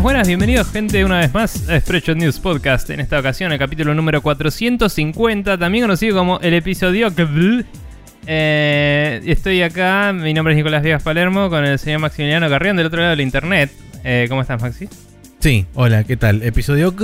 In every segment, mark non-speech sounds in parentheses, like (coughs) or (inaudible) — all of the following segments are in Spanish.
Buenas, buenas, bienvenidos gente una vez más a Spreadshot News Podcast. En esta ocasión el capítulo número 450, también conocido como el episodio... Eh, estoy acá, mi nombre es Nicolás Díaz Palermo, con el señor Maximiliano Carrión del otro lado del internet. Eh, ¿Cómo estás, Maxi? Sí, hola, ¿qué tal? Episodio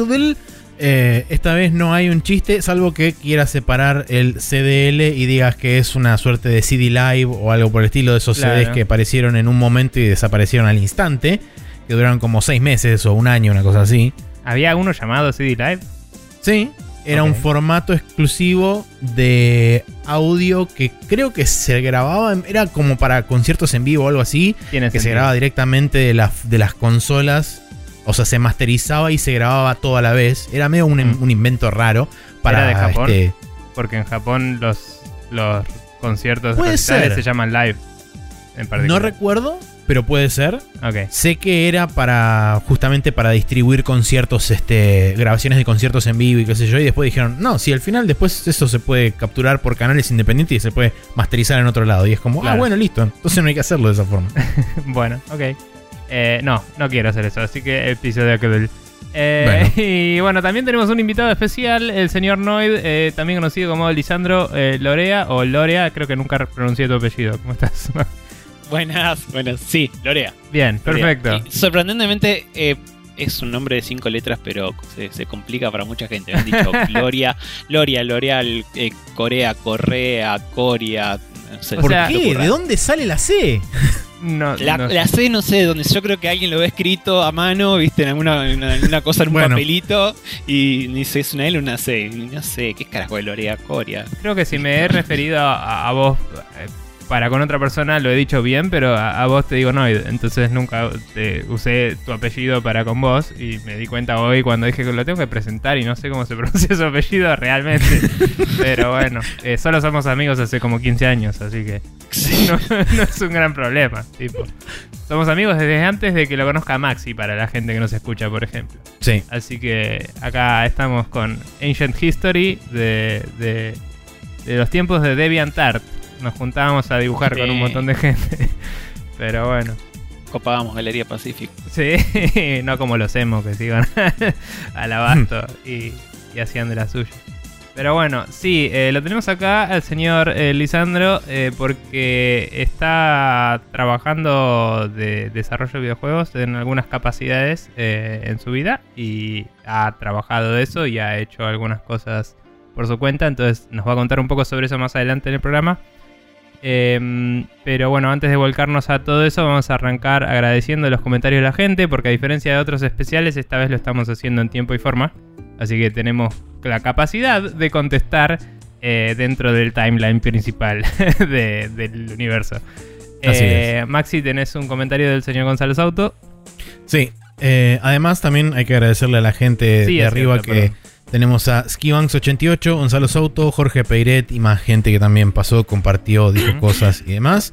eh, esta vez no hay un chiste, salvo que quieras separar el CDL y digas que es una suerte de CD Live o algo por el estilo de esos Claro. CDs que aparecieron en un momento y desaparecieron al instante, que duraron como seis meses o un año, una cosa así. ¿Había uno llamado CD Live? Sí, era un formato exclusivo de audio que creo que se grababa, era como para conciertos en vivo o algo así, que se grababa directamente de, las de las consolas. O sea, se masterizaba y se grababa todo a la vez. Era medio un, Mm. un invento raro para ¿Era de Japón? este. Porque en Japón los, los conciertos se llaman live. En No recuerdo, pero puede ser. Ok. Sé que era para justamente para distribuir conciertos, este, grabaciones de conciertos en vivo y qué sé yo. Y después dijeron, no, si al final después eso se puede capturar por canales independientes y se puede masterizar en otro lado. Y es como, ah, bueno, listo. Entonces no hay que hacerlo de esa forma. (laughs) bueno, ok. Eh, no, no quiero hacer eso, así que episodio que del. Eh, (laughs) Y bueno, también tenemos un invitado especial, el señor Noid, eh, también conocido como Lisandro eh, Lorea o Lorea, creo que nunca pronuncié tu apellido. ¿Cómo estás? (laughs) Buenas, buenas. Sí, Lorea. Bien, Lorea. perfecto. Y sorprendentemente eh, es un nombre de cinco letras, pero se, se complica para mucha gente. Me han dicho (laughs) Gloria, Gloria, L'Oreal, eh, Corea, Correa, Coria. No sé, O ¿Por sea- qué? ¿De dónde sale la C? No, La, no- la C no sé de dónde. Yo creo que alguien lo ve escrito a mano, viste, en alguna, en alguna cosa en un Bueno. papelito. Y dice, es una L o una C. No sé, ¿qué carajo de Lorea, Coria? Creo que si me he referido a, a vos eh, para con otra persona lo he dicho bien, pero a, a vos te digo Noid. Entonces nunca te usé tu apellido para con vos y me di cuenta hoy cuando dije que lo tengo que presentar y no sé cómo se (laughs) pronuncia su apellido realmente. pero bueno, eh, solo somos amigos hace como 15 años, así que (laughs) no, no es un gran problema. Tipo. Somos amigos desde antes de que lo conozca Maxi para la gente que nos escucha, por ejemplo. Sí. Así que acá estamos con Ancient History de, de, de los tiempos de DeviantArt. Nos juntábamos a dibujar con un montón de gente. (laughs) Pero bueno, Copábamos Galería Pacífico. sí, (laughs) no como los emos que se iban (laughs) al abasto y, y hacían de la suya. Pero bueno, sí, eh, lo tenemos acá al señor eh, Lisandro eh, porque está trabajando de desarrollo de videojuegos en algunas capacidades eh, en su vida y ha trabajado de eso y ha hecho algunas cosas por su cuenta, entonces nos va a contar un poco sobre eso más adelante en el programa. Em, pero bueno, antes de volcarnos a todo eso, vamos a arrancar agradeciendo los comentarios de la gente, porque a diferencia de otros especiales, esta vez lo estamos haciendo en tiempo y forma. Así que tenemos la capacidad de contestar eh, dentro del timeline principal (laughs) de- del universo. Así Eh, Maxi, tenés un comentario del señor Gonzalo Auto. Sí. Eh, además, también hay que agradecerle a la gente Sí, de arriba cierto, que perdón. Tenemos a Skibanks88, Gonzalo Souto, Jorge Peiret y más gente que también pasó, compartió, dijo cosas y demás.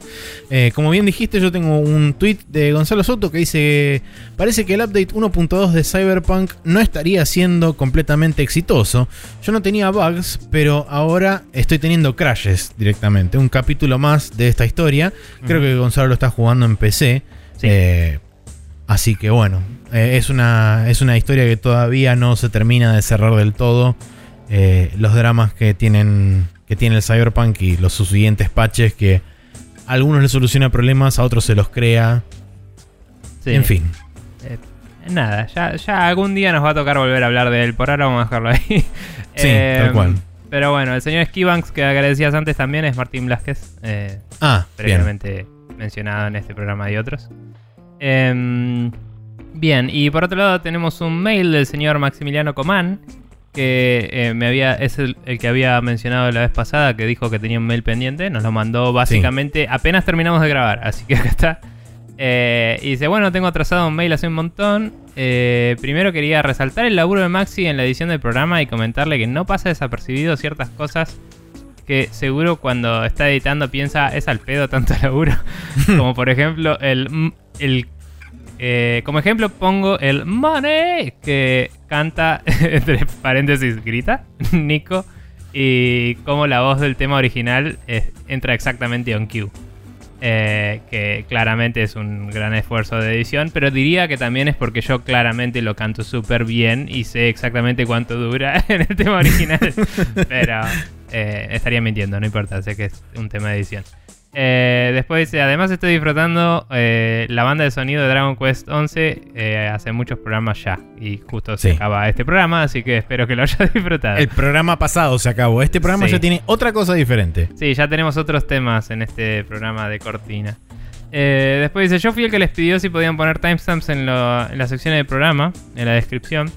Eh, como bien dijiste, yo tengo un tweet de Gonzalo Souto que dice: Parece que el update 1.2 de Cyberpunk no estaría siendo completamente exitoso. Yo no tenía bugs, pero ahora estoy teniendo crashes directamente. Un capítulo más de esta historia. Creo que Gonzalo lo está jugando en PC. Sí. Eh, así que bueno, eh, es, una, es una historia que todavía no se termina de cerrar del todo. Eh, los dramas que tienen que tiene el Cyberpunk y los subsiguientes patches que a algunos les soluciona problemas, a otros se los crea. Sí. En fin. Eh, nada, ya, ya algún día nos va a tocar volver a hablar de él. Por ahora vamos a dejarlo ahí. (laughs) Sí, Eh, tal cual. Pero bueno, el señor Skibanks que agradecías antes también es Martín Blasquez. eh, Ah, bien. previamente mencionado en este programa y otros. Em, bien, y por otro lado tenemos un mail del señor Maximiliano Comán, que eh, me había, es el, el que había mencionado la vez pasada, que dijo que tenía un mail pendiente, nos lo mandó básicamente apenas terminamos de grabar, así que acá está. Eh, y dice, bueno, tengo atrasado un mail hace un montón. Eh, primero quería resaltar el laburo de Maxi en la edición del programa y comentarle que no pasa desapercibido ciertas cosas que seguro cuando está editando piensa es al pedo tanto (laughs) laburo. como por ejemplo el... el eh, como ejemplo pongo el money que canta, (laughs) entre paréntesis, grita, (laughs) Nico. Y como la voz del tema original entra exactamente on cue. eh, que claramente es un gran esfuerzo de edición, pero diría que también es porque yo claramente lo canto súper bien y sé exactamente cuánto dura (laughs) en el tema original, pero eh, estaría mintiendo, no importa, sé que es un tema de edición. Eh, después dice, además estoy disfrutando eh, la banda de sonido de Dragon Quest 11 eh, hace muchos programas ya. Y justo se Sí. acaba este programa, así que espero que lo hayas (laughs) disfrutado. El programa pasado se acabó. Este programa Sí. ya tiene otra cosa diferente. Sí, ya tenemos otros temas en este programa de cortina. Después dice, yo fui el que les pidió si podían poner timestamps en, lo- en la sección del programa, en la descripción.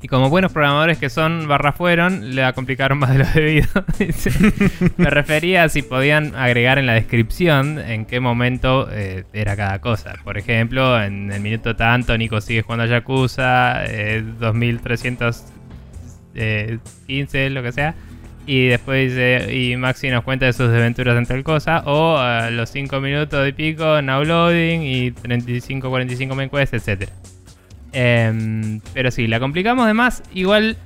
Y como buenos programadores que son, barra fueron, le complicaron más de lo (laughs) debido. Me refería a si podían agregar en la descripción en qué momento eh, era cada cosa. Por ejemplo, en el minuto tanto, Nico sigue jugando a Yakuza, eh, 2315, lo que sea. Y después dice, y Maxi nos cuenta de sus aventuras en tal cosa. O a los 5 minutos y pico, now loading y 35, 45 main quest, etc. pero sí, la complicamos de más. Igual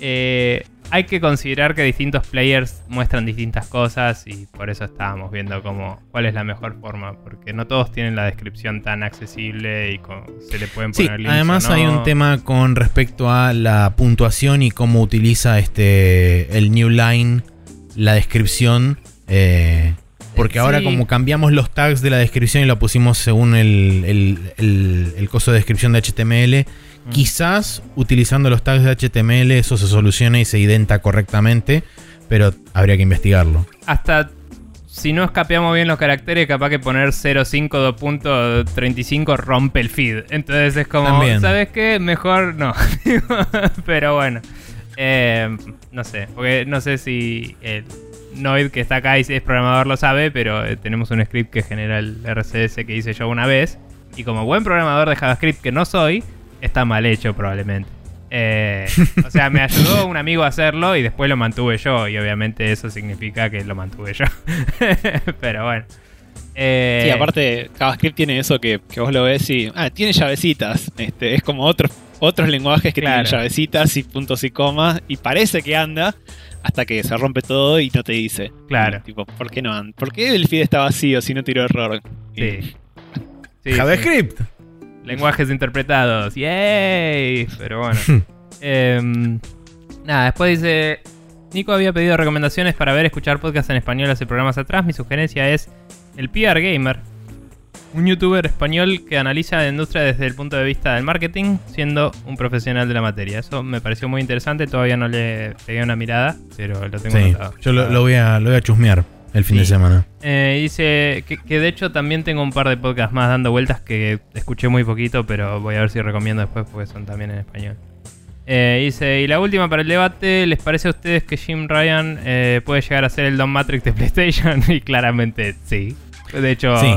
eh, hay que considerar que distintos players muestran distintas cosas y por eso estábamos viendo cómo, cuál es la mejor forma. Porque no todos tienen la descripción tan accesible y con- se le pueden Sí, poner links. además o no. hay un tema con respecto a la puntuación y cómo utiliza este el New Line la descripción. eh, porque ahora Sí. como cambiamos los tags de la descripción y lo pusimos según el, el, el- el coso de descripción de HTML, Mm. quizás utilizando los tags de HTML eso se solucione y se identa correctamente, pero habría que investigarlo. hasta si no escapeamos bien los caracteres, capaz que poner 0.5.35 rompe el feed. Entonces es como, También. ¿sabes qué? Mejor no. (laughs) Pero bueno, Eh, no sé, porque no sé si el Noid que está acá y es programador lo sabe, pero eh, tenemos un script que genera el RCS que hice yo una vez. Y como buen programador de JavaScript que no soy, está mal hecho probablemente. Eh, o sea, me ayudó un amigo a hacerlo y después lo mantuve yo. Y obviamente eso significa que lo mantuve yo. (laughs) Pero bueno. Eh, Sí, aparte, JavaScript tiene eso que, que vos lo ves y. Ah, tiene llavecitas. Este, es como otros, otros lenguajes que Claro. tienen llavecitas y puntos y comas. Y parece que anda hasta que se rompe todo y no te dice. Claro. Tipo, ¿por qué no anda? ¿Por qué el feed está vacío si no tiró error? Sí. (laughs) JavaScript. Lenguajes interpretados. ¡Yay! Pero bueno. (laughs) Em, nada, después dice. Nico había pedido recomendaciones para ver escuchar podcast en español hace programas atrás. Mi sugerencia es el PR Gamer, un youtuber español que analiza la industria desde el punto de vista del marketing, siendo un profesional de la materia. Eso me pareció muy interesante. Todavía no le pegué una mirada, pero lo tengo Sí, yo lo, lo voy a, lo voy a chusmear el fin de semana. Eh, dice que, que de hecho también tengo un par de podcasts más dando vueltas que escuché muy poquito, pero voy a ver si recomiendo después porque son también en español. Eh, dice, y la última para el debate, ¿les parece a ustedes que Jim Ryan eh, puede llegar a ser el Don Matrix de (laughs) PlayStation? (laughs) y claramente sí. De hecho, Sí.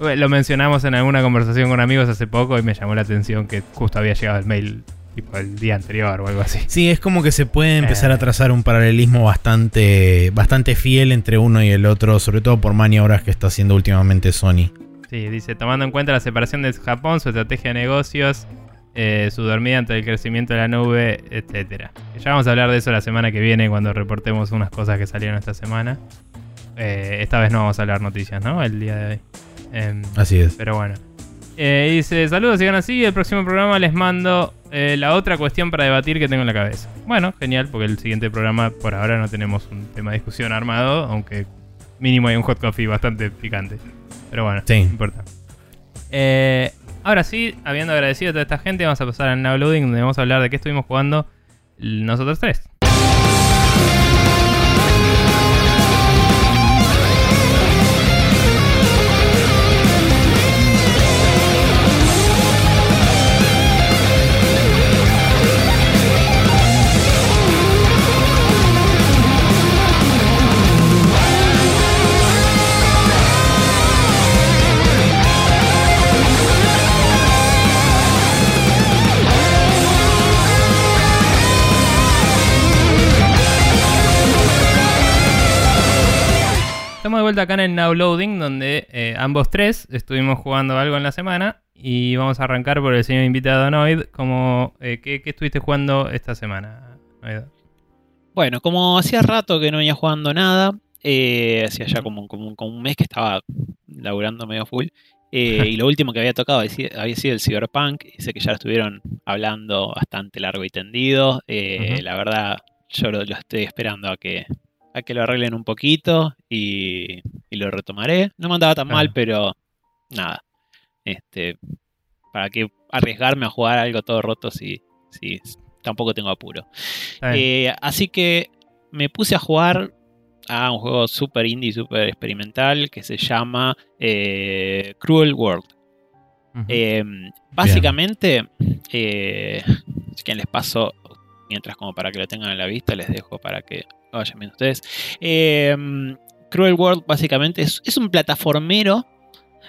Eh, lo mencionamos en alguna conversación con amigos hace poco y me llamó la atención que justo había llegado el mail tipo el día anterior o algo así. Sí, es como que se puede empezar Eh. a trazar un paralelismo bastante, bastante fiel entre uno y el otro, sobre todo por maniobras que está haciendo últimamente Sony. Sí, dice, tomando en cuenta la separación de Japón, su estrategia de negocios, eh, su dormida ante el crecimiento de la nube, etcétera. Ya vamos a hablar de eso la semana que viene cuando reportemos unas cosas que salieron esta semana. Eh, esta vez no vamos a hablar noticias, ¿no? El día de hoy. Em, Así es. pero bueno. Eh, dice, saludos, sigan así. El próximo programa les mando eh, la otra cuestión para debatir que tengo en la cabeza. Bueno, genial, porque el siguiente programa por ahora no tenemos un tema de discusión armado, aunque mínimo hay un hot coffee bastante picante. Pero bueno, Sí. no importa. Eh, ahora sí, habiendo agradecido a toda esta gente, vamos a pasar al Now Loading, donde vamos a hablar de qué estuvimos jugando nosotros tres. Vuelta acá en el Now Loading, donde eh, ambos tres estuvimos jugando algo en la semana. Y vamos a arrancar por el señor invitado Noid. Como, eh, ¿qué, qué estuviste jugando esta semana, Noid? Bueno, como hacía rato que no venía jugando nada, Eh, hacía ya como, como, como un mes que estaba laburando medio full. Y lo último que había tocado había sido- el Cyberpunk. Dice que ya lo estuvieron hablando bastante largo y tendido. La verdad, yo lo, lo estoy esperando a que, a que lo arreglen un poquito y, y lo retomaré. No me andaba tan Claro. mal, pero nada. Este, ¿Para qué arriesgarme a jugar algo todo roto si, si tampoco tengo apuro? Eh, así que me puse a jugar a un juego super indie, super experimental que se llama eh, Cruel World. Ujú. Eh, básicamente, eh, si quieren les paso, mientras como para que lo tengan a la vista, les dejo para que vayan viendo ustedes. Eh, Cruel World básicamente es, es un plataformero.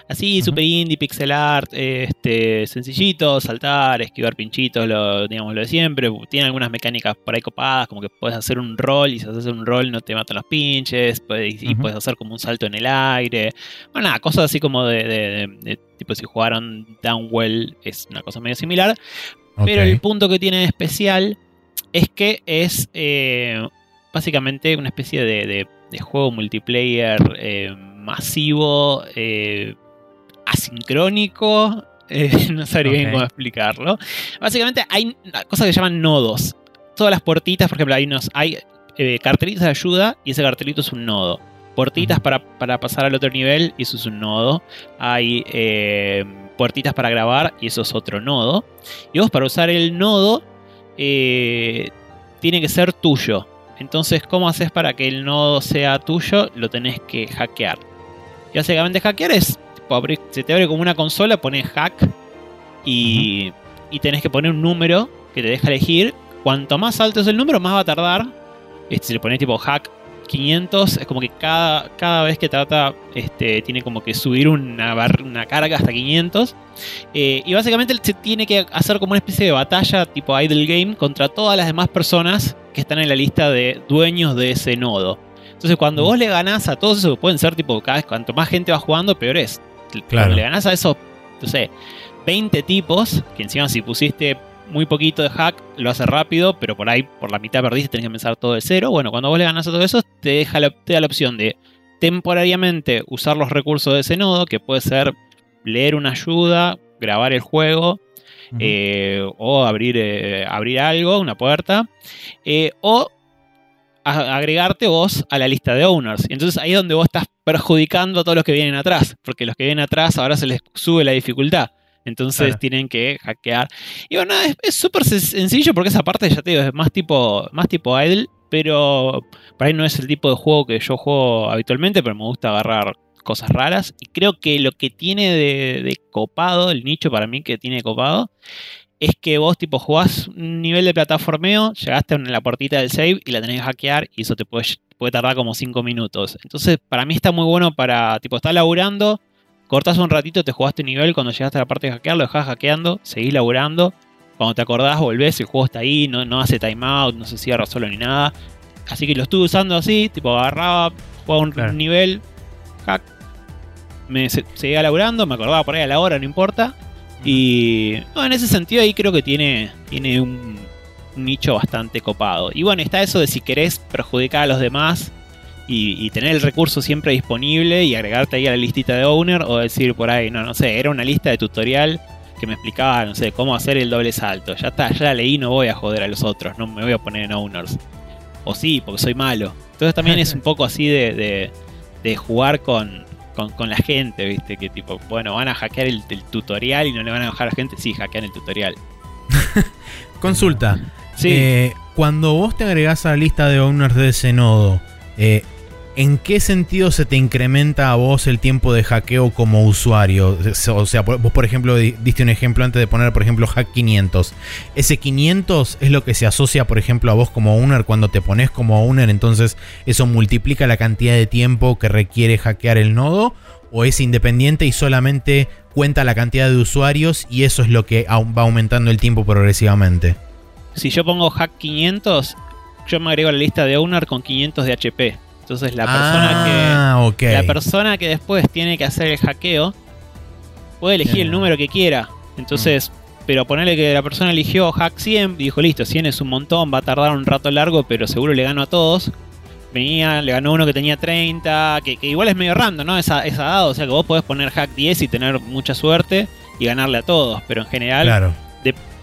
Así, Ujú. super indie, pixel art, este, sencillito, saltar, esquivar pinchitos, lo, digamos lo de siempre. Tiene algunas mecánicas por ahí copadas, como que puedes hacer un rol y si haces un rol no te matan los pinches, puedes- y puedes hacer como un salto en el aire. Bueno, nada, cosas así como de, de- de- de- tipo si jugaron Downwell es una cosa medio similar. Pero el punto que tiene de especial es que es eh, básicamente una especie de, de- de juego multiplayer eh, masivo, eh, asincrónico. (laughs) eh, no sabría bien cómo explicarlo. Básicamente hay cosas que se llaman nodos. Todas las puertitas, por ejemplo, hay, unos, hay cartelitos de ayuda y ese cartelito es un nodo. Puertitas para, para pasar al otro nivel y eso es un nodo. Hay puertitas para grabar y eso es otro nodo. Y vos para usar el nodo eh, tiene que ser tuyo. Entonces, ¿cómo haces para que el nodo sea tuyo? Lo tenés que hackear. Y básicamente hackear es, tipo, abrir- se te abre como una consola, pones hack y, y tenés que poner un número que te deja elegir. Cuanto más alto es el número, más va a tardar. Este, si le pones tipo hack 500, es como que cada, cada vez que trata, este, tiene como que subir una, bar- una carga hasta 500. Eh, y básicamente se tiene que hacer como una especie de batalla tipo idle game contra todas las demás personas que están en la lista de dueños de ese nodo. Entonces cuando vos le ganás a todos esos, pueden ser tipo cada vez cuanto más gente va jugando, peor es. Claro. Cuando le ganás a esos, no sé, 20 tipos, que encima si pusiste muy poquito de hack, lo hace rápido, pero por ahí por la mitad perdiste, tenés que empezar todo de cero. Bueno, cuando vos le ganás a todo eso, te, deja la, te da la opción de temporariamente usar los recursos de ese nodo, que puede ser leer una ayuda, grabar el juego, eh, o abrir, eh, abrir algo, una puerta, eh, o agregarte vos a la lista de owners. Y entonces ahí es donde vos estás perjudicando a todos los que vienen atrás, porque los que vienen atrás ahora se les sube la dificultad. Entonces Claro. tienen que hackear. Y bueno, es- súper sen- sencillo porque esa parte, ya te digo, es más tipo, más tipo idle, pero por ahí no es el tipo de juego que yo juego habitualmente, pero me gusta agarrar cosas raras. Y creo que lo que tiene de, de copado, el nicho para mí que tiene de copado, es que vos tipo jugás un nivel de plataformeo, llegaste a la puertita del save y la tenés que hackear y eso te puede, puede tardar como 5 minutos. Entonces para mí está muy bueno para, tipo, estás laburando, cortás un ratito, te jugaste un nivel, cuando llegaste a la parte de hackear, lo dejás hackeando, seguís laburando. Cuando te acordás, volvés, el juego está ahí, no, no hace timeout, no se cierra solo ni nada. Así que lo estuve usando así, tipo agarraba, jugaba un Claro. nivel, hack, me se- seguía laburando, me acordaba por ahí a la hora, no importa. Y no, en ese sentido ahí creo que tiene, tiene un, un nicho bastante copado. Y bueno, está eso de si querés perjudicar a los demás y, y tener el recurso siempre disponible y agregarte ahí a la listita de owner o decir por ahí, no, no sé, era una lista de tutorial que me explicaba, no sé, cómo hacer el doble salto. Ya está, ya la leí, no voy a joder a los otros, no me voy a poner en owners. O sí, porque soy malo. Entonces también es (laughs) un poco así de, de, de jugar con, con, con la gente, ¿viste? Que tipo, bueno, van a hackear el, el tutorial y no le van a bajar a la gente. Sí, hackean el tutorial. (laughs) Consulta. Sí, Eh, cuando vos te agregás a la lista de owners de ese nodo, eh, ¿en qué sentido se te incrementa a vos el tiempo de hackeo como usuario? O sea, vos por ejemplo di- diste un ejemplo antes de poner, por ejemplo, hack 500. Ese 500 es lo que se asocia, por ejemplo, a vos como owner cuando te pones como owner, entonces eso multiplica la cantidad de tiempo que requiere hackear el nodo. ¿O es independiente y solamente cuenta la cantidad de usuarios y eso es lo que va aumentando el tiempo progresivamente? si yo pongo hack 500, yo me agrego a la lista de owner con 500 de HP. Entonces la persona que... ah. La persona que después tiene que hacer el hackeo puede elegir el número que quiera. Entonces, pero ponerle que la persona eligió hack 100 y dijo, listo, 100 es un montón, va a tardar un rato largo, pero seguro le gano a todos. venía, le ganó uno que tenía 30, que, que igual es medio random, ¿no? Esa, esa dado, o sea que vos podés poner hack 10 y tener mucha suerte y ganarle a todos, pero en general Claro.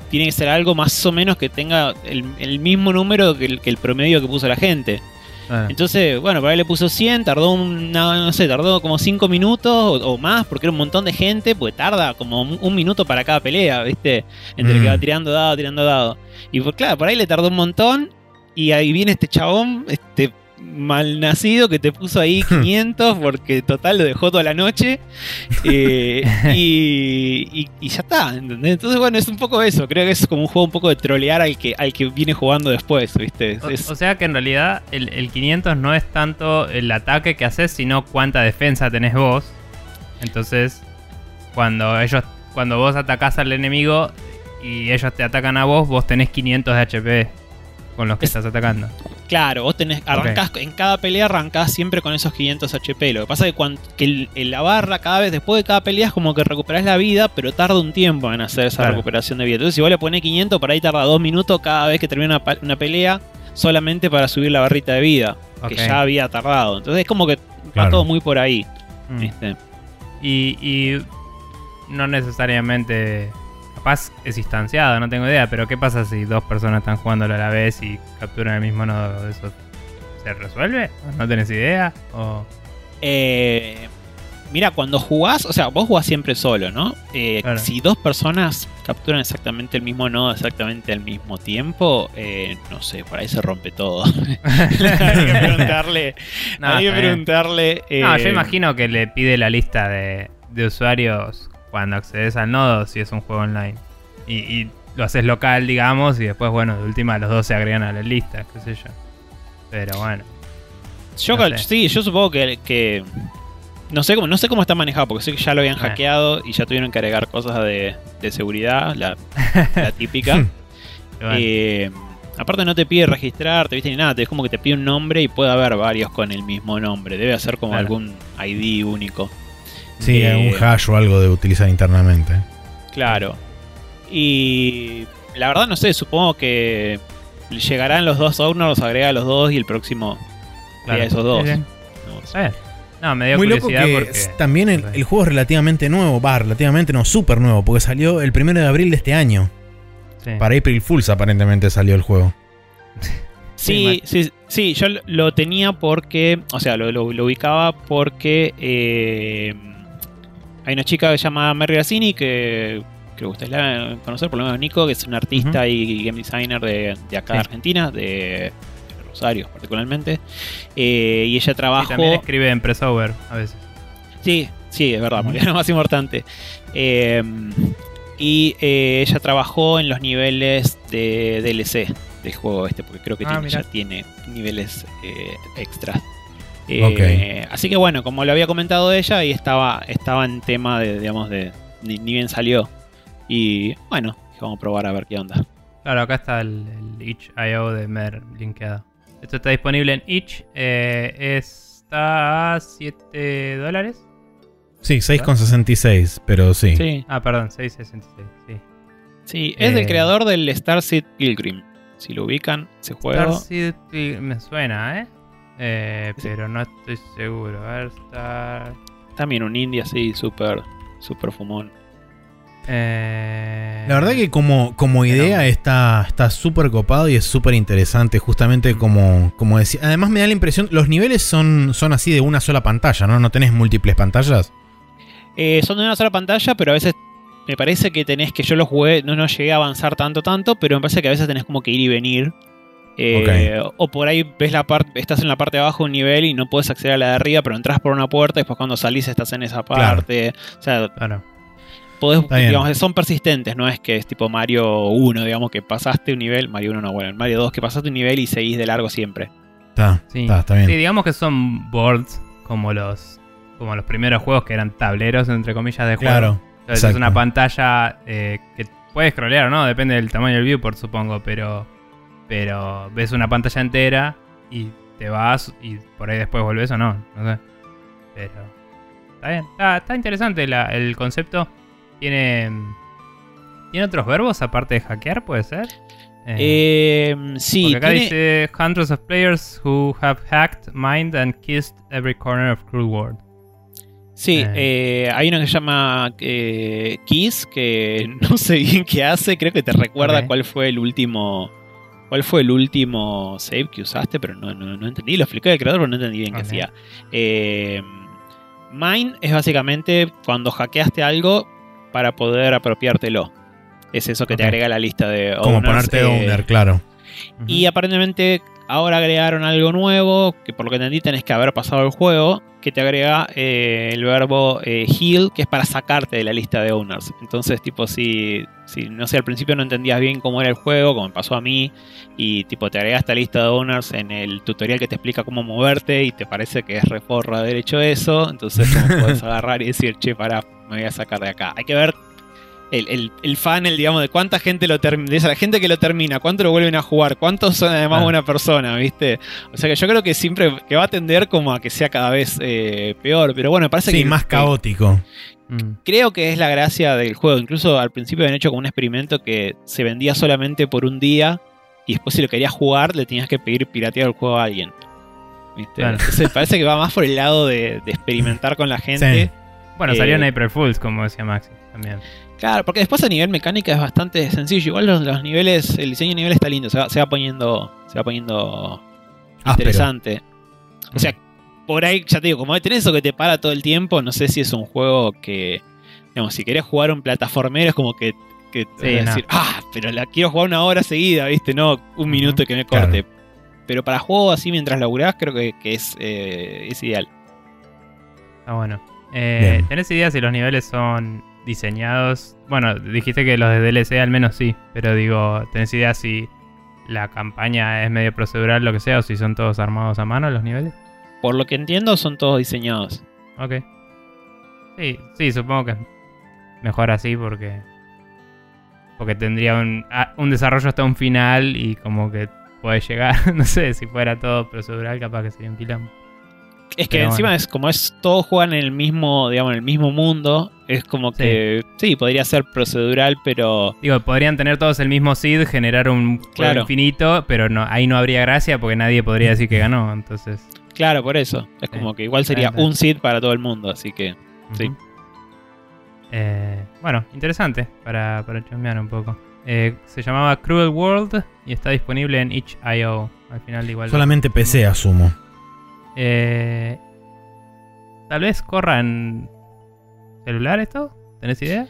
tiene que ser algo más o menos que tenga el, el mismo número que el, que el promedio que puso la gente. Claro. Entonces, bueno, por ahí le puso 100, tardó una, no sé, tardó como 5 minutos o, o más, porque era un montón de gente, pues tarda como un, un minuto para cada pelea, ¿viste? Entre Mm. que va tirando dado, tirando dado. Y pues claro, por ahí le tardó un montón y ahí viene este chabón, este malnacido que te puso ahí (laughs) 500 porque total lo dejó toda la noche eh, y, y- y ya está, ¿entendés? Entonces bueno, es un poco eso, creo que es como un juego un poco de trolear al que, al que viene jugando después, ¿viste? Es- O, es- o sea que en realidad el, el 500 no es tanto el ataque que haces, sino cuánta defensa tenés vos. Entonces, cuando ellos, cuando vos atacás al enemigo y ellos te atacan a vos, vos tenés 500 de HP con los que Es- estás atacando. Claro, vos tenés, arrancás, en cada pelea arrancás siempre con esos 500 HP. Lo que pasa es que, cuan- que el- la barra cada vez, después de cada pelea, es como que recuperás la vida, pero tarda un tiempo en hacer esa Claro. recuperación de vida. Entonces, si vos le ponés 500, por ahí tarda dos minutos cada vez que termina una, pelea, solamente para subir la barrita de vida, que ya había tardado. Entonces, es como que va todo muy por ahí. Mm. Y, y no necesariamente. Capaz es instanciado, no tengo idea, pero ¿qué pasa si dos personas están jugando a la vez y capturan el mismo nodo? ¿Eso se resuelve? ¿No tenés idea? ¿O... Eh, mira, cuando jugás, o sea, vos jugás siempre solo, ¿no? Eh, Claro. Si dos personas capturan exactamente el mismo nodo exactamente al mismo tiempo, eh, no sé, por ahí se rompe todo. (laughs) hay que preguntarle. (laughs) No, hay que preguntarle. No, yo imagino que le pide la lista de, de usuarios cuando accedes al nodo si es un juego online. Y, y lo haces local, digamos, y después, bueno, de última los dos se agregan a la lista, qué sé yo. Pero bueno. Yo, no sí, yo supongo que, que- no sé cómo no sé cómo está manejado porque sé que ya lo habían Eh. hackeado y ya tuvieron que agregar cosas de, de seguridad, la, la típica. (laughs) bueno. Eh, aparte no te pide registrarte, viste ni nada, te- es como que te pide un nombre y puede haber varios con el mismo nombre. Debe ser como Claro. algún ID único. Sí, Eh, un hash o algo de utilizar internamente. Claro. Y la verdad no sé, supongo que llegarán los dos owners, los agrega a los dos y el próximo Claro. a esos dos. Sí, sí. No. No, me dio Muy loco curiosidad que porque. también el, juego es relativamente nuevo, va, relativamente no, súper nuevo, porque salió el primero de abril de este año. Sí. Para April Fools aparentemente salió el juego. (laughs) Sí, sí, sí, yo lo- lo tenía porque, o sea, lo, lo- lo ubicaba porque eh, hay una chica llamada Mary Grassini que creo que ustedes la deben conocer, por lo menos Nico, que es una artista y game designer de, de acá de. Argentina, de, Rosario particularmente. Eh, y ella Sí, trabajó... también escribe en Pressover a veces. Sí, sí, es verdad, porque es lo más importante. Eh, y eh, ella trabajó en los niveles de DLC del juego este, porque creo que Ah, tiene- ya tiene niveles eh, extras. Eh, Así que bueno, como lo había comentado ella, y estaba, estaba en tema de, digamos, de ni, ni bien salió. Y bueno, vamos a probar a ver qué onda. Claro, acá está el, el itch.io de Mer linkeado. Esto está disponible en itch. eh, está a 7 dólares. Sí, 6,66, pero sí. Sí, Ah, perdón, 6.66. Sí. sí, es del Eh. creador del Starseed Pilgrim. Si lo ubican, ese juego. Starseed Pil- me suena, ¿eh? Eh, Pero no estoy seguro. A ver, Star. También un indie así, súper, súper fumón. Eh, La verdad que como, como idea Pero- está está súper copado y es súper interesante, justamente como, como decía. Además me da la impresión, los niveles son, son así de una sola pantalla, ¿no? No tenés múltiples pantallas. Eh, son de una sola pantalla, pero a veces me parece que tenés que yo lo jugué, no, no llegué a avanzar tanto, tanto, pero me parece que a veces tenés como que ir y venir. Eh, O por ahí ves la parte, estás en la parte de abajo de un nivel y no puedes acceder a la de arriba, pero entras por una puerta y después cuando salís estás en esa Claro. parte. O sea, Claro. podés, digamos, son persistentes, no es que es tipo Mario 1, digamos, que pasaste un nivel, Mario 1 no, bueno, Mario 2, que pasaste un nivel y seguís de largo siempre. Está, Sí. está, está bien. Sí, digamos que son boards como los como los primeros juegos que eran tableros, entre comillas, de juego. claro. Entonces es una pantalla eh, que puedes scrollear o no, depende del tamaño del viewport, supongo, pero, pero ves una pantalla entera y te vas y por ahí después volvés o no, no sé. Pero está bien, está, está interesante la- el concepto. Tiene, ¿Tiene otros verbos aparte de hackear, puede ser? Eh, Eh, sí, porque acá tiene- dice hundreds of players who have hacked, mined and kissed every corner of Cruel World. Sí, Eh. eh, hay uno que se llama eh, Kiss, que (laughs) no sé bien qué hace, creo que te recuerda cuál fue el último cuál fue el último save que usaste, pero no, no, no entendí, lo explicó el creador, pero no entendí bien qué hacía. Eh, mine es básicamente cuando hackeaste algo para poder apropiártelo. Es eso que te agrega la lista de Como owners, ponerte eh, owner, claro. y aparentemente ahora agregaron algo nuevo, que por lo que entendí tenés que haber pasado el juego, que te agrega eh, el verbo eh, heal, que es para sacarte de la lista de owners. Entonces, tipo, si, si, no sé, al principio no entendías bien cómo era el juego, como me pasó a mí, y tipo, te agrega esta lista de owners en el tutorial que te explica cómo moverte y te parece que es reforra haber hecho eso, entonces como puedes (laughs) agarrar y decir, che, pará, me voy a sacar de acá. Hay que ver el, el, el funnel, digamos, de cuánta gente lo termina, de esa gente que lo termina, cuánto lo vuelven a jugar, cuántos son además Ah. buena persona, ¿viste? O sea que yo creo que siempre que va a tender como a que sea cada vez eh, peor, pero bueno, me parece Sí, que más que- caótico. Mm. Creo que es la gracia del juego. Incluso al principio habían hecho como un experimento que se vendía solamente por un día y después si lo querías jugar le tenías que pedir piratear el juego a alguien. ¿Viste? Claro. Entonces (laughs) parece que va más por el lado de, de experimentar con la gente. Sí. Bueno, Eh, salió en April Fools, como decía Maxi, también. Claro, porque después a nivel mecánica es bastante sencillo. Igual los, los niveles, el diseño de nivel está lindo, se va, se va poniendo, se va poniendo interesante. O sea, por ahí, ya te digo, como tenés eso que te para todo el tiempo, no sé si es un juego que, digamos, si querés jugar un plataformero es como que, que te Sí, vas a no. decir, ah, pero la quiero jugar una hora seguida, ¿viste? No, un minuto que me Claro. corte. Pero para juegos así mientras laburás, creo que, que es, eh, es ideal. Está bueno. Eh. ¿Tenés idea si los niveles son diseñados? Bueno, dijiste que los de DLC al menos sí, pero digo, ¿tenés idea si la campaña es medio procedural, lo que sea, o si son todos armados a mano los niveles? Por lo que entiendo, son todos diseñados. Ok. Sí, sí, supongo que es mejor así porque. Porque tendría un, ah, un desarrollo hasta un final y como que puede llegar. (laughs) no sé, si fuera todo procedural, capaz que sería un quilombo. Es que Pero encima bueno. es como es todos juegan en el mismo, digamos, en el mismo mundo. Es como que sí, podría ser procedural, pero Digo, podrían tener todos el mismo seed, generar un Claro. infinito, pero no, ahí no habría gracia porque nadie podría decir que ganó. Entonces. claro, por eso. Es como que igual sería un seed para todo el mundo, así que Sí. Eh, bueno, interesante para, para un poco. Eh, se llamaba Cruel World y está disponible en itch.io. Al final, igual. Solamente PC, asumo. Eh, Tal vez corra en celular esto. ¿Tenés idea?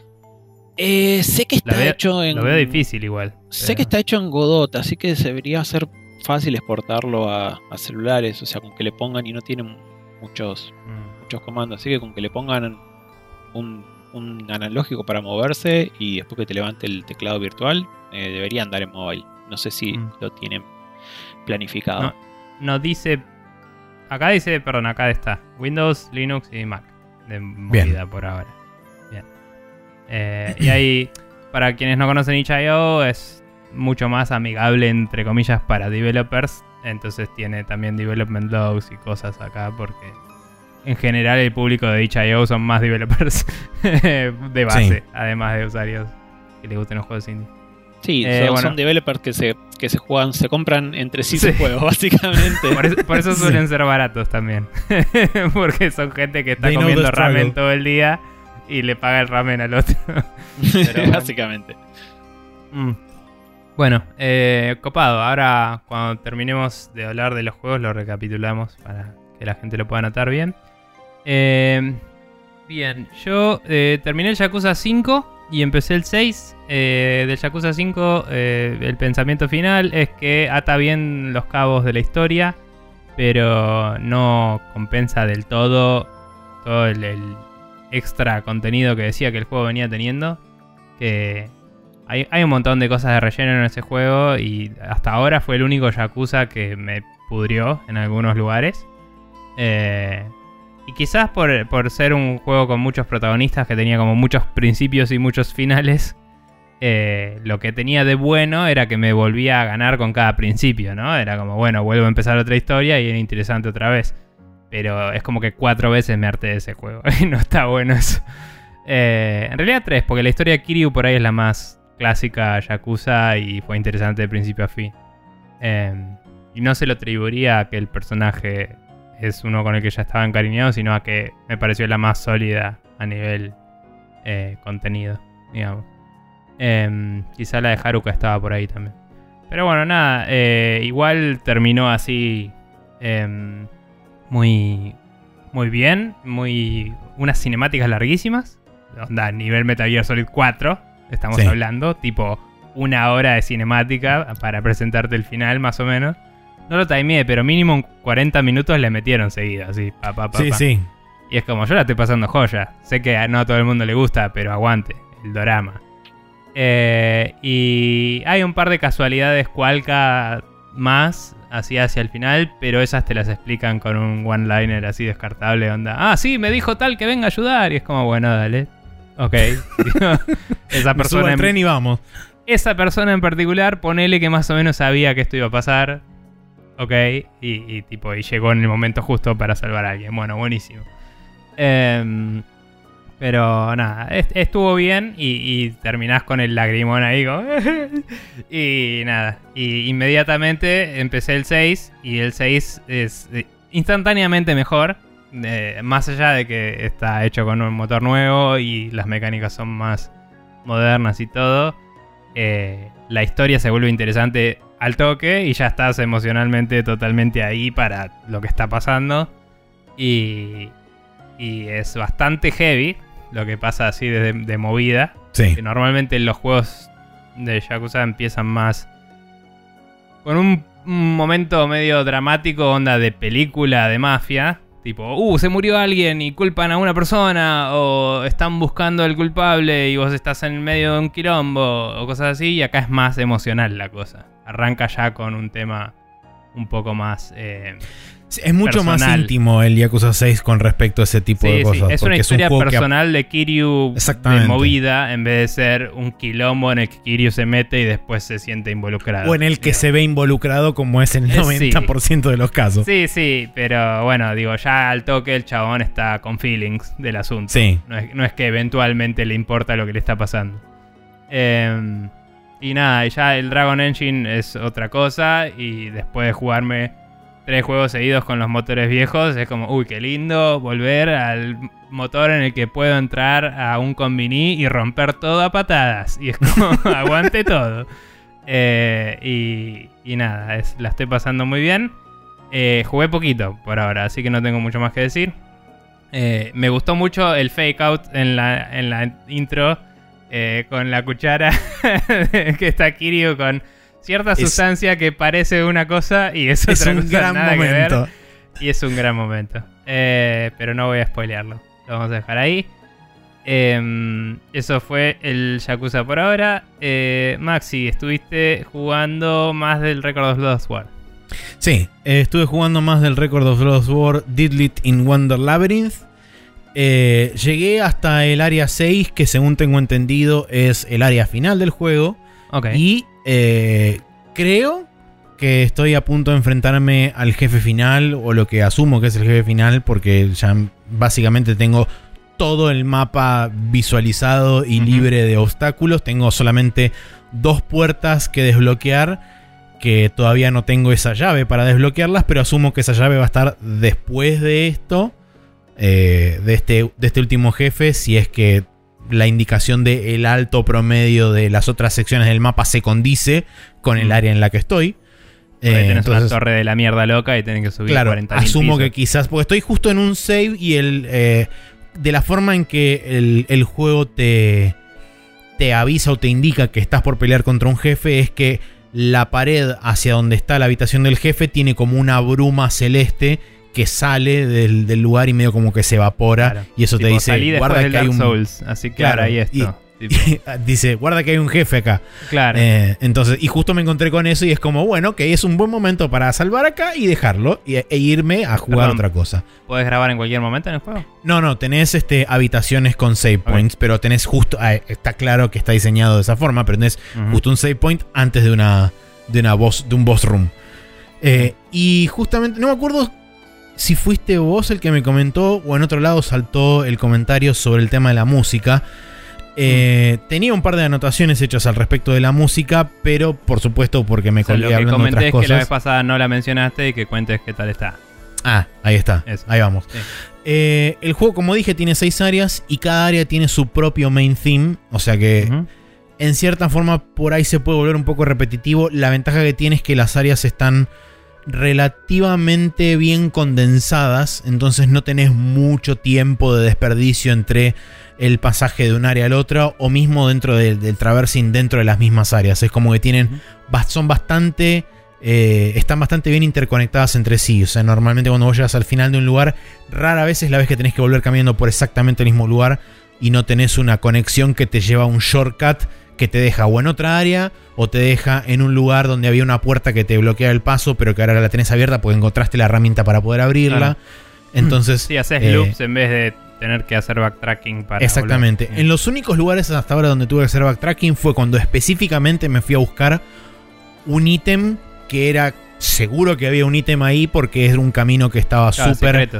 Eh, sé que está veo- hecho en Lo veo difícil igual. Sé pero- que está hecho en Godot, así que debería ser fácil exportarlo a, a celulares, o sea, con que le pongan y no tienen muchos Mm. muchos comandos, así que con que le pongan un, un analógico para moverse y después que te levante el teclado virtual, eh, debería andar en mobile. No sé si Mm. lo tienen planificado. No. No dice. Acá dice, perdón, acá está. Windows, Linux y Mac. De movida por ahora. Bien. Eh, y ahí, para quienes no conocen itch.io, es mucho más amigable, entre comillas, para developers. Entonces tiene también development logs y cosas acá, porque en general el público de itch.io son más developers (laughs) de base, Sí. además de usuarios que les gusten los juegos indie. Sí, Eh, son, bueno. son developers que se, que se juegan, se compran entre sí, Sí. sus juegos, (laughs) básicamente. Por eso, por eso Sí. suelen ser baratos también. (laughs) Porque son gente que está They comiendo ramen todo el día y le paga el ramen al otro. (laughs) Pero básicamente. Mm. Bueno, eh, copado. Ahora cuando terminemos de hablar de los juegos lo recapitulamos para que la gente lo pueda notar bien. Eh, bien, yo eh, terminé el Yakuza 5 y empecé el 6. Eh, del Yakuza 5 eh, el pensamiento final es que ata bien los cabos de la historia, pero no compensa del todo todo el, extra contenido que decía que el juego venía teniendo. Que hay, hay un montón de cosas de relleno en ese juego y hasta ahora fue el único Yakuza que me pudrió en algunos lugares. Eh, y quizás por, por ser un juego con muchos protagonistas que tenía como muchos principios y muchos finales, eh, lo que tenía de bueno era que me volvía a ganar con cada principio, ¿no? Era como, bueno, vuelvo a empezar otra historia y era interesante otra vez. Pero es como que cuatro veces me harté de ese juego (laughs) y no está bueno eso. Eh, en realidad tres, porque la historia de Kiryu por ahí es la más clásica Yakuza y fue interesante de principio a fin. Em, y no se lo atribuiría a que el personaje es uno con el que ya estaba encariñado, sino a que me pareció la más sólida a nivel eh, contenido, digamos. Em, quizá la de Haruka estaba por ahí también. Pero bueno, nada, eh, igual terminó así em, muy, muy bien, muy unas cinemáticas larguísimas, onda nivel Metal Gear Solid 4, estamos Sí. hablando, tipo una hora de cinemática para presentarte el final más o menos. No lo timeé, pero mínimo en 40 minutos le metieron seguido, así, pa, pa, pa, Sí, sí. Y es como, yo la estoy pasando joya. Sé que no a todo el mundo le gusta, pero aguante, el dorama. Eh, y hay un par de casualidades cualca más, así hacia el final, pero esas te las explican con un one-liner así descartable, onda. Ah, sí, me dijo tal que venga a ayudar. Y es como, bueno, dale. Ok. (laughs) esa Me subo persona al en- tren y vamos. esa persona en particular, ponele que más o menos sabía que esto iba a pasar. Ok. Y, tipo, y llegó en el momento justo para salvar a alguien. Bueno, buenísimo. Em, pero nada, est- estuvo bien y, y terminás con el lagrimón ahí. (laughs) y nada, y inmediatamente empecé el 6 y el 6 es eh, instantáneamente mejor. eh, más allá de que está hecho con un motor nuevo y las mecánicas son más modernas y todo, eh, la historia se vuelve interesante al toque y ya estás emocionalmente totalmente ahí para lo que está pasando. Y, y es bastante heavy lo que pasa así de, de movida. Sí. Que normalmente los juegos de Yakuza empiezan más con un, un momento medio dramático, onda de película de mafia. Tipo, uh, se murió alguien y culpan a una persona, o están buscando al culpable y vos estás en medio de un quilombo, o cosas así, y acá es más emocional la cosa. Arranca ya con un tema un poco más... eh, Es mucho más íntimo el Yakuza 6 con respecto a ese tipo Sí, de sí, cosas. es una historia un juego que- personal de Kiryu de movida en vez de ser un quilombo en el que Kiryu se mete y después se siente involucrado. o en el que se ve involucrado como es el Eh, sí. 90% de los casos. Sí, sí, pero bueno, digo, ya al toque el chabón está con feelings del asunto. Sí. No es, no es que eventualmente le importa lo que le está pasando. Em, y nada, ya el Dragon Engine es otra cosa. Y después de jugarme tres juegos seguidos con los motores viejos, es como, uy, qué lindo volver al motor en el que puedo entrar a un combiní y romper todo a patadas. Y es como, (laughs) aguante todo. Eh, y, y nada, es- la estoy pasando muy bien. Eh, jugué poquito por ahora, así que no tengo mucho más que decir. Eh, me gustó mucho el fake out en la, en la intro eh, con la cuchara (laughs) que está Kiryu con cierta Es- sustancia que parece una cosa y es, Es otra un cosa, gran nada que ver. momento. Y es un gran momento. Eh, pero no voy a spoilearlo. Lo vamos a dejar ahí. Em, eso fue el Yakuza por ahora. Eh, Maxi, estuviste jugando más del Record of Lost War. Sí, estuve jugando más del Record of Lost War Didlit in Wonder Labyrinth. Eh, llegué hasta el área 6, que según tengo entendido es el área final del juego. Y eh, creo que estoy a punto de enfrentarme al jefe final, o lo que asumo que es el jefe final, porque ya básicamente tengo todo el mapa visualizado y libre de obstáculos. Tengo solamente dos puertas que desbloquear, que todavía no tengo esa llave para desbloquearlas, pero asumo que esa llave va a estar después de esto, eh, de, este, de este último jefe, si es que la indicación de el alto promedio de las otras secciones del mapa se condice con el Mm. área en la que estoy. Eh, tenés entonces, una torre de la mierda loca y tenés que subir claro, 40 asumo que quizás, porque estoy justo en un save y el eh, de la forma en que el, el juego te, te avisa o te indica que estás por pelear contra un jefe es que la pared hacia donde está la habitación del jefe tiene como una bruma celeste que sale del, del lugar y medio como que se evapora Claro. y eso te dice guarda que hay un Souls, así que Claro, hay esto. (laughs) Dice guarda que hay un jefe acá claro. eh, entonces, y justo me encontré con eso y es como, bueno, que es un buen momento para salvar acá y dejarlo y- e irme a jugar Perdón. otra cosa. ¿Puedes grabar en cualquier momento en el juego? No, no, tenés este, habitaciones con save points, pero tenés justo, ah, está claro que está diseñado de esa forma, pero tenés justo un save point antes de una, de una boss, de un boss room. Eh, y justamente, no me acuerdo si fuiste vos el que me comentó o en otro lado saltó el comentario sobre el tema de la música. Eh, Tenía un par de anotaciones hechas al respecto de la música, pero por supuesto porque me O sea, colgué hablando de comenté otras es que la vez pasada no la mencionaste y que cuentes qué tal está. Ah, ahí está. Eso. Ahí vamos. Sí. Eh, el juego, como dije, tiene seis áreas y cada área tiene su propio main theme. O sea que en cierta forma por ahí se puede volver un poco repetitivo. La ventaja que tiene es que las áreas están relativamente bien condensadas, entonces no tenés mucho tiempo de desperdicio entre el pasaje de un área al otro o mismo dentro del, del traversing dentro de las mismas áreas. Es como que tienen, son bastante, eh, están bastante bien interconectadas entre sí. O sea, normalmente cuando vos llegas al final de un lugar, rara vez es la vez que tenés que volver caminando por exactamente el mismo lugar y no tenés una conexión que te lleva a un shortcut que te deja o en otra área o te deja en un lugar donde había una puerta que te bloquea el paso, pero que ahora la tenés abierta porque encontraste la herramienta para poder abrirla. Claro. Entonces, Sí, haces eh, loops en vez de tener que hacer backtracking para. exactamente. volver. En los únicos lugares hasta ahora donde tuve que hacer backtracking fue cuando específicamente me fui a buscar un ítem que era seguro que había un ítem ahí porque era un camino que estaba Claro, súper.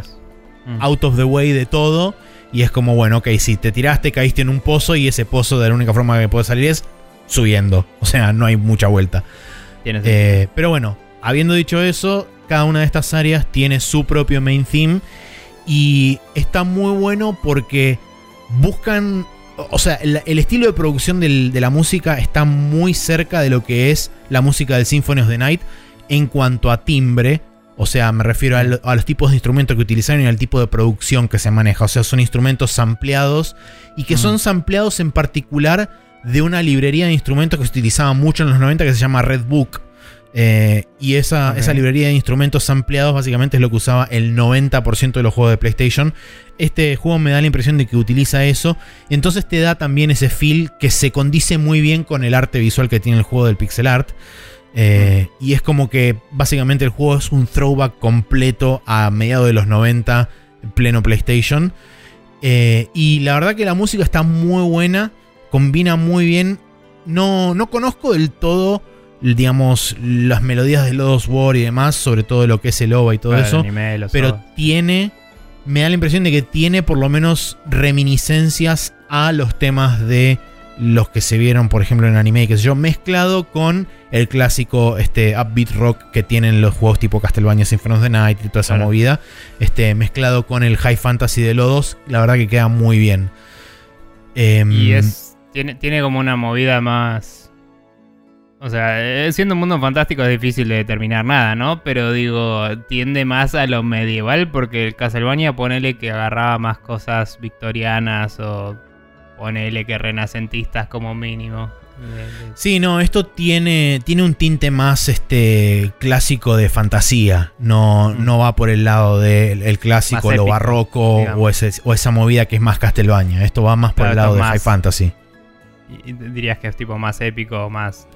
Mm. out of the way de todo. Y es como, bueno, ok, si te tiraste, caíste en un pozo y ese pozo de la única forma que puede salir es subiendo. O sea, no hay mucha vuelta. Eh, pero bueno, habiendo dicho eso, cada una de estas áreas tiene su propio main theme. Y está muy bueno porque buscan. O sea, el, el estilo de producción del- de la música está muy cerca de lo que es la música del Symphony of the Night en cuanto a timbre. O sea, me refiero a, lo- a los tipos de instrumentos que utilizaron y al tipo de producción que se maneja. O sea, son instrumentos sampleados y que Ujú. son sampleados en particular de una librería de instrumentos que se utilizaba mucho en los 90 que se llama Red Book. Eh, y esa, esa librería de instrumentos sampleados básicamente es lo que usaba el 90% de los juegos de PlayStation. Este juego me da la impresión de que utiliza eso. Entonces te da también ese feel que se condice muy bien con el arte visual que tiene el juego del pixel art. Eh, y es como que básicamente el juego es un throwback completo a mediados de los 90, en pleno PlayStation. Eh, y la verdad que la música está muy buena, combina muy bien. No, no conozco del todo, digamos, las melodías de Lodos War y demás, sobre todo lo que es el OVA y todo Claro, eso. anime, Pero tiene, me da la impresión de que tiene por lo menos reminiscencias a los temas de los que se vieron, por ejemplo, en anime, que sé yo, mezclado con el clásico este, upbeat rock que tienen los juegos tipo Castlevania Symphony of the Night y toda esa Claro. movida, este, mezclado con el high fantasy de Lodos, la verdad que queda muy bien. Em, Y es. Tiene, tiene como una movida más. O sea, eh, siendo un mundo fantástico es difícil de determinar nada, ¿no? Pero digo, tiende más a lo medieval porque el Castlevania ponele que agarraba más cosas victorianas o ponele que renacentistas como mínimo. De- de- Sí, no, esto tiene, tiene un tinte más este, clásico de fantasía. No, Mm. no va por el lado del el clásico, lo barroco o, ese- o esa movida que es más Castlevania. Esto va más por Claro, el lado de más- High Fantasy. dirías que es tipo más épico, más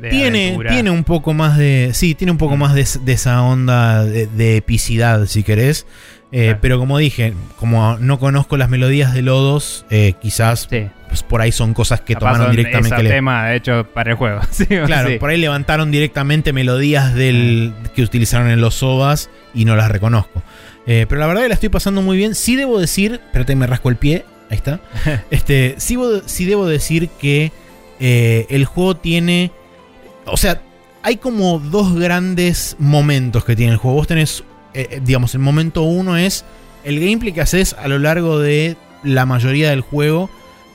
de Tiene, aventura. tiene un poco más de. Sí, tiene un poco Mm. más de, de esa onda de, de epicidad, si querés. Eh, Claro. Pero como dije, como no conozco las melodías de Lodos, eh, quizás Sí, pues, por ahí son cosas que capaz tomaron directamente. le- temas, de hecho, para el juego. (laughs) Sí, Claro, sí. por ahí levantaron directamente melodías del que utilizaron en los OVAs y no las reconozco. Eh, pero la verdad que la estoy pasando muy bien. Sí debo decir, espérate, me rasco el pie. Ahí está. (laughs) este, sí, sí debo decir que el juego tiene. O sea, hay como dos grandes momentos que tiene el juego. Vos tenés, eh, eh, digamos, el momento uno es el gameplay que haces a lo largo de la mayoría del juego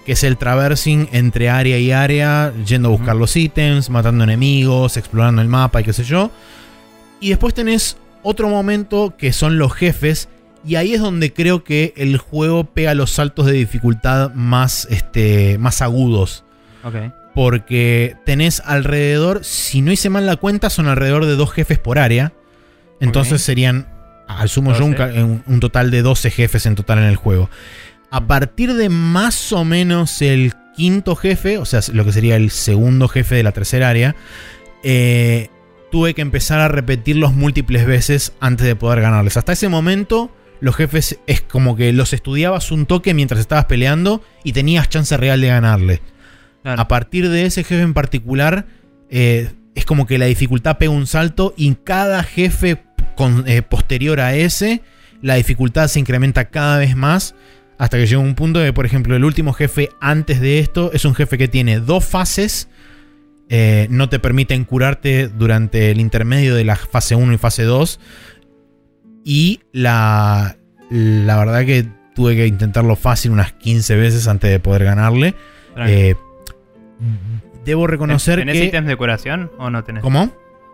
que es el traversing entre área y área, yendo a buscar los ítems, matando enemigos, explorando el mapa y qué sé yo. Y después tenés otro momento que son los jefes, y ahí es donde creo que el juego pega los saltos de dificultad más, este, más agudos. Porque tenés alrededor, si no hice mal la cuenta, son alrededor de dos jefes por área. Entonces serían, al sumo yo, un, 12. ca- un- un total de 12 jefes en total en el juego. A partir de más o menos el quinto jefe, o sea, lo que sería el segundo jefe de la tercera área, eh, tuve que empezar a repetirlos múltiples veces antes de poder ganarles. Hasta ese momento, los jefes es como que los estudiabas un toque mientras estabas peleando y tenías chance real de ganarle. Claro. A partir de ese jefe en particular, eh, es como que la dificultad pega un salto y cada jefe con- eh, posterior a ese, la dificultad se incrementa cada vez más Hasta que llega un punto de, por ejemplo, el último jefe antes de esto es un jefe que tiene dos fases. eh, no te permiten curarte durante el intermedio de la fase 1 y fase 2. Y la, la verdad que tuve que intentarlo fácil unas 15 veces antes de poder ganarle. Eh, debo reconocer ¿Tenés que... ítems de curación o no tenés? ¿Cómo?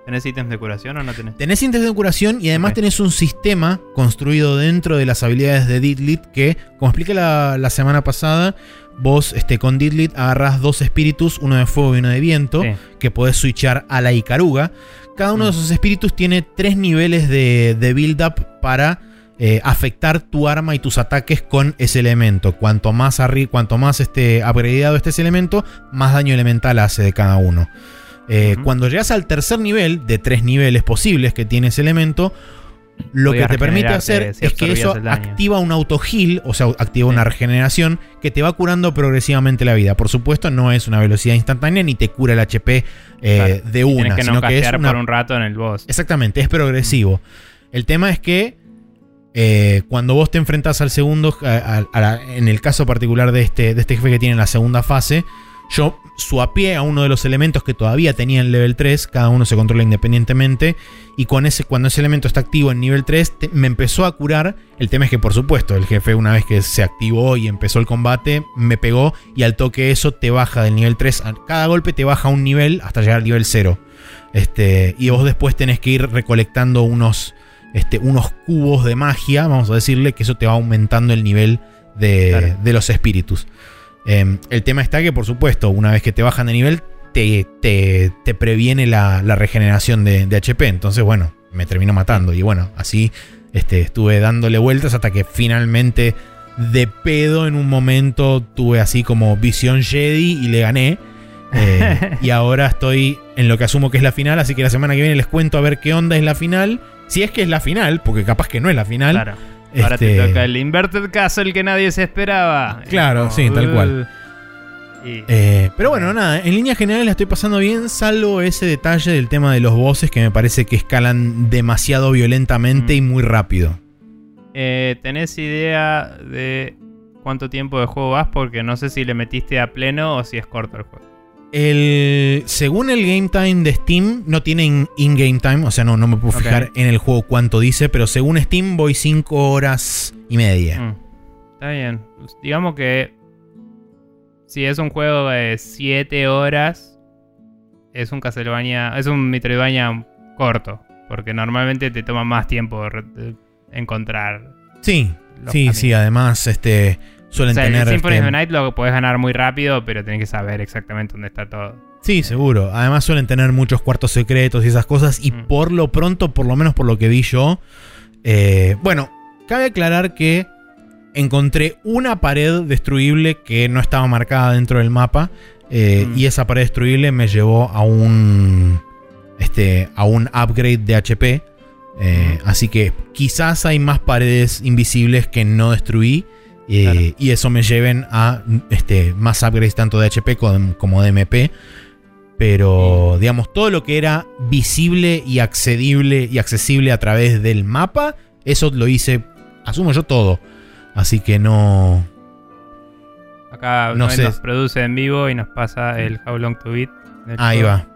¿Tenés ítems de curación o no tenés? Tenés ítems de curación y además Ok. tenés un sistema construido dentro de las habilidades de Didlit que, como expliqué la, la semana pasada, vos este, con Didlit agarrás dos espíritus, uno de fuego y uno de viento, Sí. que podés switchar a la Icaruga. Cada uno de Mm. esos espíritus tiene tres niveles de, de build-up para eh, afectar tu arma y tus ataques con ese elemento. Cuanto más, cuanto más este, upgradeado esté ese elemento, más daño elemental hace de cada uno. Eh. Cuando llegas al tercer nivel, de tres niveles posibles que tiene ese elemento, lo que te permite hacer si es que eso activa un auto heal, o sea, activa una regeneración que te va curando progresivamente la vida. Por supuesto, no es una velocidad instantánea ni te cura el HP eh, Claro. de una, Tienes que sino no que es una por un rato en el boss. Exactamente, es progresivo. El tema es que eh, cuando vos te enfrentás al segundo, a- a- a la- en el caso particular de este, de este jefe que tiene la segunda fase, yo suapié a uno de los elementos que todavía tenía en level 3, cada uno se controla independientemente, y con ese, cuando ese elemento está activo en nivel 3, te- me empezó a curar. El tema es que, por supuesto, el jefe, una vez que se activó y empezó el combate, me pegó, y al toque eso te baja del nivel 3, a- cada golpe te baja un nivel hasta llegar al nivel 0. Este, y vos después tenés que ir recolectando unos, este, unos cubos de magia, vamos a decirle, que eso te va aumentando el nivel de, Claro. de los espíritus. Eh, el tema está que, por supuesto, una vez que te bajan de nivel, te, te- te previene la, la regeneración de, de HP. Entonces, bueno, me terminó matando. Y bueno, así este, estuve dándole vueltas hasta que finalmente, de pedo, en un momento tuve así como visión Jedi y le gané. Eh, y ahora estoy en lo que asumo que es la final, así que la semana que viene les cuento a ver qué onda es la final. Si es que es la final, porque capaz que no es la final. Claro. Ahora Este, te toca el Inverted Castle que nadie se esperaba. Claro, sí, tal cual. uh, y- Eh, pero bueno, nada, en líneas generales la estoy pasando bien, salvo ese detalle del tema de los bosses que me parece que escalan demasiado violentamente Mm. y muy rápido. eh, ¿Tenés idea de cuánto tiempo de juego vas? Porque no sé si le metiste a pleno o si es corto el juego. El, según el game time de Steam, no tiene in- in-game time, o sea, no, no me puedo fijar en el juego cuánto dice, pero según Steam voy 5 horas y media. Mm, Está bien. Pues, Digamos que si es un juego de 7 horas, es un Castlevania, es un Metroidvania corto. Porque normalmente te toma más tiempo encontrar. Sí, sí, caminos. sí, además este, O suelen sea, tener... el Symphony este, of the Night lo podés ganar muy rápido, pero tenés que saber exactamente dónde está todo. Sí, seguro. Además suelen tener muchos cuartos secretos y esas cosas. Y Mm. por lo pronto, por lo menos por lo que vi yo. eh, bueno, cabe aclarar que encontré una pared destruible que no estaba marcada dentro del mapa. eh, Mm. Y esa pared destruible me llevó a un. Este. a un upgrade de HP. eh, Mm. Así que quizás hay más paredes invisibles que no destruí. Eh, Claro. Y eso me lleven a este, más upgrades tanto de HP com- como de MP. Pero, digamos, todo lo que era visible y accedible y accesible a través del mapa, eso lo hice, asumo yo todo. Así que no. Acá No sé. nos produce en vivo y nos pasa el How Long to Beat. Ahí juego, va.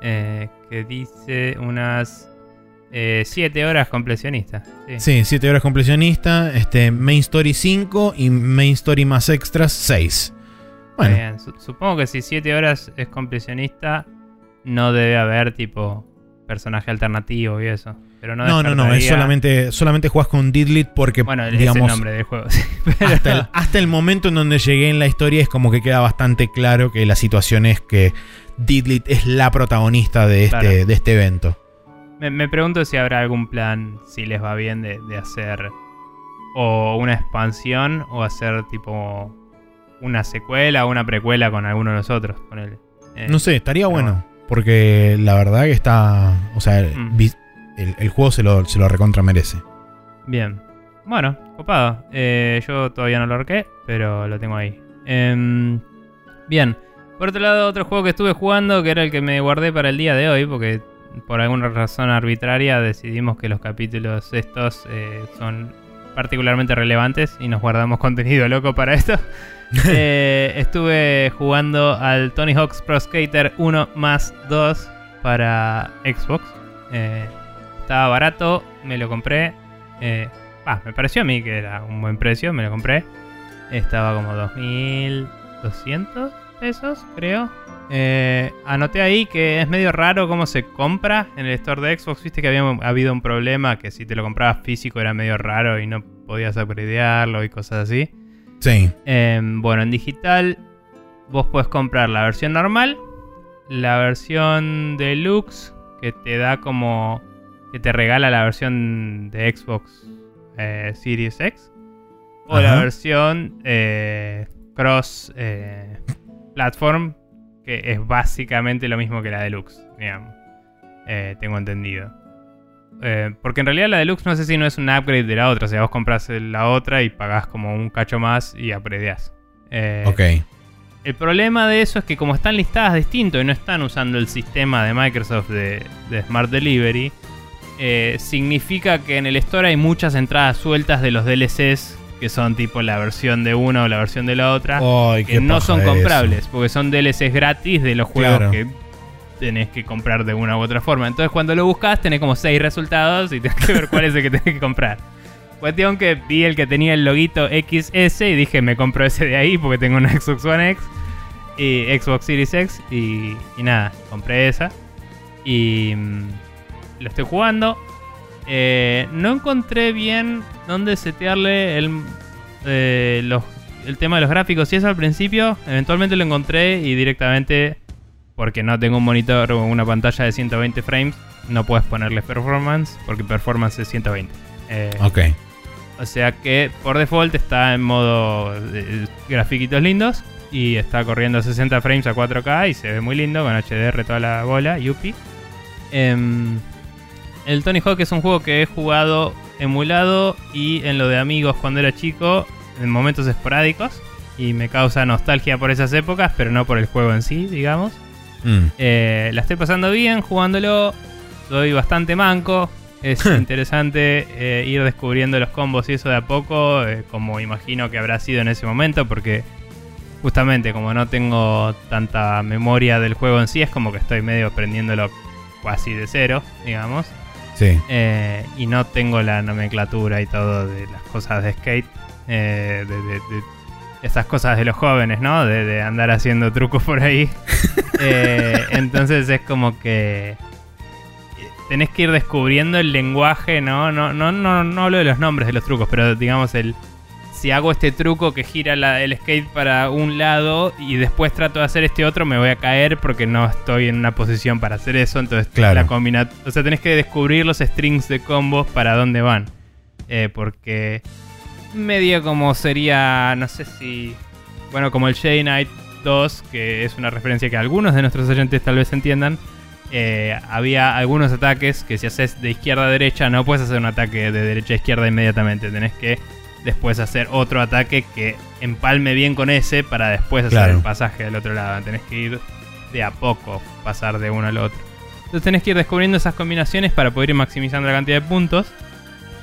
eh, que dice unas 7 horas completionista. Sí. Sí, 7 horas completionista. Este, Main Story 5 y Main Story más extras 6. Bueno, Bien, su- supongo que si 7 horas es completionista, no debe haber tipo personaje alternativo y eso. Pero no, no, no, no, es solamente, solamente juegas con Didlit porque, Bueno, es el digamos, nombre del juego. (laughs) sí, pero- hasta el, hasta el momento en donde llegué en la historia es como que queda bastante claro que la situación es que Didlit es la protagonista de este, Claro. de este evento. Me, me pregunto si habrá algún plan, si les va bien, de, de hacer o una expansión o hacer tipo una secuela o una precuela con alguno de los otros. ponele. Eh, No sé, estaría bueno. Porque la verdad que está. O sea, Mm. el, el juego se lo, se lo recontra merece. Bien. Bueno, copado. Eh, yo todavía no lo arqué, pero lo tengo ahí. Em, bien. Por otro lado, otro juego que estuve jugando, que era el que me guardé para el día de hoy, porque por alguna razón arbitraria decidimos que los capítulos estos eh, son particularmente relevantes y nos guardamos (laughs) contenido loco para esto. (laughs) Eh, estuve jugando al Tony Hawk's Pro Skater 1 más 2 para Xbox. Eh, estaba barato, me lo compré. Ah, me pareció a mí que era un buen precio, me lo compré. Estaba como 2.200 pesos, creo. Eh, anoté ahí que es medio raro cómo se compra en el store de Xbox. Viste que había habido un problema que si te lo comprabas físico era medio raro y no podías upgradearlo y cosas así. Sí. Em, bueno, en digital vos puedes comprar la versión normal, la versión deluxe que te da como que te regala la versión de Xbox eh, Series X o la versión eh, cross eh, platform que es básicamente lo mismo que la deluxe, digamos. Eh, tengo entendido. Eh, porque en realidad la deluxe no sé si no es un upgrade de la otra. O sea, vos compras la otra y pagás como un cacho más y upgradeás. Eh, Ok. El problema de eso es que como están listadas distinto y no están usando el sistema de Microsoft de, de Smart Delivery, eh, significa que en el store hay muchas entradas sueltas de los DLCs que son tipo la versión de una o la versión de la otra, Ay, que no son eso. comprables, porque son DLCs gratis de los juegos Claro. que tenés que comprar de una u otra forma. Entonces cuando lo buscas tenés como 6 resultados y (laughs) tenés que ver cuál es el que tenés que comprar. Cuestión que vi el que tenía el loguito XS y dije me compro ese de ahí porque tengo una (laughs) Xbox One X y Xbox Series X y, y nada, compré esa y mm, lo estoy jugando. Eh, no encontré bien dónde setearle el, eh, los- el tema de los gráficos y eso al principio. Eventualmente lo encontré y directamente, porque no tengo un monitor o una pantalla de 120 frames, no puedes ponerle performance porque performance es 120. Eh, Ok. o sea que por default está en modo eh, grafiquitos lindos y está corriendo a 60 frames a 4K y se ve muy lindo con HDR toda la bola, yupi. Em, el Tony Hawk es un juego que he jugado emulado y en lo de amigos cuando era chico en momentos esporádicos y me causa nostalgia por esas épocas, pero no por el juego en sí, digamos. Mm. Eh, la estoy pasando bien jugándolo. Soy bastante manco. Es (laughs) interesante eh, ir descubriendo los combos y eso de a poco, eh, como imagino que habrá sido en ese momento, porque justamente como no tengo tanta memoria del juego en sí, es como que estoy medio aprendiéndolo casi de cero, digamos. Sí. Eh, y no tengo la nomenclatura y todo de las cosas de skate. eh, de, de- de esas cosas de los jóvenes, ¿no? De, de andar haciendo trucos por ahí. (laughs) Eh, entonces es como que tenés que ir descubriendo el lenguaje, ¿no? No, no, no, no hablo de los nombres de los trucos, pero digamos el... Si hago este truco que gira la- el skate para un lado y después trato de hacer este otro, me voy a caer porque no estoy en una posición para hacer eso. Entonces Claro. la combina O sea, tenés que descubrir los strings de combos para dónde van. Eh, porque medio como sería, no sé si... Bueno, como el Jedi Knight 2, que es una referencia que algunos de nuestros oyentes tal vez entiendan. eh, había algunos ataques que si haces de izquierda a derecha no puedes hacer un ataque de derecha a izquierda inmediatamente. Tenés que después hacer otro ataque que empalme bien con ese para después hacer Claro. el pasaje del otro lado. Tenés que ir de a poco, pasar de uno al otro. Entonces tenés que ir descubriendo esas combinaciones para poder ir maximizando la cantidad de puntos.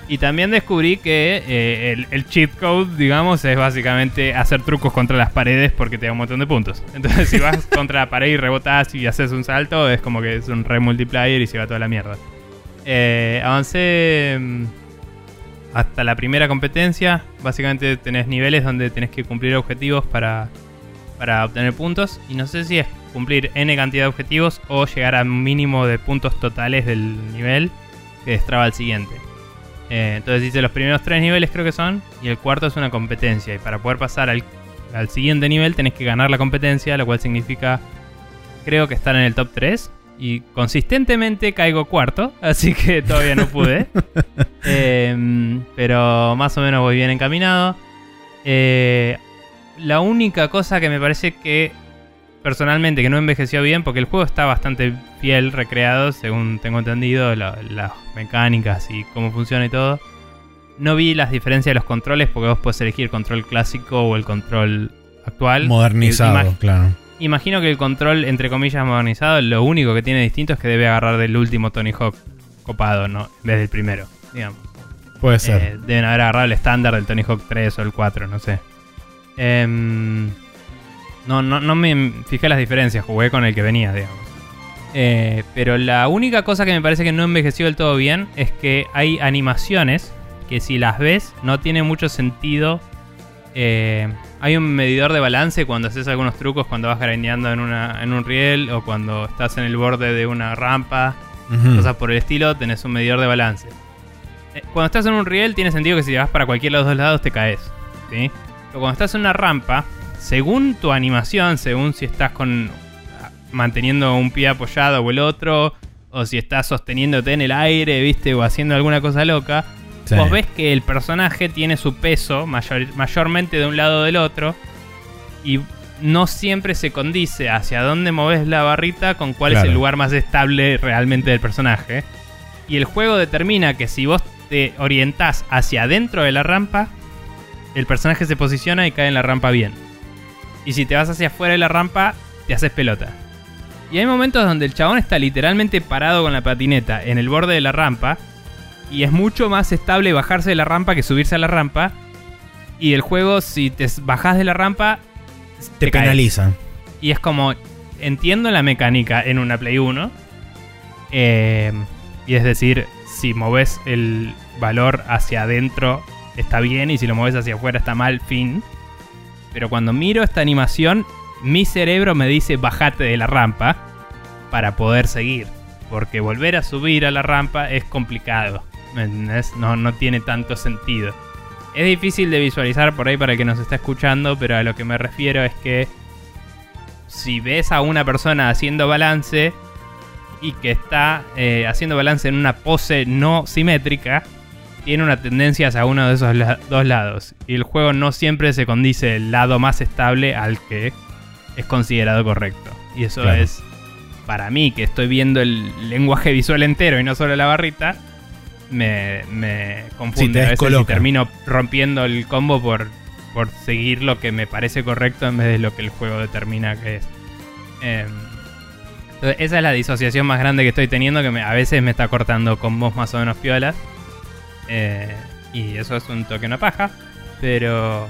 Y también descubrí que eh, el, el cheat code, digamos, es básicamente hacer trucos contra las paredes porque te da un montón de puntos. (laughs) Entonces, si vas contra la pared y rebotás y haces un salto, es como que es un re multiplayer y se va toda la mierda. Eh, avancé mm, hasta la primera competencia. Básicamente tenés niveles donde tenés que cumplir objetivos para, para obtener puntos. Y no sé si es cumplir n cantidad de objetivos o llegar al mínimo de puntos totales del nivel que destraba el siguiente. Eh, entonces dice los primeros tres niveles creo que son y el cuarto es una competencia y para poder pasar al, al siguiente nivel tenés que ganar la competencia, lo cual significa creo que estar en el top 3 y consistentemente caigo cuarto, así que (laughs) todavía no pude. Eh, pero más o menos voy bien encaminado. Eh, la única cosa que me parece que personalmente que no envejeció bien, porque el juego está bastante fiel, recreado, según tengo entendido, la- las mecánicas y cómo funciona y todo. No vi las diferencias de los controles, porque vos podés elegir el control clásico o el control actual. Modernizado, claro. Imagino que el control, entre comillas, modernizado, lo único que tiene distinto es que debe agarrar del último Tony Hawk copado, ¿no? En vez del primero, digamos. Puede ser. Eh, deben haber agarrado el estándar del Tony Hawk 3 o el 4, no sé. Em, no, no, no me fijé las diferencias, jugué con el que venía, digamos. Eh, pero la única cosa que me parece que no envejeció del todo bien es que hay animaciones que si las ves no tiene mucho sentido. Eh, hay un medidor de balance cuando haces algunos trucos, cuando vas grindeando en, una, en un riel o cuando estás en el borde de una rampa, cosas por el estilo, tenés un medidor de balance. Eh, Cuando estás en un riel tiene sentido que si vas para cualquiera de los dos lados te caes. ¿sí? Pero cuando estás en una rampa, según tu animación, según si estás con manteniendo un pie apoyado o el otro, o si estás sosteniéndote en el aire, viste, o haciendo alguna cosa loca, Sí. vos ves que el personaje tiene su peso mayor- mayormente de un lado o del otro y no siempre se condice hacia dónde moves la barrita con cuál es el lugar más estable realmente del personaje. Y el juego determina que si vos te orientás hacia adentro de la rampa, el personaje se posiciona y cae en la rampa bien. Y si te vas hacia afuera de la rampa, te haces pelota. Y hay momentos donde el chabón está literalmente parado con la patineta en el borde de la rampa. Y es mucho más estable bajarse de la rampa que subirse a la rampa. Y el juego, si te bajás de la rampa, Te caes. penaliza. Y es como, entiendo la mecánica en una Play 1. eh, y es decir, si moves el valor hacia adentro está bien y si lo moves hacia afuera está mal, fin. Pero cuando miro esta animación, mi cerebro me dice bajate de la rampa para poder seguir. Porque volver a subir a la rampa es complicado. No, no tiene tanto sentido. Es difícil de visualizar por ahí para el que nos está escuchando, pero a lo que me refiero es que si ves a una persona haciendo balance y que está eh, haciendo balance en una pose no simétrica, tiene una tendencia hacia uno de esos la- dos lados. Y el juego no siempre se condice el lado más estable al que es considerado correcto. Y eso Claro. es, para mí, que estoy viendo el lenguaje visual entero y no solo la barrita, me, me confunde. Sí, te a veces y termino rompiendo el combo por, por seguir lo que me parece correcto en vez de lo que el juego determina que es. Em, entonces, esa es la disociación más grande que estoy teniendo, que me- a veces me está cortando combos más o menos piolas. Eh, y eso es un toque una paja. Pero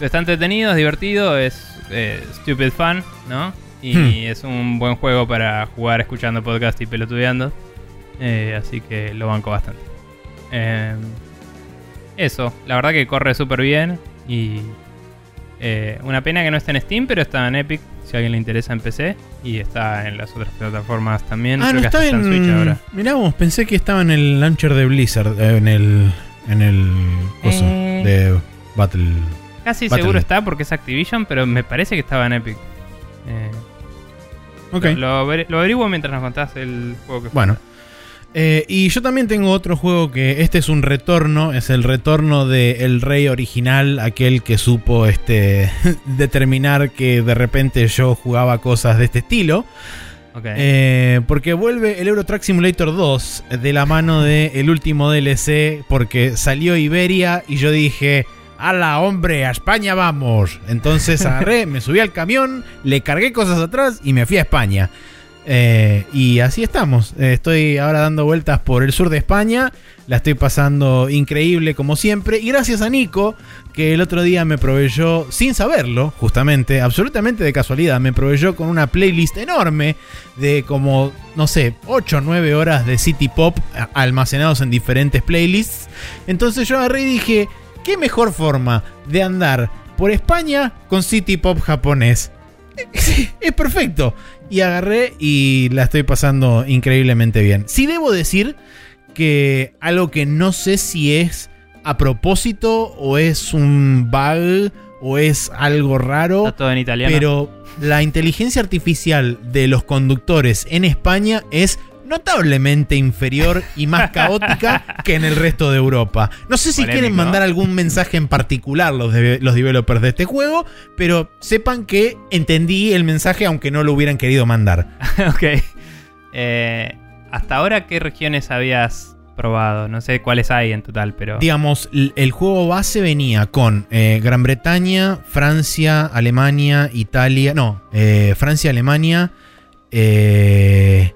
está entretenido, es divertido, es eh, stupid fun, ¿no? Y Hmm. es un buen juego para jugar escuchando podcast y pelotudeando. Eh, así que lo banco bastante. Eh, eso, la verdad que corre súper bien. Y eh, una pena que no esté en Steam, pero está en Epic. Si a alguien le interesa en PC. Y está en las otras plataformas también. Ah, Creo no que está en. Switch ahora. Mirá vos, pensé que estaba en el launcher de Blizzard. eh, en el. En el. Coso, Eh. de Battle. Casi seguro está porque es Activision, pero me parece que estaba en Epic. Eh, Ok. lo, lo averi- lo averiguo mientras nos contás el juego que Bueno. Eh, y yo también tengo otro juego que este es un retorno, es el retorno del rey original, aquel que supo este, (laughs) determinar que de repente yo jugaba cosas de este estilo. Eh, porque vuelve el Euro Truck Simulator 2 de la mano del último DLC, porque salió Iberia y yo dije, ¡Hala, hombre! ¡A España vamos! Entonces agarré, (laughs) me subí al camión, le cargué cosas atrás y me fui a España. Eh, y así estamos. Eh, estoy ahora dando vueltas por el sur de España. La estoy pasando increíble como siempre. Y gracias a Nico, que el otro día me proveyó, sin saberlo, justamente, absolutamente de casualidad, me proveyó con una playlist enorme de como, no sé, 8 o 9 horas de City Pop almacenados en diferentes playlists. Entonces yo agarré y dije, ¿qué mejor forma de andar por España con City Pop japonés? (laughs) es perfecto. Y agarré y la estoy pasando increíblemente bien. Sí debo decir que algo que no sé si es a propósito o es un bug o es algo raro. Está todo en italiano. Pero la inteligencia artificial de los conductores en España es notablemente inferior y más caótica que en el resto de Europa. No sé si Polémico. quieren mandar algún mensaje en particular los, de- los developers de este juego, pero sepan que entendí el mensaje aunque no lo hubieran querido mandar. (laughs) ok. Eh, Hasta ahora, ¿qué regiones habías probado? No sé cuáles hay en total, pero. Digamos, el juego base venía con eh, Gran Bretaña, Francia, Alemania, Italia. No, eh, Francia, Alemania, eh,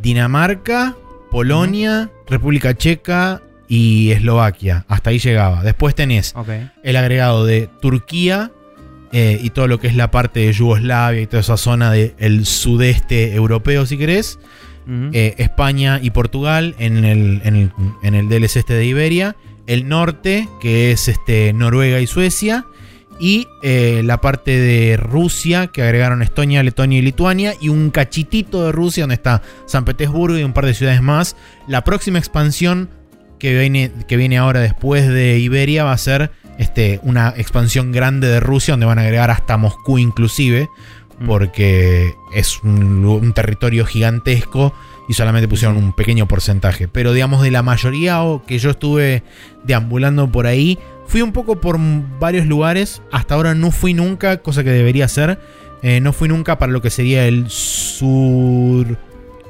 Dinamarca, Polonia, República Checa y Eslovaquia. Hasta ahí llegaba. Después tenés el agregado de Turquía eh, y todo lo que es la parte de Yugoslavia y toda esa zona del sudeste europeo, si querés. Eh, España y Portugal en el, en, el, en el DLC este de Iberia. El norte, que es este, Noruega y Suecia. Y eh, la parte de Rusia, que agregaron Estonia, Letonia y Lituania. Y un cachitito de Rusia, donde está San Petersburgo y un par de ciudades más. La próxima expansión que viene, que viene ahora después de Iberia va a ser este, una expansión grande de Rusia, donde van a agregar hasta Moscú inclusive Mm. porque es un, un territorio gigantesco y solamente pusieron un pequeño porcentaje. Pero digamos de la mayoría o que yo estuve deambulando por ahí, fui un poco por varios lugares. Hasta ahora no fui nunca, cosa que debería ser. eh, no fui nunca para lo que sería el sureste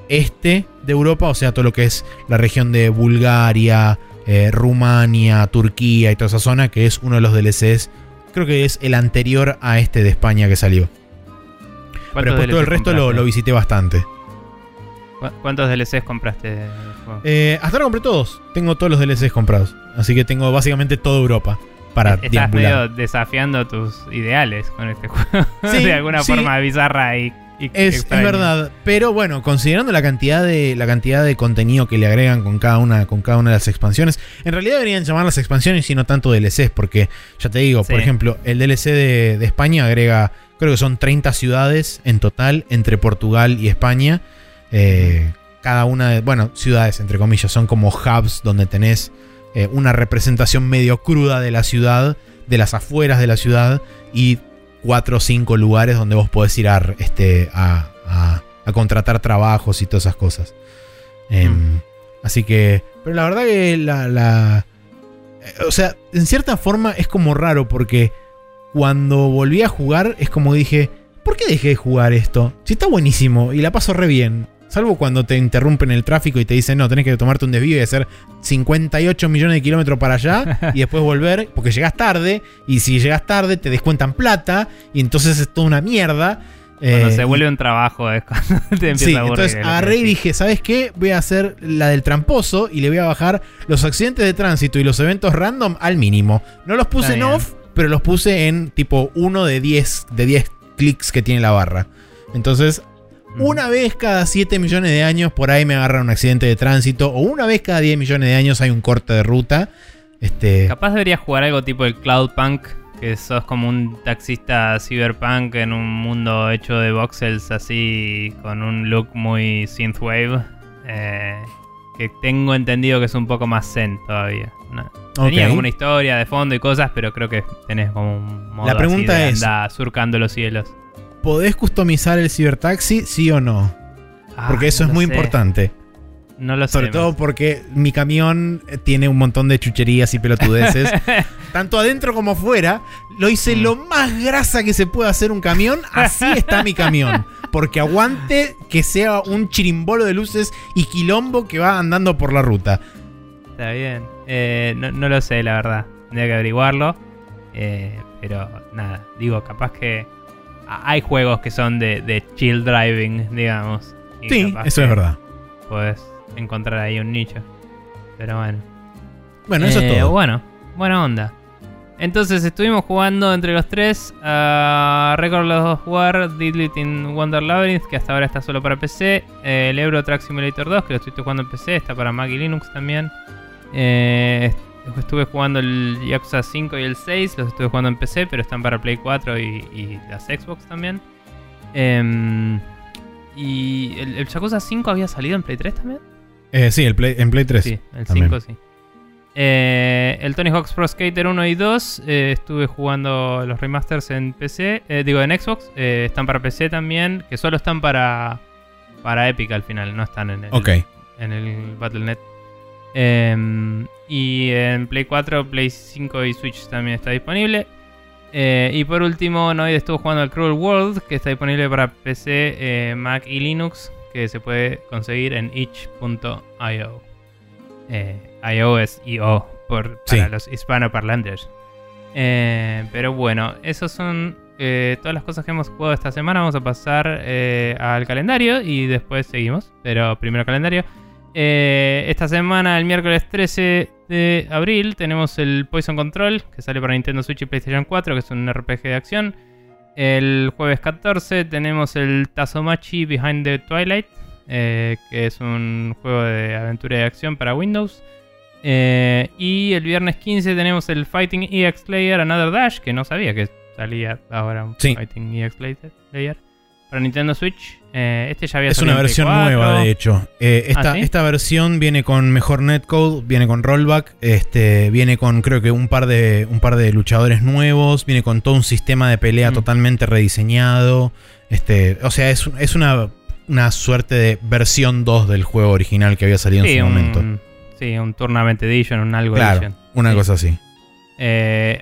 de Europa, o sea, todo lo que es la región de Bulgaria, eh, Rumania, Turquía y toda esa zona, que es uno de los DLCs. Creo que es el anterior a este de España que salió. Pero ¿Cuántos después todo el resto lo visité bastante. ¿Cu- ¿Cuántos DLCs compraste? Eh, hasta ahora compré todos. Tengo todos los DLCs comprados. Así que tengo básicamente toda Europa para Estás deambular. medio desafiando tus ideales con este (laughs) juego. Sí, de alguna sí. forma bizarra y, y Es, es verdad, pero bueno, considerando la cantidad de la cantidad de contenido que le agregan con cada una con cada una de las expansiones, en realidad deberían llamar las expansiones y no tanto DLCs, porque ya te digo, por ejemplo, el DLC de, de España agrega, creo que son 30 ciudades en total entre Portugal y España. Eh, cada una de, bueno, ciudades entre comillas, son como hubs donde tenés eh, una representación medio cruda de la ciudad, de las afueras de la ciudad y cuatro o cinco lugares donde vos podés ir a, este, a, a- a contratar trabajos y todas esas cosas. Em, Mm. Así que, pero la verdad que la, la- eh, o sea, en cierta forma es como raro porque cuando volví a jugar es como dije, ¿por qué dejé de jugar esto? Si está buenísimo y la paso re bien. Salvo cuando te interrumpen el tráfico y te dicen, no, tenés que tomarte un desvío y hacer 58 millones de kilómetros para allá (laughs) y después volver porque llegas tarde. Y si llegas tarde te descuentan plata y entonces es toda una mierda. Cuando Eh, se vuelve un trabajo es cuando (laughs) te empieza Sí, a aburrir. entonces agarré y dije, ¿sabes qué? Voy a hacer la del tramposo y le voy a bajar los accidentes de tránsito y los eventos random al mínimo. No los puse en off, pero los puse en tipo uno de 10 de 10 clics que tiene la barra. Entonces. Una vez cada 7 millones de años por ahí me agarra un accidente de tránsito o una vez cada 10 millones de años hay un corte de ruta. Este, Capaz deberías jugar algo tipo el Cloudpunk, que sos como un taxista cyberpunk en un mundo hecho de voxels así, con un look muy synthwave. eh, que tengo entendido que es un poco más zen todavía. ¿no? Tenía Ok. como una historia de fondo y cosas, pero creo que tenés como un modo La pregunta así de es- anda surcando los cielos. ¿Podés customizar el cibertaxi? ¿Sí o no? Porque Ah, eso no es muy sé. importante. No lo sé. Sobre todo porque mi camión eh, tiene un montón de chucherías y pelotudeces. (laughs) tanto adentro como afuera. Lo hice Mm. lo más grasa que se puede hacer un camión. Así está mi camión. Porque aguante que sea un chirimbolo de luces y quilombo que va andando por la ruta. Está bien. Eh, no, no lo sé, la verdad. Tendría que averiguarlo. Eh, pero nada, digo, capaz que hay juegos que son de, de chill driving, digamos. Sí, eso es verdad. Puedes encontrar ahí un nicho. Pero bueno. Bueno, eso Eh, es todo. Bueno, buena onda. Entonces estuvimos jugando entre los tres a Record of War, Didlit in Wonder Labyrinth, que hasta ahora está solo para PC. eh, el Euro Truck Simulator 2, que lo estoy jugando en PC, está para Mac y Linux también. Eh, estuve jugando el Yakuza 5 y el 6, los estuve jugando en PC, pero están para Play 4 y, y las Xbox también. Em, y el, el Yakuza 5 había salido en Play 3 también. Eh, sí, el Play, en Play 3. Sí, el también. 5 sí. Eh, el Tony Hawk's Pro Skater 1 y 2 eh, estuve jugando los remasters en PC, digo en Xbox, están para PC también, que solo están para para Epic al final, no están en el, en el Battle.net. Em, y en Play 4, Play 5 y Switch también está disponible. Eh, y por último, Noid estuvo jugando al Cruel World, que está disponible para PC, eh, Mac y Linux, que se puede conseguir en itch.io. Eh, IO es IO por, Sí. para los hispanoparlantes. Eh, pero bueno, esas son todas las cosas que hemos jugado esta semana. Vamos a pasar al calendario y después seguimos. Pero primero calendario. Esta semana, el miércoles 13 de abril tenemos el Poison Control, que sale para Nintendo Switch y PlayStation 4, que es un RPG de acción. El jueves 14 tenemos el Tazomachi Behind the Twilight, eh, que es un juego de aventura y de acción para Windows. Eh, y el viernes 15 tenemos el Fighting EX Player Another Dash, que no sabía que salía ahora un Sí. Fighting EX Player para Nintendo Switch. Eh, este ya había Es una versión Play 4. nueva, de hecho. Eh, esta, ¿Ah, sí? esta versión viene con mejor netcode, viene con rollback, este, viene con creo que un par de un par de luchadores nuevos, viene con todo un sistema de pelea Mm. totalmente rediseñado. Este, o sea, es, es una, una suerte de versión 2 del juego original que había salido Sí, en su un, momento. sí, un Tournament Edition, un algo Claro, Edition. una Sí. cosa así. Eh,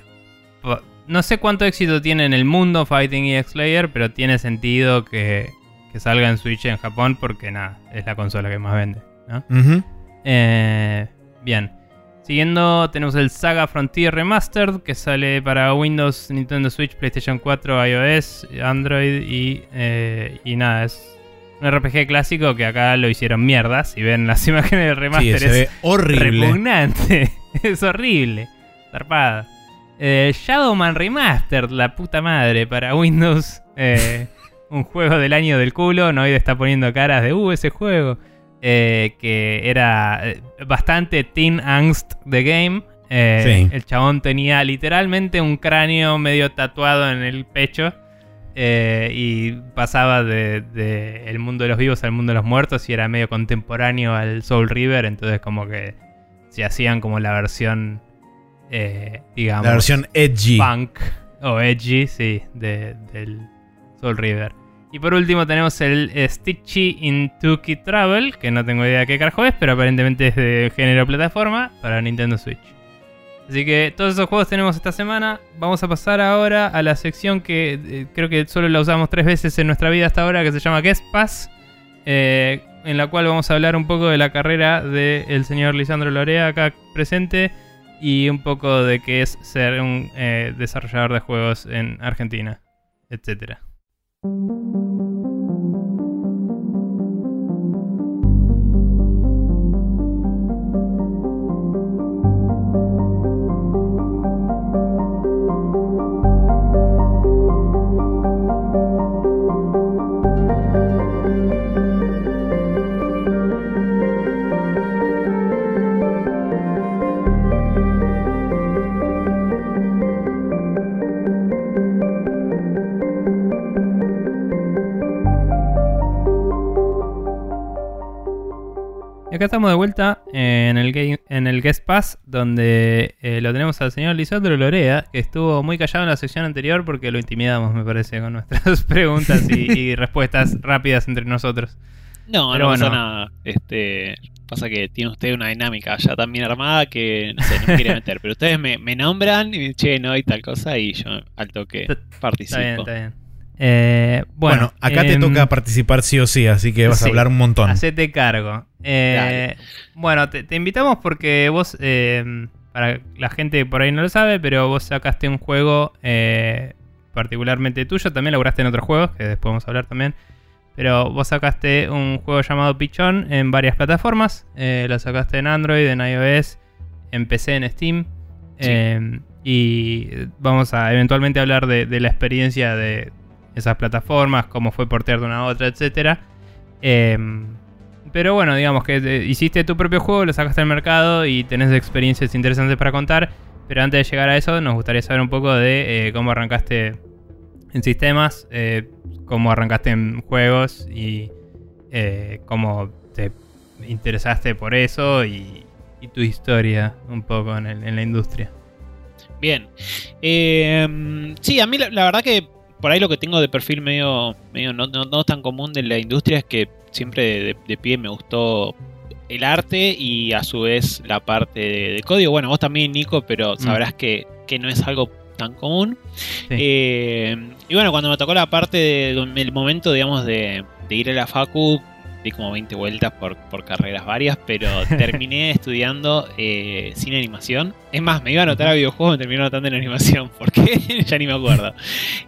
no sé cuánto éxito tiene en el mundo Fighting EX Player, pero tiene sentido que, que salga en Switch en Japón porque nada, es la consola que más vende. ¿no? Eh, bien. Siguiendo, tenemos el Saga Frontier Remastered que sale para Windows, Nintendo Switch, PlayStation 4, iOS, Android y, eh, y nada, es un RPG clásico que acá lo hicieron mierda. Si ven las (laughs) imágenes del Sí, remaster, se es ve horrible. repugnante. (laughs) es horrible. Zarpada. Eh, Shadowman Remastered, la puta madre, para Windows. Eh, un juego del año del culo. Noid está poniendo caras de, uh, ese juego. Eh, que era eh, bastante teen angst de game. Sí. El chabón tenía literalmente un cráneo medio tatuado en el pecho. y pasaba de, de el mundo de los vivos al mundo de los muertos y era medio contemporáneo al Soul River. Entonces como que se hacían como la versión, eh, digamos, La versión edgy. punk o edgy, sí, de- del Soul River. Y por último tenemos el Stitchy into Kid Travel, que no tengo idea de qué carajo es, pero aparentemente es de género plataforma para Nintendo Switch. Así que todos esos juegos tenemos esta semana. Vamos a pasar ahora a la sección que eh, creo que solo la usamos tres veces en nuestra vida hasta ahora, que se llama Guest Pass, eh, en la cual vamos a hablar un poco de la carrera del señor Lisandro Lorea acá presente y un poco de qué es ser un eh, desarrollador de juegos en Argentina, etcétera. Acá estamos de vuelta en el, game- en el Guest Pass, donde eh, lo tenemos al señor Lisandro Lorea, que estuvo muy callado en la sección anterior porque lo intimidamos, me parece, con nuestras (laughs) preguntas y, y (laughs) respuestas rápidas entre nosotros. No, Pero no pasa bueno. nada. Este, pasa que tiene usted una dinámica ya tan bien armada que no sé, no me quería meter. Pero ustedes me, me nombran y me dicen, che, no hay tal cosa y yo al toque participo. Está bien, está bien. Eh, Bueno, bueno, acá te em, toca participar sí o sí, así que vas sí. a hablar un montón. Hacete cargo. Eh, bueno, te, te invitamos porque vos, eh, para la gente que por ahí no lo sabe, pero vos sacaste un juego eh, particularmente tuyo, también lograste en otros juegos, que después vamos a hablar también. Pero vos sacaste un juego llamado Pichón en varias plataformas. Eh, lo sacaste en Android, en iOS, en PC, en Steam. Sí. Eh, y vamos a eventualmente hablar de, de la experiencia de esas plataformas, cómo fue portear de una a otra, etcétera. Eh, pero bueno, digamos que eh, hiciste tu propio juego, lo sacaste al mercado y tenés experiencias interesantes para contar. Pero antes de llegar a eso, nos gustaría saber un poco de eh, cómo arrancaste en sistemas, eh, cómo arrancaste en juegos y cómo te interesaste por eso y, y tu historia un poco en, la industria. Bien. Eh, sí, a mí la verdad que por ahí lo que tengo de perfil medio, medio no, no- no tan común de la industria es que siempre de, de pie me gustó el arte y a su vez la parte de, de código. Bueno, vos también, Nico, pero sabrás que, que no es algo tan común. Sí. Eh, y bueno, cuando me tocó la parte de- del momento, digamos, de, de ir a la Facu, di como 20 vueltas por, por carreras varias, pero (laughs) terminé estudiando eh, cine animación. Es más, me iba a anotar a videojuegos, me terminé anotando en animación, (laughs) porque ya ni me acuerdo.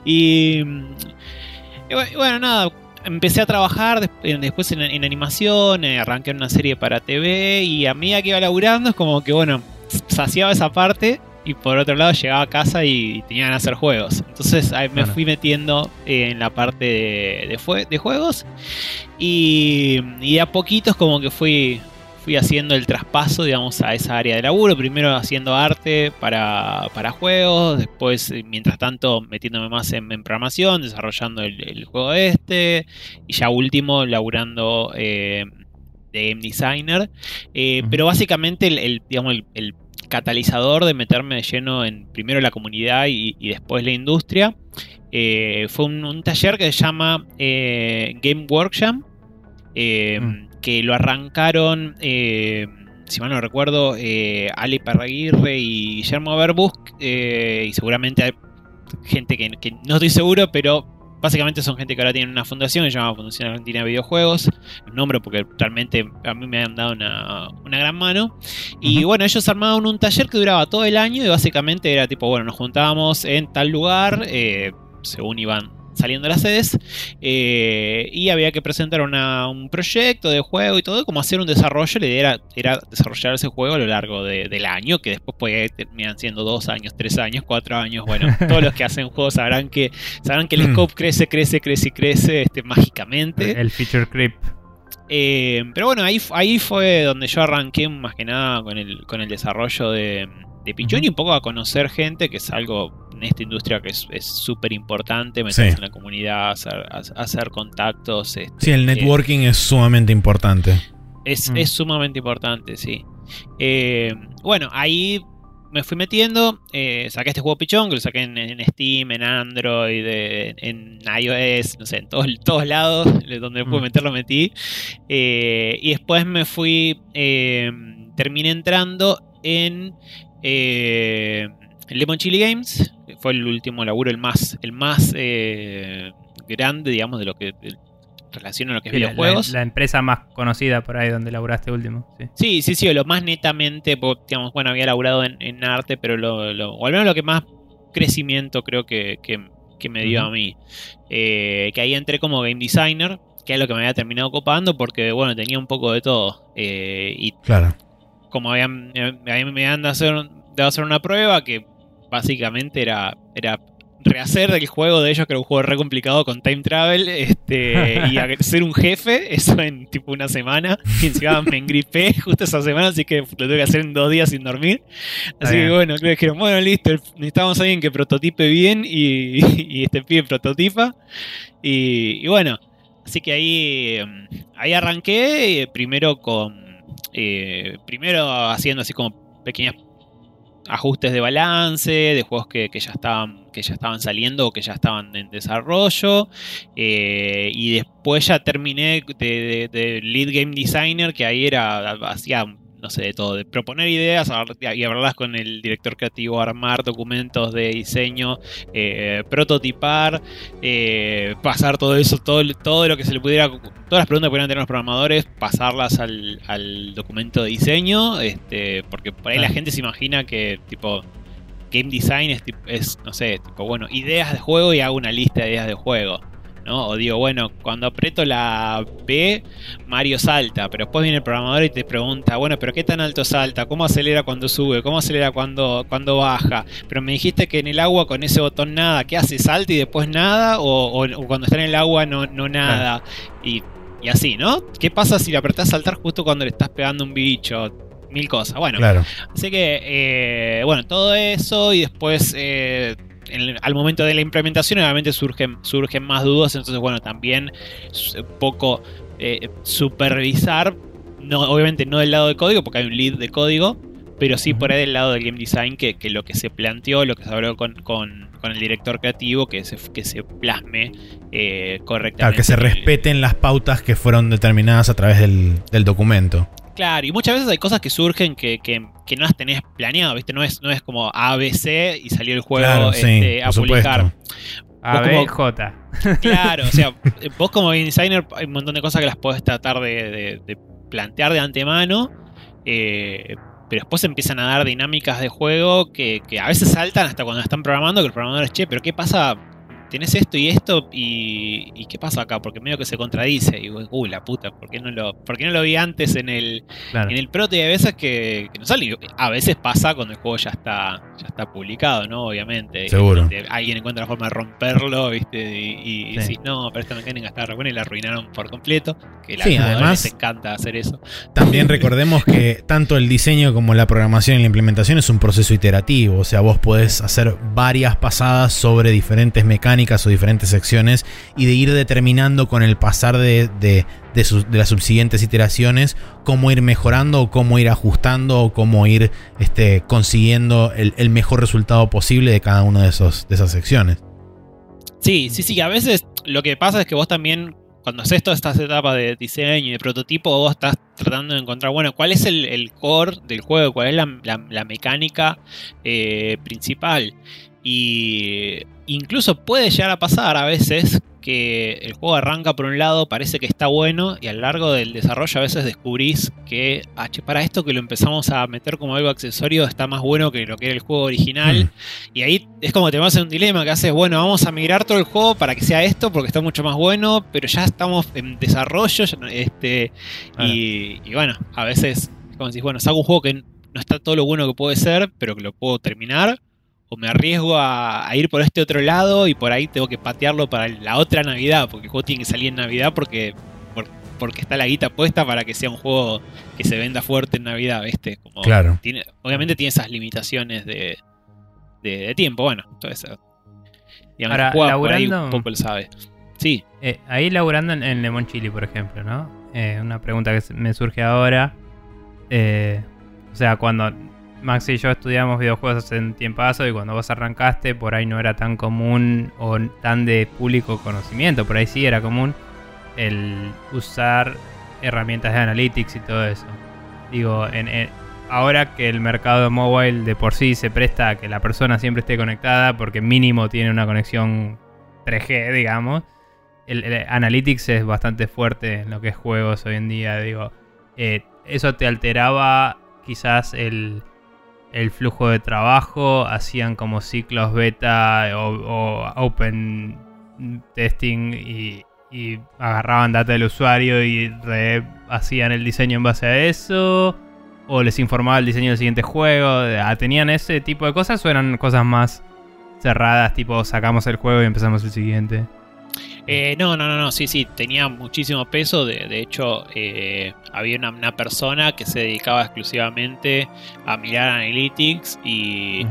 Y, y bu- y bueno, nada, empecé a trabajar después en, en animación, eh, arranqué en una serie para TV y a medida que iba laburando es como que, bueno, saciaba esa parte y por otro lado llegaba a casa y tenían que hacer juegos. Entonces ahí me fui metiendo en la parte de, de fue- de juegos y, y de a poquitos como que fui, fui haciendo el traspaso, digamos, a esa área de laburo. Primero haciendo arte para, para juegos, después, eh, mientras tanto, metiéndome más en, en programación, desarrollando el, el juego este, y ya último, laburando eh, de game designer. Eh. Pero básicamente, el, el, digamos, el, el catalizador de meterme de lleno en primero la comunidad y, y después la industria eh, fue un, un taller que se llama eh, Game Workshop, eh, Mm. que lo arrancaron, eh, si mal no recuerdo, eh, Ale Parraguirre y Guillermo Verbus, y seguramente hay gente que, que no estoy seguro, pero básicamente son gente que ahora tienen una fundación que se llama Fundación Argentina de Videojuegos, los nombro porque realmente a mí me han dado una, una gran mano. Y bueno, ellos armaron un taller que duraba todo el año y básicamente era tipo, bueno, nos juntábamos en tal lugar, eh, según iban saliendo las sedes, eh, y había que presentar una- un proyecto de juego y todo, como hacer un desarrollo, la idea era, era desarrollar ese juego a lo largo de- del año, que después podía terminar siendo dos años, tres años, cuatro años, bueno, (laughs) todos los que hacen juegos sabrán que, sabrán que el Mm. scope crece, crece, crece y crece este, mágicamente. El feature creep. Eh, pero bueno, ahí, ahí fue donde yo arranqué más que nada con el, con el desarrollo de, de Pichón y un poco a conocer gente, que es algo en esta industria que es es súper importante, meterse Sí. en la comunidad, hacer, ha- hacer contactos. este, Sí, el networking es sumamente importante. es, Mm. es sumamente importante, sí. Eh, bueno, ahí me fui metiendo, eh, saqué este juego Pichón, que lo saqué en, en Steam, en Android, en iOS, no sé, en todos, todos lados, donde pude Mm. meter lo metí. Eh, y después me fui, eh, terminé entrando en eh, Lemon Chili Games, que fue el último laburo, el más, el más eh, grande, digamos, de lo que relaciona a lo que es Sí, la- videojuegos. la empresa más conocida por ahí donde laburaste último. Sí. Sí, sí, sí, o lo más netamente, digamos, bueno, había laburado en, en arte, pero lo, lo- o al menos lo que más crecimiento creo que, que- que me dio a mí. Eh, que ahí entré como game designer, que es lo que me había terminado ocupando, porque, bueno, tenía un poco de todo. Eh, y Claro. como habían, eh, a mí me han de hacer, de hacer una prueba que básicamente era, era rehacer el juego de ellos, que era un juego re complicado con time travel, este, y (laughs) ser un jefe, eso en tipo una semana, y encima me engripé (laughs) justo esa semana, así que lo tuve que hacer en dos días sin dormir. Así que bueno, creo que dijeron, bueno, listo, necesitamos a alguien que prototipe bien y, (laughs) y este pibe prototipa. Y, y bueno, así que ahí, em, ahí arranqué, eh, primero con, eh, primero haciendo así como pequeños ajustes de balance, de juegos que, que ya estaban que ya estaban saliendo o que ya estaban en desarrollo. eh, y después ya terminé de, de- lead game designer, que ahí era, hacía, no sé, de todo, de proponer ideas y hablarlas con el director creativo, armar documentos de diseño, eh, prototipar, eh, pasar todo eso, todo, todo lo que se le pudiera, todas las preguntas que pudieran tener los programadores, pasarlas al, al documento de diseño, este, porque por ahí la gente se imagina que tipo game design es, es, no sé, tipo, bueno, ideas de juego y hago una lista de ideas de juego. ¿No? O digo, bueno, cuando aprieto la B, Mario salta, pero después viene el programador y te pregunta, bueno, pero ¿qué tan alto salta? ¿Cómo acelera cuando sube? ¿Cómo acelera cuando, cuando baja? Pero me dijiste que en el agua con ese botón nada, ¿qué hace? ¿Salta y después nada? ¿O, o- o cuando está en el agua no, no nada? Y, y así, ¿no? ¿Qué pasa si le apretás saltar justo cuando le estás pegando un bicho? Mil cosas. Bueno, Claro. Así que, eh, bueno, todo eso y después eh, en- al momento de la implementación obviamente surgen, surgen más dudas, entonces bueno, también un poco eh, supervisar, no, obviamente no del lado de código, porque hay un lead de código, pero sí por ahí del lado del game design, que, que lo que se planteó, lo que se habló con, con- con el director creativo, que se, que se plasme eh, correctamente. Claro, que se respeten las pautas que fueron determinadas a través del, del documento. Claro, y muchas veces hay cosas que surgen que, que- que no las tenés planeado, ¿viste? No es, no es como ABC y salió el juego Claro, sí, este, a publicar. supuesto. A, Vos B, como- J. Claro, o sea, (laughs) vos como game designer hay un montón de cosas que las podés tratar de, de- de plantear de antemano, eh, pero después empiezan a dar dinámicas de juego que, que a veces saltan hasta cuando están programando, que el programador es, che, pero ¿qué pasa tenés esto y esto, y, y ¿qué pasa acá? Porque medio que se contradice. Y digo, uy, la puta, ¿por qué no lo, por qué no lo vi antes en el, Claro. en el proto? Y hay veces que, que no sale. A veces pasa cuando el juego ya está, ya está publicado, ¿no? Obviamente. Seguro. Y, alguien encuentra la forma de romperlo, ¿viste? Y, y, y Sí. decís, no, pero esta mecánica está re buena y la arruinaron por completo. Que la Sí, además- les encanta hacer eso. También recordemos que tanto el diseño como la programación y la implementación es un proceso iterativo, o sea, vos podés hacer varias pasadas sobre diferentes mecánicas o diferentes secciones y de ir determinando con el pasar de, de- de las subsiguientes iteraciones cómo ir mejorando o cómo ir ajustando o cómo ir este, consiguiendo el, mejor resultado posible de cada una de, de esas secciones. Sí, sí, sí. A veces lo que pasa es que vos también, cuando haces todas estas etapas de diseño y de prototipo, vos estás tratando de encontrar, bueno, cuál es el, core del juego, cuál es la, la- la mecánica eh, principal. Y incluso puede llegar a pasar a veces que el juego arranca por un lado, parece que está bueno, y a lo largo del desarrollo a veces descubrís que, ah, che, para esto que lo empezamos a meter como algo accesorio está más bueno que lo que era el juego original. Mm. Y ahí es como te vas en un dilema que haces, bueno, vamos a migrar todo el juego para que sea esto porque está mucho más bueno, pero ya estamos en desarrollo, este, y, y bueno, a veces es como decís, bueno, saco un juego que no está todo lo bueno que puede ser, pero que lo puedo terminar, o me arriesgo a, a ir por este otro lado y por ahí tengo que patearlo para la otra Navidad, porque el juego tiene que salir en Navidad porque, por- porque está la guita puesta para que sea un juego que se venda fuerte en Navidad, ¿viste? Como, Claro. tiene, obviamente tiene esas limitaciones de, de, de tiempo, bueno, todo eso. Digamos, Ahora, juega por ahí laburando- un poco lo sabe. Sí, Eh, ahí laburando en, en Lemon Chili, por ejemplo, ¿no? Eh, una pregunta que me surge ahora. Eh, o sea, cuando Max y yo estudiamos videojuegos hace un tiempazo y cuando vos arrancaste, por ahí no era tan común o tan de público conocimiento. Por ahí sí era común el usar herramientas de analytics y todo eso. Digo, en- ahora que el mercado mobile de por sí se presta a que la persona siempre esté conectada porque mínimo tiene una conexión 3G, digamos el, el Analytics es bastante fuerte en lo que es juegos hoy en día. Digo, eh, eso te alteraba quizás el, el flujo de trabajo, hacían como ciclos beta o, open testing y, agarraban data del usuario y hacían el diseño en base a eso. O les informaba el diseño del siguiente juego. Ah, ¿Tenían ese tipo de cosas o eran cosas más cerradas? Tipo, sacamos el juego y empezamos el siguiente. Eh, no, no, no, no, sí, sí, tenía muchísimo peso. De, de hecho, eh, había una, una persona que se dedicaba exclusivamente a mirar analytics y,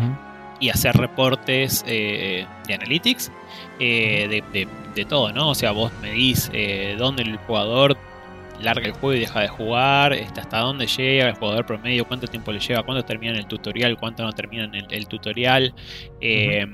y hacer reportes eh, de analytics eh, de, de- de todo, ¿no? O sea, vos medís eh, dónde el jugador larga el juego y deja de jugar, este, hasta dónde llega el jugador promedio, cuánto tiempo le lleva, cuánto termina en el tutorial, cuánto no termina en el, el tutorial. eh,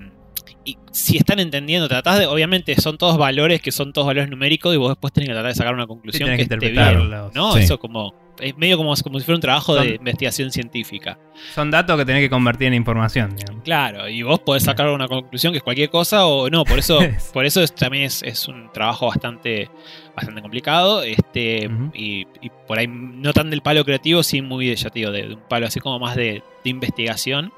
Y si están entendiendo, tratás de, obviamente son todos valores que son todos valores numéricos y vos después tenés que tratar de sacar una conclusión que, que esté bien. ¿no? Sí. Eso como es medio como, como si fuera un trabajo de Son- investigación científica. Son datos que tenés que convertir en información, digamos. Claro, y vos podés sacar una conclusión que es cualquier cosa o no, por eso, (laughs) por eso es- también es, es un trabajo bastante, bastante complicado, este, y, y por ahí no tan del palo creativo, sí muy de, ya te digo, de, de un palo así como más de, de investigación.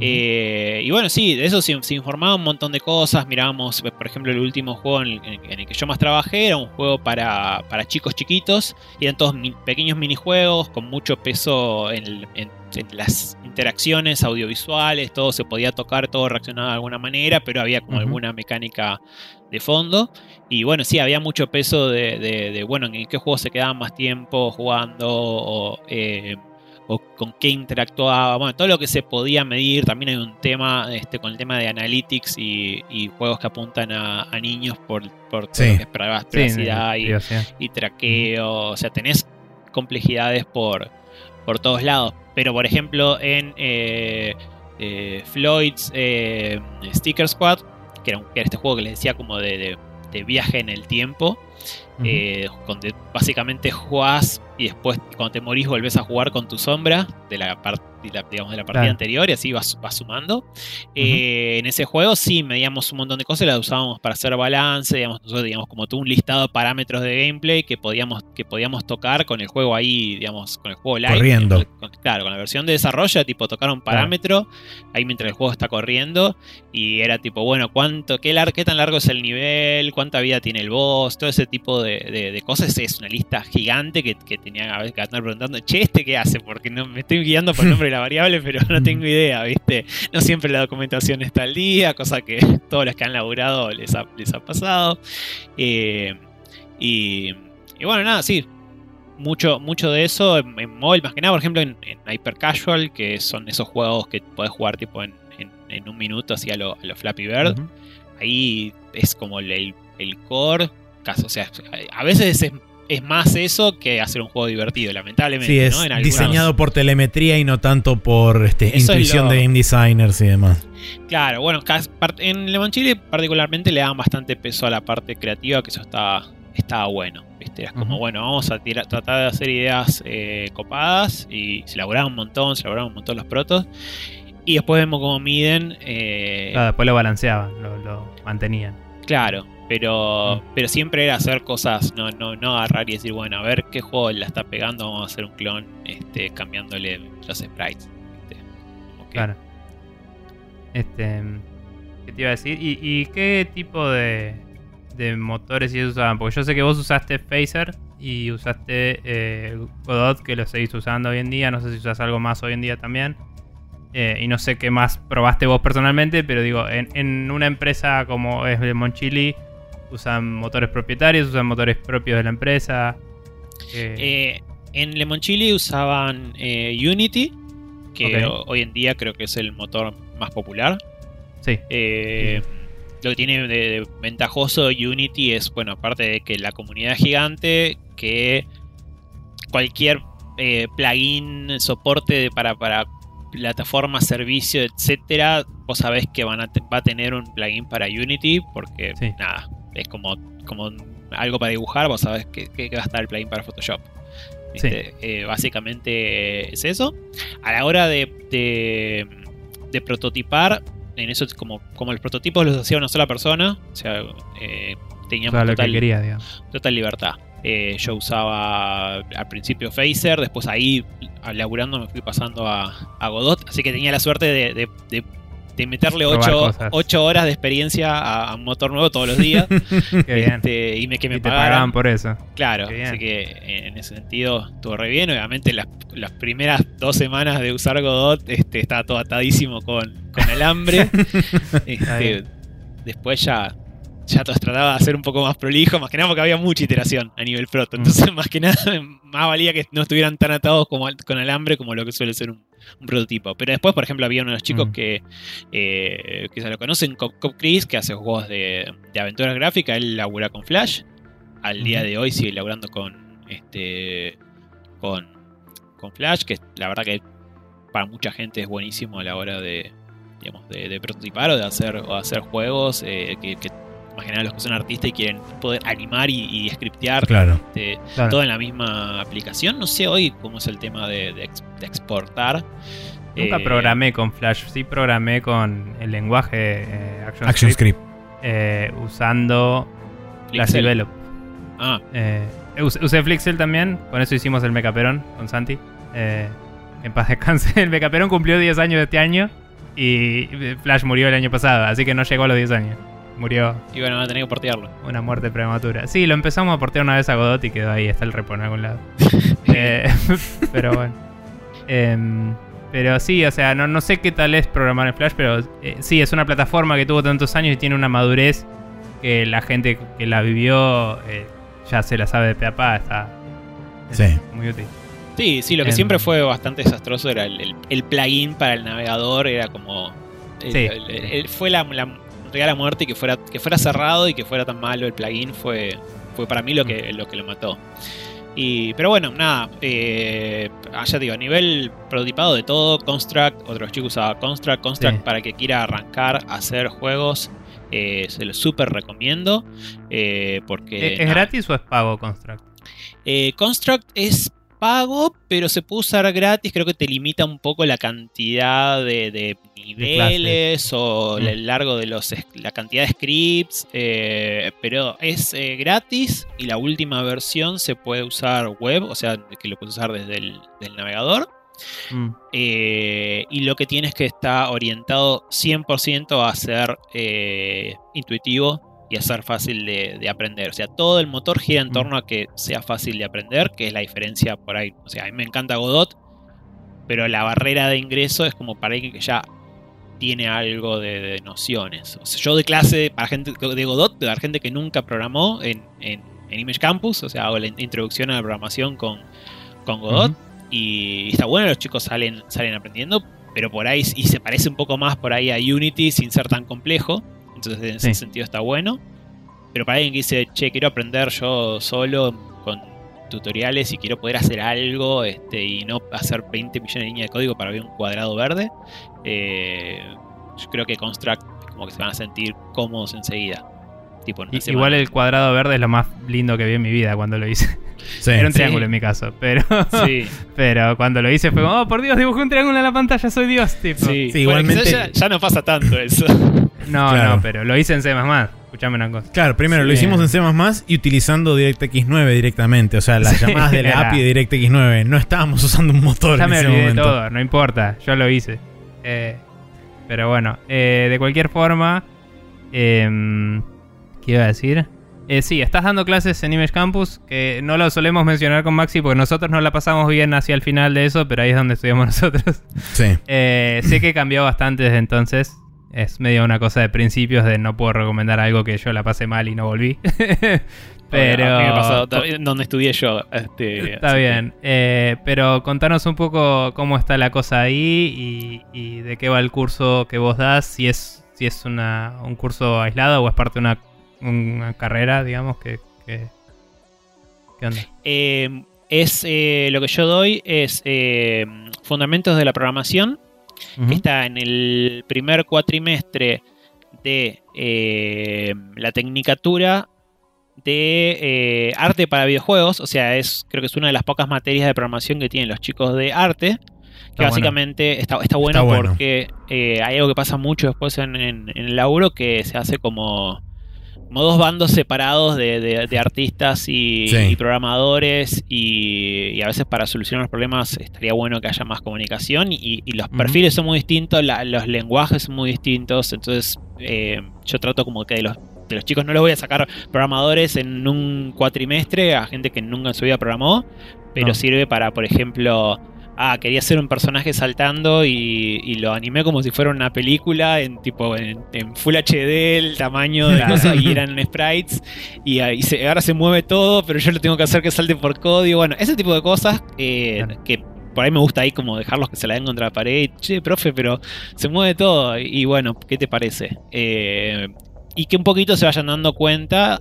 Eh, y bueno, sí, de eso se, se informaba un montón de cosas. Mirábamos, por ejemplo, el último juego en el, en el que yo más trabajé era un juego para, para chicos chiquitos. Y eran todos pequeños minijuegos con mucho peso en, el- en- en las interacciones audiovisuales. Todo se podía tocar, todo reaccionaba de alguna manera, pero había como alguna mecánica de fondo. Y bueno, sí, había mucho peso de, de- de, bueno, en qué juego se quedaban más tiempo jugando o, eh, o con qué interactuaba. Bueno, todo lo que se podía medir. También hay un tema este, con el tema de analytics y, y juegos que apuntan a, a niños por, por todo Sí. lo que es priva- privacidad y, y traqueo. O sea, tenés complejidades por, por todos lados. Pero, por ejemplo, en eh, eh, Floyd's eh, Sticker Squad, que era, un- que era este juego que les decía como de, de- de viaje en el tiempo, eh, donde básicamente jugás y después cuando te morís volvés a jugar con tu sombra de la, de la- digamos, de la partida Claro. anterior y así vas, vas sumando. Eh, en ese juego sí medíamos un montón de cosas, las usábamos para hacer balance, digamos, nosotros teníamos como todo un listado de parámetros de gameplay que podíamos, que podíamos tocar con el juego ahí, digamos, con el juego live. Corriendo. digamos, con- claro, con la versión de desarrollo, tipo tocar un parámetro ahí mientras el juego está corriendo y era tipo, bueno, cuánto, qué, lar- qué tan largo es el nivel, cuánta vida tiene el boss, todo ese tipo de, de- de cosas. Es una lista gigante que, que tenía a veces que andar preguntando, che, ¿este qué hace? Porque no me estoy guiando por el nombre de la variable, pero no (laughs) tengo idea, ¿viste? No siempre la documentación está al día, cosa que (laughs) todos los que han laburado les ha, les ha pasado. Eh, y, y bueno, nada, sí. Mucho, mucho de eso en, en móvil, más que nada, por ejemplo, en, en Hyper Casual, que son esos juegos que podés jugar tipo en, un minuto, así a lo, a lo Flappy Bird. Ahí es como el, el, el core. caso, O sea, a veces es, es más eso que hacer un juego divertido, lamentablemente. Sí, es ¿no? En algunos- diseñado por telemetría y no tanto por este, intuición lo- de game designers y demás. Claro, bueno, en Le Mans Chile particularmente le daban bastante peso a la parte creativa, que eso estaba, estaba bueno. ¿viste? Es como, bueno, vamos a tirar- tratar de hacer ideas eh, copadas y se elaboraban un montón, se elaboraban un montón los protos. Y después vemos cómo miden. eh, Claro, después lo balanceaban, lo, lo mantenían. Claro, pero, Mm. pero siempre era hacer cosas, no, no, no agarrar y decir, bueno, a ver qué juego la está pegando, vamos a hacer un clon este, cambiándole los sprites. Claro. Este. ¿Qué te iba a decir? ¿Y, y qué tipo de, de motores y usaban? Porque yo sé que vos usaste Phaser y usaste eh, Godot, que lo seguís usando hoy en día. No sé si usas algo más hoy en día también. Eh, y no sé qué más probaste vos personalmente, pero digo, en, en una empresa como es Monchili, usan motores propietarios, usan motores propios de la empresa. Eh, Eh, en Lemonchili usaban eh, Unity, que hoy en día creo que es el motor más popular. sí, Lo que tiene de, de ventajoso Unity es, bueno, aparte de que la comunidad es gigante, que cualquier eh, plugin, soporte para, para plataforma, servicio, etcétera, vos sabés que van a va a tener un plugin para Unity, porque Sí. nada, es como, como algo para dibujar, vos sabés que, que va a estar el plugin para Photoshop. ¿Viste? Eh, básicamente es eso. A la hora de, de, de prototipar, en eso es como, como los prototipos los hacía una sola persona, o sea, eh, teníamos lo que total, quería, total libertad. Eh, yo usaba al principio Phaser, después ahí laburando me fui pasando a, a Godot, así que tenía la suerte de, de- de- de meterle Probar 8, cosas. horas de experiencia a, a un motor nuevo todos los días (laughs) este, y me, que me y te pagaran. pagaban por eso. Claro, así que en ese sentido estuvo re bien. Obviamente las, las primeras dos semanas de usar Godot este, estaba todo atadísimo con, con alambre. (laughs) Este, después ya, ya trataba de hacer un poco más prolijo, más que nada porque había mucha iteración a nivel proto. Entonces, (laughs) más que nada, más valía que no estuvieran tan atados como, con alambre como lo que suele ser un, un prototipo. Pero después, por ejemplo, había uno de los chicos Mm. que, eh, que se lo conocen, Cop, Cop Chris, que hace juegos de, de aventuras gráficas. Él labura con Flash. Al día de hoy sigue laburando con este con, con Flash, que la verdad que para mucha gente es buenísimo a la hora de, digamos, de, de prototipar o de hacer, o hacer juegos eh, que, que más que nada los que son artistas y quieren poder animar y, y scriptear Claro. este, Claro. todo en la misma aplicación. No sé hoy cómo es el tema de, de ex- de exportar. Nunca Eh, programé con Flash, sí programé con el lenguaje eh, ActionScript, eh, usando Flash. Develop. Ah, Eh, us- usé Flixel también, con eso hicimos el Mecaperón con Santi. Eh, en paz (laughs) descanse, el Mecaperón cumplió 10 años este año y Flash murió el año pasado, así que no llegó a los 10 años. Murió y bueno, van a tener que portearlo. una muerte prematura. Sí, lo empezamos a portear una vez a Godot y quedó ahí, está el repo en algún lado. (laughs) Eh, (laughs) pero bueno. Em, pero sí, o sea, no, no sé qué tal es programar en Flash, pero eh, sí, es una plataforma que tuvo tantos años y tiene una madurez que la gente que la vivió eh, ya se la sabe de pe a pa, está es Sí. muy útil. Sí, sí, lo que Em. siempre fue bastante desastroso era el, el- el plugin para el navegador, era como... el- Sí. el- el- fue la, la regala muerte y que fuera, que fuera cerrado y que fuera tan malo el plugin fue, fue para mí lo que, lo que lo mató. Y, pero bueno, nada, eh, ya digo, a nivel prototipado de todo, Construct, otros chicos usaba Construct, Construct Sí. para que quiera arrancar a hacer juegos Eh, se lo súper recomiendo. eh, porque ¿Es, es nada, gratis o es pago Construct? eh, Construct es pago, pero se puede usar gratis. Creo que te limita un poco la cantidad de, de niveles o Mm. el largo de los la cantidad de scripts. eh, pero es eh, gratis y la última versión se puede usar web, o sea, que lo puedes usar desde el del navegador. Mm. Eh, y lo que tiene es que está orientado 100% a ser intuitivo y a ser fácil de, de aprender. O sea, todo el motor gira en Mm. torno a que sea fácil de aprender, que es la diferencia por ahí. O sea, a mí me encanta Godot, pero la barrera de ingreso es como para alguien que ya tiene algo de, de nociones. O sea, yo de clase para gente de Godot, de la gente que nunca programó en, en- en Image Campus, o sea, hago la in- introducción a la programación con, con Godot Ujú. y está bueno, los chicos salen, salen aprendiendo, pero por ahí, y se parece un poco más por ahí a Unity sin ser tan complejo, entonces en ese sentido está bueno. Pero para alguien que dice, che, quiero aprender yo solo con tutoriales y quiero poder hacer algo este, y no hacer 20 millones de líneas de código para ver un cuadrado verde, eh, yo creo que Construct como que se van a sentir cómodos enseguida. Tipo. Igual el cuadrado verde es lo más lindo que vi en mi vida cuando lo hice. Sí. Era un Sí. triángulo en mi caso, pero, Sí, (laughs) pero cuando lo hice fue como, oh por Dios, dibujé un triángulo en la pantalla, soy Dios, tipo. sí. Bueno, igualmente- ya, ya no pasa tanto eso. (laughs) No, Claro. no, pero lo hice en C++. Escuchame una cosa. Claro, primero lo hicimos en C++ y utilizando DirectX 9 directamente. O sea, las Sí, llamadas de la era- (laughs) API de DirectX 9. No estábamos usando un motor Ya en me ese olvidé de momento. todo, no importa, yo lo hice. Eh, pero bueno, eh, de cualquier forma, em, ¿qué iba a decir? Eh, sí, estás dando clases en Image Campus, que no lo solemos mencionar con Maxi porque nosotros no la pasamos bien hacia el final de eso, pero ahí es donde estudiamos (laughs) nosotros. Sí. Eh, sé que cambió bastante desde entonces. Es medio una cosa de principios de no puedo recomendar algo que yo la pasé mal y no volví. (laughs) pero A mí me pasó donde estudié yo. Este, Está que- bien, eh, pero contanos un poco cómo está la cosa ahí y, y de qué va el curso que vos das, si es, si es una, un curso aislado o es parte de una, una carrera, digamos, que... que- ¿Qué onda? Eh, es eh, lo que yo doy es eh, fundamentos de la programación. que está en el primer cuatrimestre de la tecnicatura de arte para videojuegos. O sea, es creo que es una de las pocas materias de programación que tienen los chicos de arte. Que básicamente está, está bueno Está bueno. porque eh, hay algo que pasa mucho después en, en- en el laburo que se hace como, como dos bandos separados de, de- de artistas y, Sí. y programadores y, y a veces para solucionar los problemas estaría bueno que haya más comunicación y, y los perfiles son muy distintos, la- los lenguajes son muy distintos, entonces eh, yo trato como que de los, de los chicos no les voy a sacar programadores en un cuatrimestre a gente que nunca en su vida programó, pero No. sirve para, por ejemplo, ah, quería hacer un personaje saltando y, y lo animé como si fuera una película en tipo en, en Full HD el tamaño de cosas y eran (laughs) sprites y, se- ahora se mueve todo, pero yo lo tengo que hacer que salte por código. Bueno, ese tipo de cosas eh, que por ahí me gusta ahí como dejarlos que se la den contra la pared. Che, profe, pero se mueve todo. Y, y bueno, ¿qué te parece? Eh, y que un poquito se vayan dando cuenta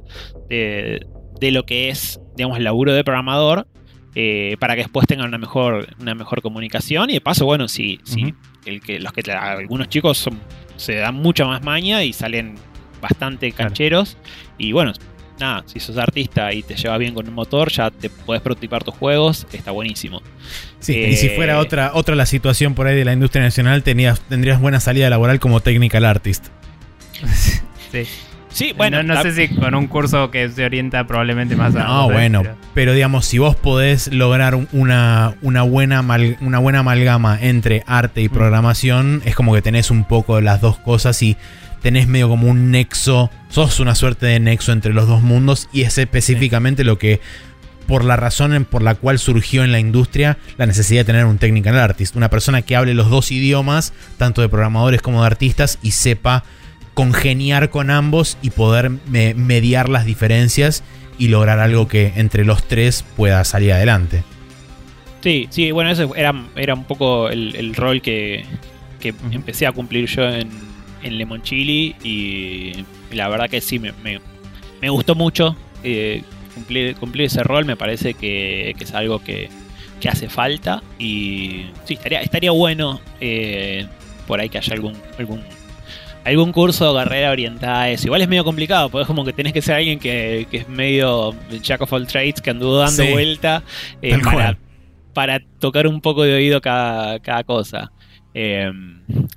de, de lo que es, digamos, el laburo de programador eh, para que después tengan una mejor, una mejor comunicación. Y de paso, bueno, si, si Ujú. el que, los que algunos chicos son, se dan mucha más maña y salen bastante Claro. cancheros. Y bueno, nada, si sos artista y te llevas bien con un motor, ya te puedes prototipar tus juegos, está buenísimo. Sí, Eh, y si fuera otra, otra la situación por ahí de la industria nacional, tenías, tendrías buena salida laboral como technical artist. (laughs) Sí. Sí, bueno, no, no la- sé si con un curso que se orienta probablemente más a... No, bueno, pero- pero... digamos, si vos podés lograr un- una, una, buena una buena amalgama entre arte y Mm. programación, es como que tenés un poco de las dos cosas y tenés medio como un nexo, sos una suerte de nexo entre los dos mundos y es específicamente lo que, por la razón en- por la cual surgió en la industria la necesidad de tener un technical artist, una persona que hable los dos idiomas, tanto de programadores como de artistas, y sepa congeniar con ambos y poder me- mediar las diferencias y lograr algo que entre los tres pueda salir adelante. Sí, sí, bueno, ese era, era un poco el, el rol que, que empecé a cumplir yo en, en Lemon Chili y la verdad que sí, me, me- me gustó mucho eh, cumplir, cumplir ese rol, me parece que, que es algo que, que hace falta y sí, estaría, estaría bueno eh, por ahí que haya algún, algún algún curso de carrera orientada a eso. Igual es medio complicado, porque es como que tenés que ser alguien que, que es medio jack of all trades, que anduvo dando Sí. vuelta eh, para, tocar un poco de oído cada, cada cosa. Eh,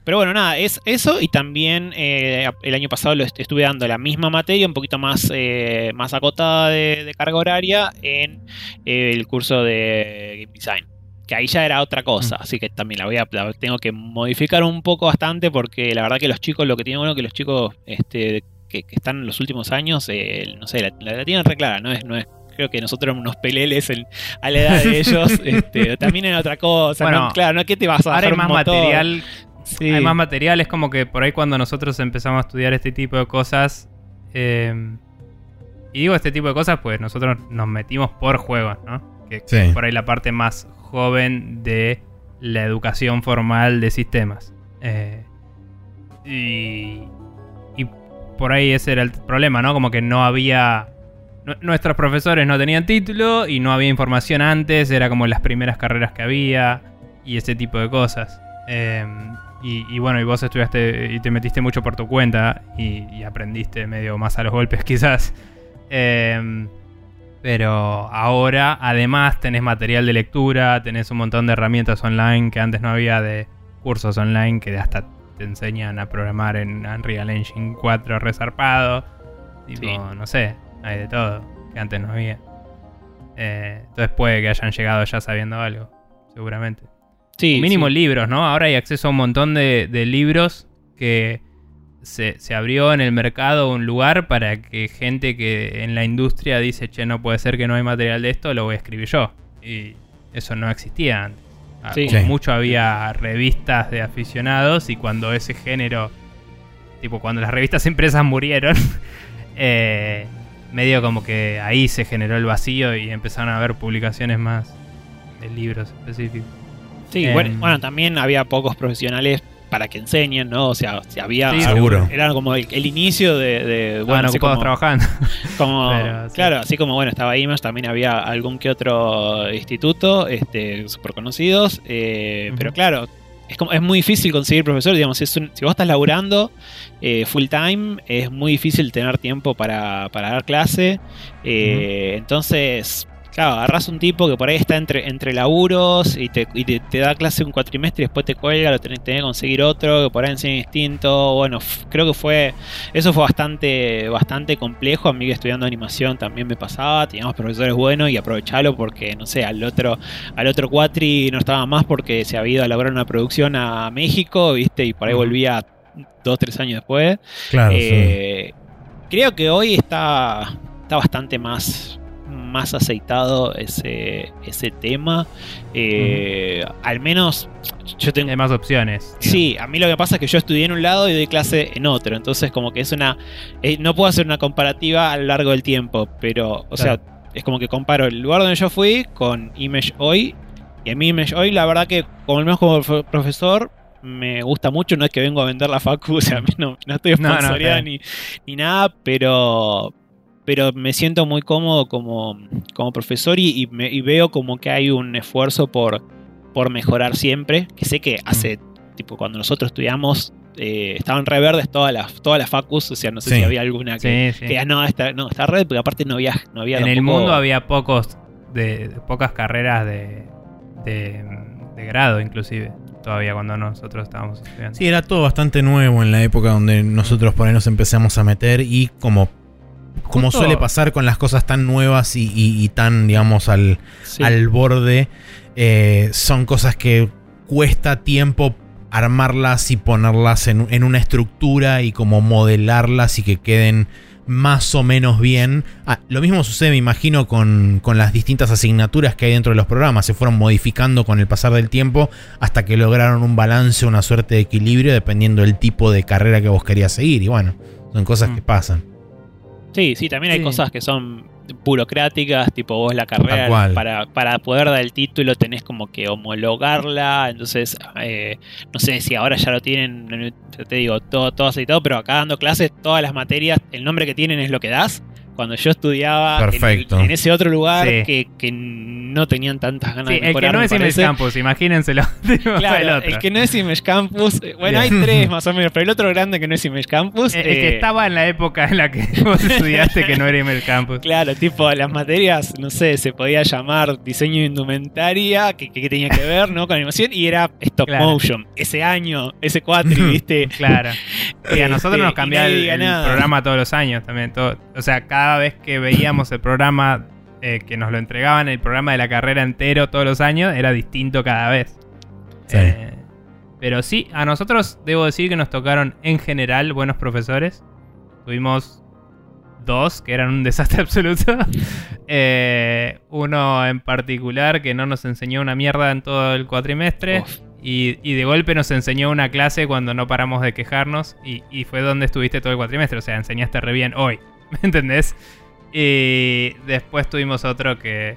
pero bueno, nada, es eso y también eh, el año pasado lo est- estuve dando la misma materia, un poquito más, eh, más acotada de, de carga horaria en eh, el curso de Game Design. Que ahí ya era otra cosa, así que también la voy a la tengo que modificar un poco bastante porque la verdad que los chicos, lo que tiene bueno que los chicos este, que, que están en los últimos años, eh, no sé, la, la- la tienen re clara, no es, no es creo que nosotros unos peleles en- a la edad de (laughs) ellos, este, también en otra cosa, Bueno, ¿no? claro, no que te vas a Ahora hacer hay más un material. Sí. Hay más material. Es como que por ahí cuando nosotros empezamos a estudiar este tipo de cosas. eh, y digo este tipo de cosas, pues nosotros nos metimos por juegos, ¿no? Que, que Sí. es por ahí la parte más joven de la educación formal de sistemas. Eh, y, y por ahí ese era el problema, ¿no? Como que no había. nu- Nuestros profesores no tenían título y no había información antes, era como las primeras carreras que había y ese tipo de cosas. Y, y bueno, y vos estudiaste y te metiste mucho por tu cuenta y, y aprendiste medio más a los golpes (laughs) quizás. Eh, pero ahora además tenés material de lectura, tenés un montón de herramientas online que antes no había de cursos online que hasta te enseñan a programar en Unreal Engine 4 resarpado. Tipo, Sí. no sé, hay de todo que antes no había. Eh, entonces puede que hayan llegado ya sabiendo algo, seguramente. Sí, O mínimo sí. libros, ¿no? Ahora hay acceso a un montón de, de libros que se, se abrió en el mercado un lugar para que gente que en la industria dice, che, no puede ser que no hay material de esto, lo voy a escribir yo. Y eso no existía antes. Ah, Sí. como Sí. mucho había revistas de aficionados y cuando ese género, tipo cuando las revistas impresas murieron, (laughs) eh, medio como que ahí se generó el vacío y empezaron a haber publicaciones más de libros específicos. Sí, Em, bueno, bueno, también había pocos profesionales para que enseñen, ¿no? O sea, si había. Sí, seguro. Era como el, el inicio de. de Bueno, así ocupados como, trabajando. (laughs) como- pero, sí. Claro, así como bueno, estaba Image, también había algún que otro instituto, este, súper conocidos. eh. Pero claro, es, como, es muy difícil conseguir profesor. Digamos, es un- si vos estás laburando eh, full time, es muy difícil tener tiempo para, para dar clase. eh, Entonces. Claro, agarras un tipo que por ahí está entre, entre laburos y, te, y te, te da clase un cuatrimestre y después te cuelga, lo tenés, tenés que conseguir otro que por ahí enseña distinto. Bueno, creo que fue eso fue bastante, bastante complejo. A mí que estudiando animación también me pasaba. Teníamos profesores buenos y aprovecharlo porque, no sé, al otro, al otro cuatri no estaba más porque se había ido a lograr una producción a México, ¿viste? Y por ahí volvía dos, tres años después. Claro, sí. Eh, Creo que hoy está, está bastante más, más aceitado ese, ese tema. Eh, Al menos yo tengo Hay más opciones. Sí, a mí lo que pasa es que yo estudié en un lado y doy clase en otro, entonces como que es una... eh, no puedo hacer una comparativa a lo largo del tiempo, pero, o sea, es como que comparo el lugar donde yo fui con Image hoy, y a mí Image hoy, la verdad que como el menos como profe- profesor, me gusta mucho, no es que vengo a vender la facu, (laughs) o sea, a mí no, no estoy No, no, bien. ni, ni nada, pero... Pero me siento muy cómodo como, como profesor y, y me- y veo como que hay un esfuerzo por, por mejorar siempre. Que sé que hace, tipo, cuando nosotros estudiamos, eh, estaban re verdes todas las, todas las facus, o sea, no sé Sí. si había alguna que, Sí, sí. que digas, no, esta, no, está red, porque aparte no había, no había En el mundo había pocos de, de pocas carreras de, de, de grado, inclusive. Todavía cuando nosotros estábamos estudiando. Sí, era todo bastante nuevo en la época donde nosotros por ahí nos empezamos a meter y como, como Justo- suele pasar con las cosas tan nuevas y, y- y tan, digamos, al, Sí. al borde, eh, son cosas que cuesta tiempo armarlas y ponerlas en, en una estructura y como modelarlas y que queden más o menos bien. Ah, lo mismo sucede, me imagino, con, con las distintas asignaturas que hay dentro de los programas. Se fueron modificando con el pasar del tiempo hasta que lograron un balance, una suerte de equilibrio dependiendo del tipo de carrera que vos querías seguir. Y bueno, son cosas Mm. que pasan. Sí, sí, también hay Sí. cosas que son burocráticas, tipo vos la carrera, para, para poder dar el título tenés como que homologarla, entonces, eh, no sé si ahora ya lo tienen, ya te digo, todo, todo aceitado, pero acá dando clases, todas las materias, el nombre que tienen es lo que das, cuando yo estudiaba en el- Perfecto. En, ese otro lugar Sí. que, que no tenían tantas ganas Sí, de el que mejorar. no me es Image parece. Campus, imagínenselo. (laughs) El Claro, otro. el que no es Image Campus. eh, Bueno, hay tres (laughs) más o menos, pero el otro grande que no es Image Campus. El- el que eh, estaba en la época en la que (laughs) vos estudiaste que no era Image Campus. Claro, tipo las materias, no sé, se podía llamar diseño de indumentaria, que, que tenía que ver, ¿no? Con animación, y era stop Claro. motion. Ese año, ese cuatri, ¿viste? Claro. Y a nosotros Este, nos y cambiaba el, programa todos los años también. todo- o sea, cada vez que veíamos el programa eh, que nos lo entregaban, el programa de la carrera entero todos los años, era distinto cada vez. Sí. Eh, pero sí, a nosotros debo decir que nos tocaron en general buenos profesores. Tuvimos dos que eran un desastre (laughs) absoluto. Eh, uno en particular que no nos enseñó una mierda en todo el cuatrimestre. Y de golpe nos enseñó una clase cuando no paramos de quejarnos. Y, y fue donde estuviste todo el cuatrimestre. O sea, enseñaste re bien hoy. ¿Me (laughs) entendés? Y después tuvimos otro que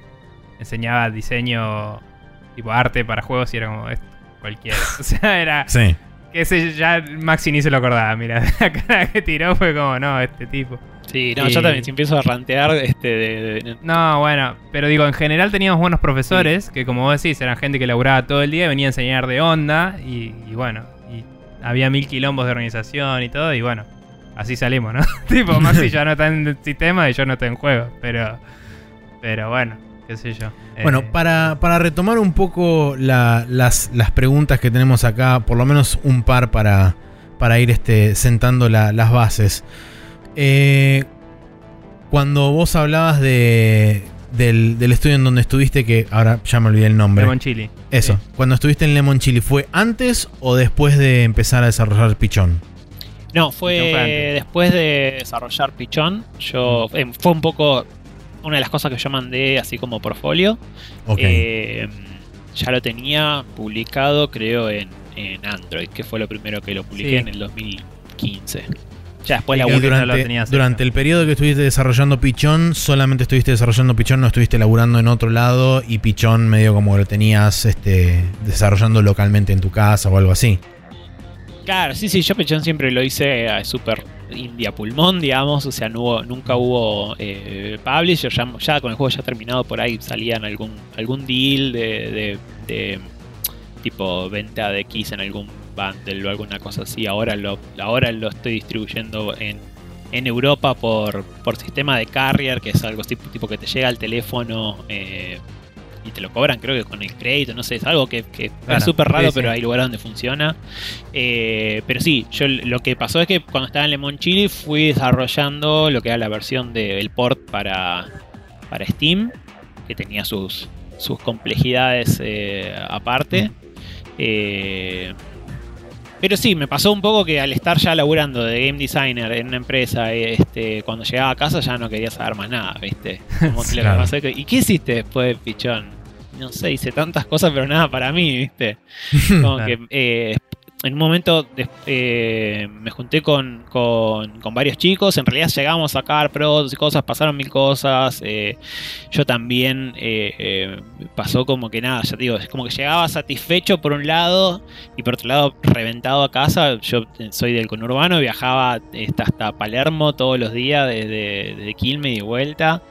enseñaba diseño, tipo arte para juegos. Y era como esto, cualquiera. (laughs) O sea, era. Sí. Que ese ya Maxi ni se lo acordaba. Mira, (laughs) la cara que tiró fue como, no, este tipo. Sí, no, Y- yo también si empiezo a rantear, este, de- de- No, bueno, pero digo, en general teníamos buenos profesores que, como vos decís, eran gente que laburaba todo el día, venía a enseñar de onda y, y bueno, y había mil quilombos de organización y todo, y bueno, así salimos, ¿no? (laughs) tipo, (laughs) Maxi ya no está en el sistema y yo no estoy en juego, pero, pero bueno, qué sé yo. Bueno, Eh, para, para retomar un poco la- las, las preguntas que tenemos acá, por lo menos un par para, para ir este, sentando la- las bases. Eh, cuando vos hablabas de, del, del estudio en donde estuviste, que ahora ya me olvidé el nombre. Lemon Chili. Eso, Sí. cuando estuviste en Lemon Chili, ¿fue antes o después de empezar a desarrollar Pichón? No, fue después de desarrollar Pichón. Yo, eh, fue un poco una de las cosas que yo mandé así como portfolio. Ok. Eh, ya lo tenía publicado, creo, en, en Android, que fue lo primero que lo publiqué Sí. en el 2015. Ya después la no lo durante, durante el periodo que estuviste desarrollando Pichón, solamente estuviste desarrollando Pichón, no estuviste laburando en otro lado y Pichón medio como lo tenías este, desarrollando localmente en tu casa o algo así. Claro, sí, sí, yo Pichón siempre lo hice a super India pulmón, digamos, o sea, no hubo- nunca hubo eh, publisher, ya, con el juego ya terminado por ahí salían algún algún deal de, de- de tipo venta de keys en algún bundle o alguna cosa así. Ahora lo, ahora lo estoy distribuyendo en, en Europa por, por sistema de carrier, que es algo tipo, tipo que te llega al teléfono eh, y te lo cobran, creo que con el crédito, no sé, es algo que, que Claro, es súper raro, sí, sí. pero hay lugares donde funciona. Eh, pero sí, yo lo que pasó es que cuando estaba en Lemon Chili fui desarrollando lo que era la versión del port para, para Steam, que tenía sus, sus complejidades eh, aparte. Eh, pero sí, me pasó un poco que al estar ya laburando de game designer en una empresa, este, cuando llegaba a casa ya no quería saber más nada, ¿viste? (laughs) Como que pasó ¿Y qué hiciste después de Pichón? No sé, hice tantas cosas, pero nada para mí, ¿viste? (laughs) Como Claro. que eh, en un momento eh, me junté con, con- con varios chicos, en realidad llegamos a sacar pros y cosas, pasaron mil cosas, eh, yo también eh, eh, pasó como que nada, ya te digo, es como que llegaba satisfecho por un lado y por otro lado reventado a casa, yo eh, soy del conurbano, viajaba hasta, hasta Palermo todos los días desde, desde Quilmes y de vuelta.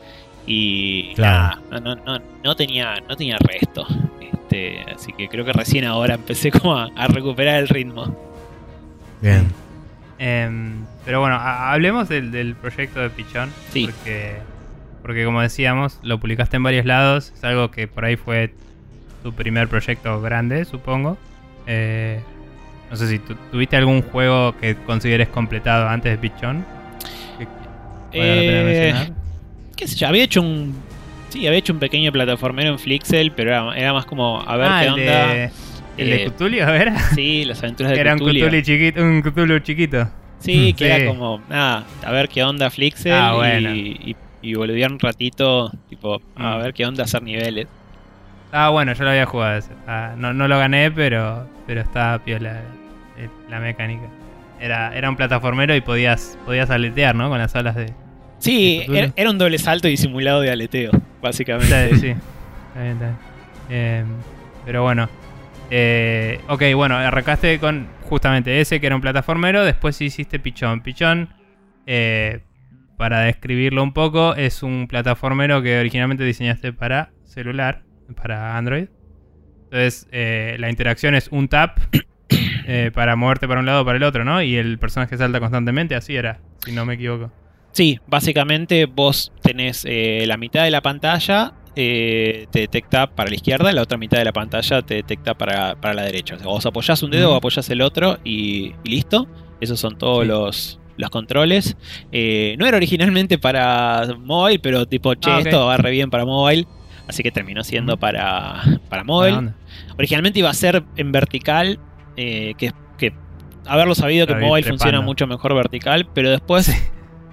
Y Claro. nada, no, no, no, no tenía, no tenía resto. Este, así que creo que recién ahora empecé como a, a recuperar el ritmo. Bien. Em, pero bueno, ha- hablemos del, del proyecto de Pichón. Sí. Porque, porque como decíamos, lo publicaste en varios lados. Es algo que por ahí fue tu primer proyecto grande, supongo. Eh, no sé si tu- tuviste algún juego que consideres completado antes de Pichón. Que valga la pena Eh, mencionar. Qué sé yo, había hecho un. Sí, había hecho un pequeño plataformero en Flixel, pero era, era más como a ver Ah, qué onda. de, el de Eh, Cthulhu, ¿era? Sí, las aventuras de (laughs) Era un Cthulhu. Cthulhu chiquito. Un Cthulhu chiquito. Sí, que (laughs) Sí. era como, nada, a ver qué onda Flixel Ah, bueno. y, y, y volvía un ratito, tipo, a Mm. ver qué onda hacer niveles. Ah, bueno, yo lo había jugado ese. Ah, no, no lo gané, pero, pero estaba piola eh, la mecánica. Era, era un plataformero y podías, podías aletear, ¿no? Con las alas de... Sí, ¿De Cthulhu? era, era un doble salto y simulado de aleteo, básicamente. Sí, sí. Está bien, está bien. Eh, pero bueno. Eh, ok, bueno, arrancaste con justamente ese que era un plataformero. Después hiciste Pichón. Pichón eh, para describirlo un poco, es un plataformero que originalmente diseñaste para celular, para Android. Entonces, eh, la interacción es un tap (coughs) eh, para moverte para un lado o para el otro, ¿no? Y el personaje salta constantemente, así era, si no me equivoco. Sí, básicamente vos tenés eh, la mitad de la pantalla, eh, te detecta para la izquierda, la otra mitad de la pantalla te detecta para, para la derecha. O sea, vos apoyás un dedo o apoyás el otro y, y listo. Esos son todos Sí. los, los controles. Eh, no era originalmente para mobile, pero tipo, che, Ah, esto va re bien para mobile. Así que terminó siendo para, para mobile. Originalmente iba a ser en vertical, eh, que, que haberlo sabido que ir mobile funciona mucho mejor vertical, pero después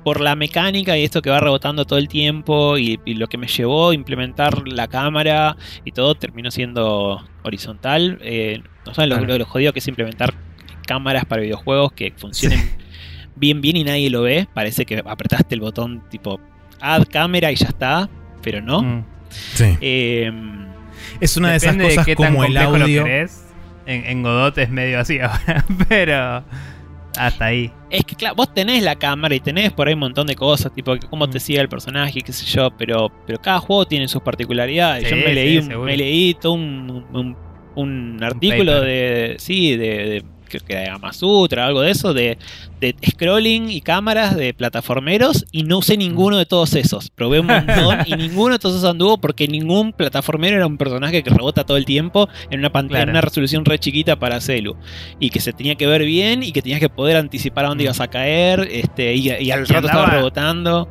por la mecánica y esto que va rebotando todo el tiempo y, y lo que me llevó a implementar la cámara y todo terminó siendo horizontal. Eh, no saben lo, Claro. lo- lo jodido que es implementar cámaras para videojuegos que funcionen bien bien y nadie lo ve. Parece que apretaste el botón tipo add cámara y ya está, pero no. Mm. Sí. Eh, Es una de esas cosas qué tan como el lo audio. querés. En, en Godot es medio así ahora, (laughs) pero hasta ahí. Es que, claro, vos tenés la cámara y tenés por ahí un montón de cosas, tipo cómo te Mm. sigue el personaje, qué sé yo, pero, pero cada juego tiene sus particularidades. yo me sí, leí, un- me leí todo un, un- un artículo de. Sí, de. de creo que de Gamasutra, algo de eso, de, de scrolling y cámaras de plataformeros y no usé ninguno de todos esos. Probé un montón y (laughs) ninguno de todos esos anduvo porque ningún plataformero era un personaje que rebota todo el tiempo en una pantalla, Claro. en una resolución re chiquita para celu. Y que se tenía que ver bien y que tenías que poder anticipar a dónde Mm. ibas a caer este, y, y al rato estaba andaba- rebotando.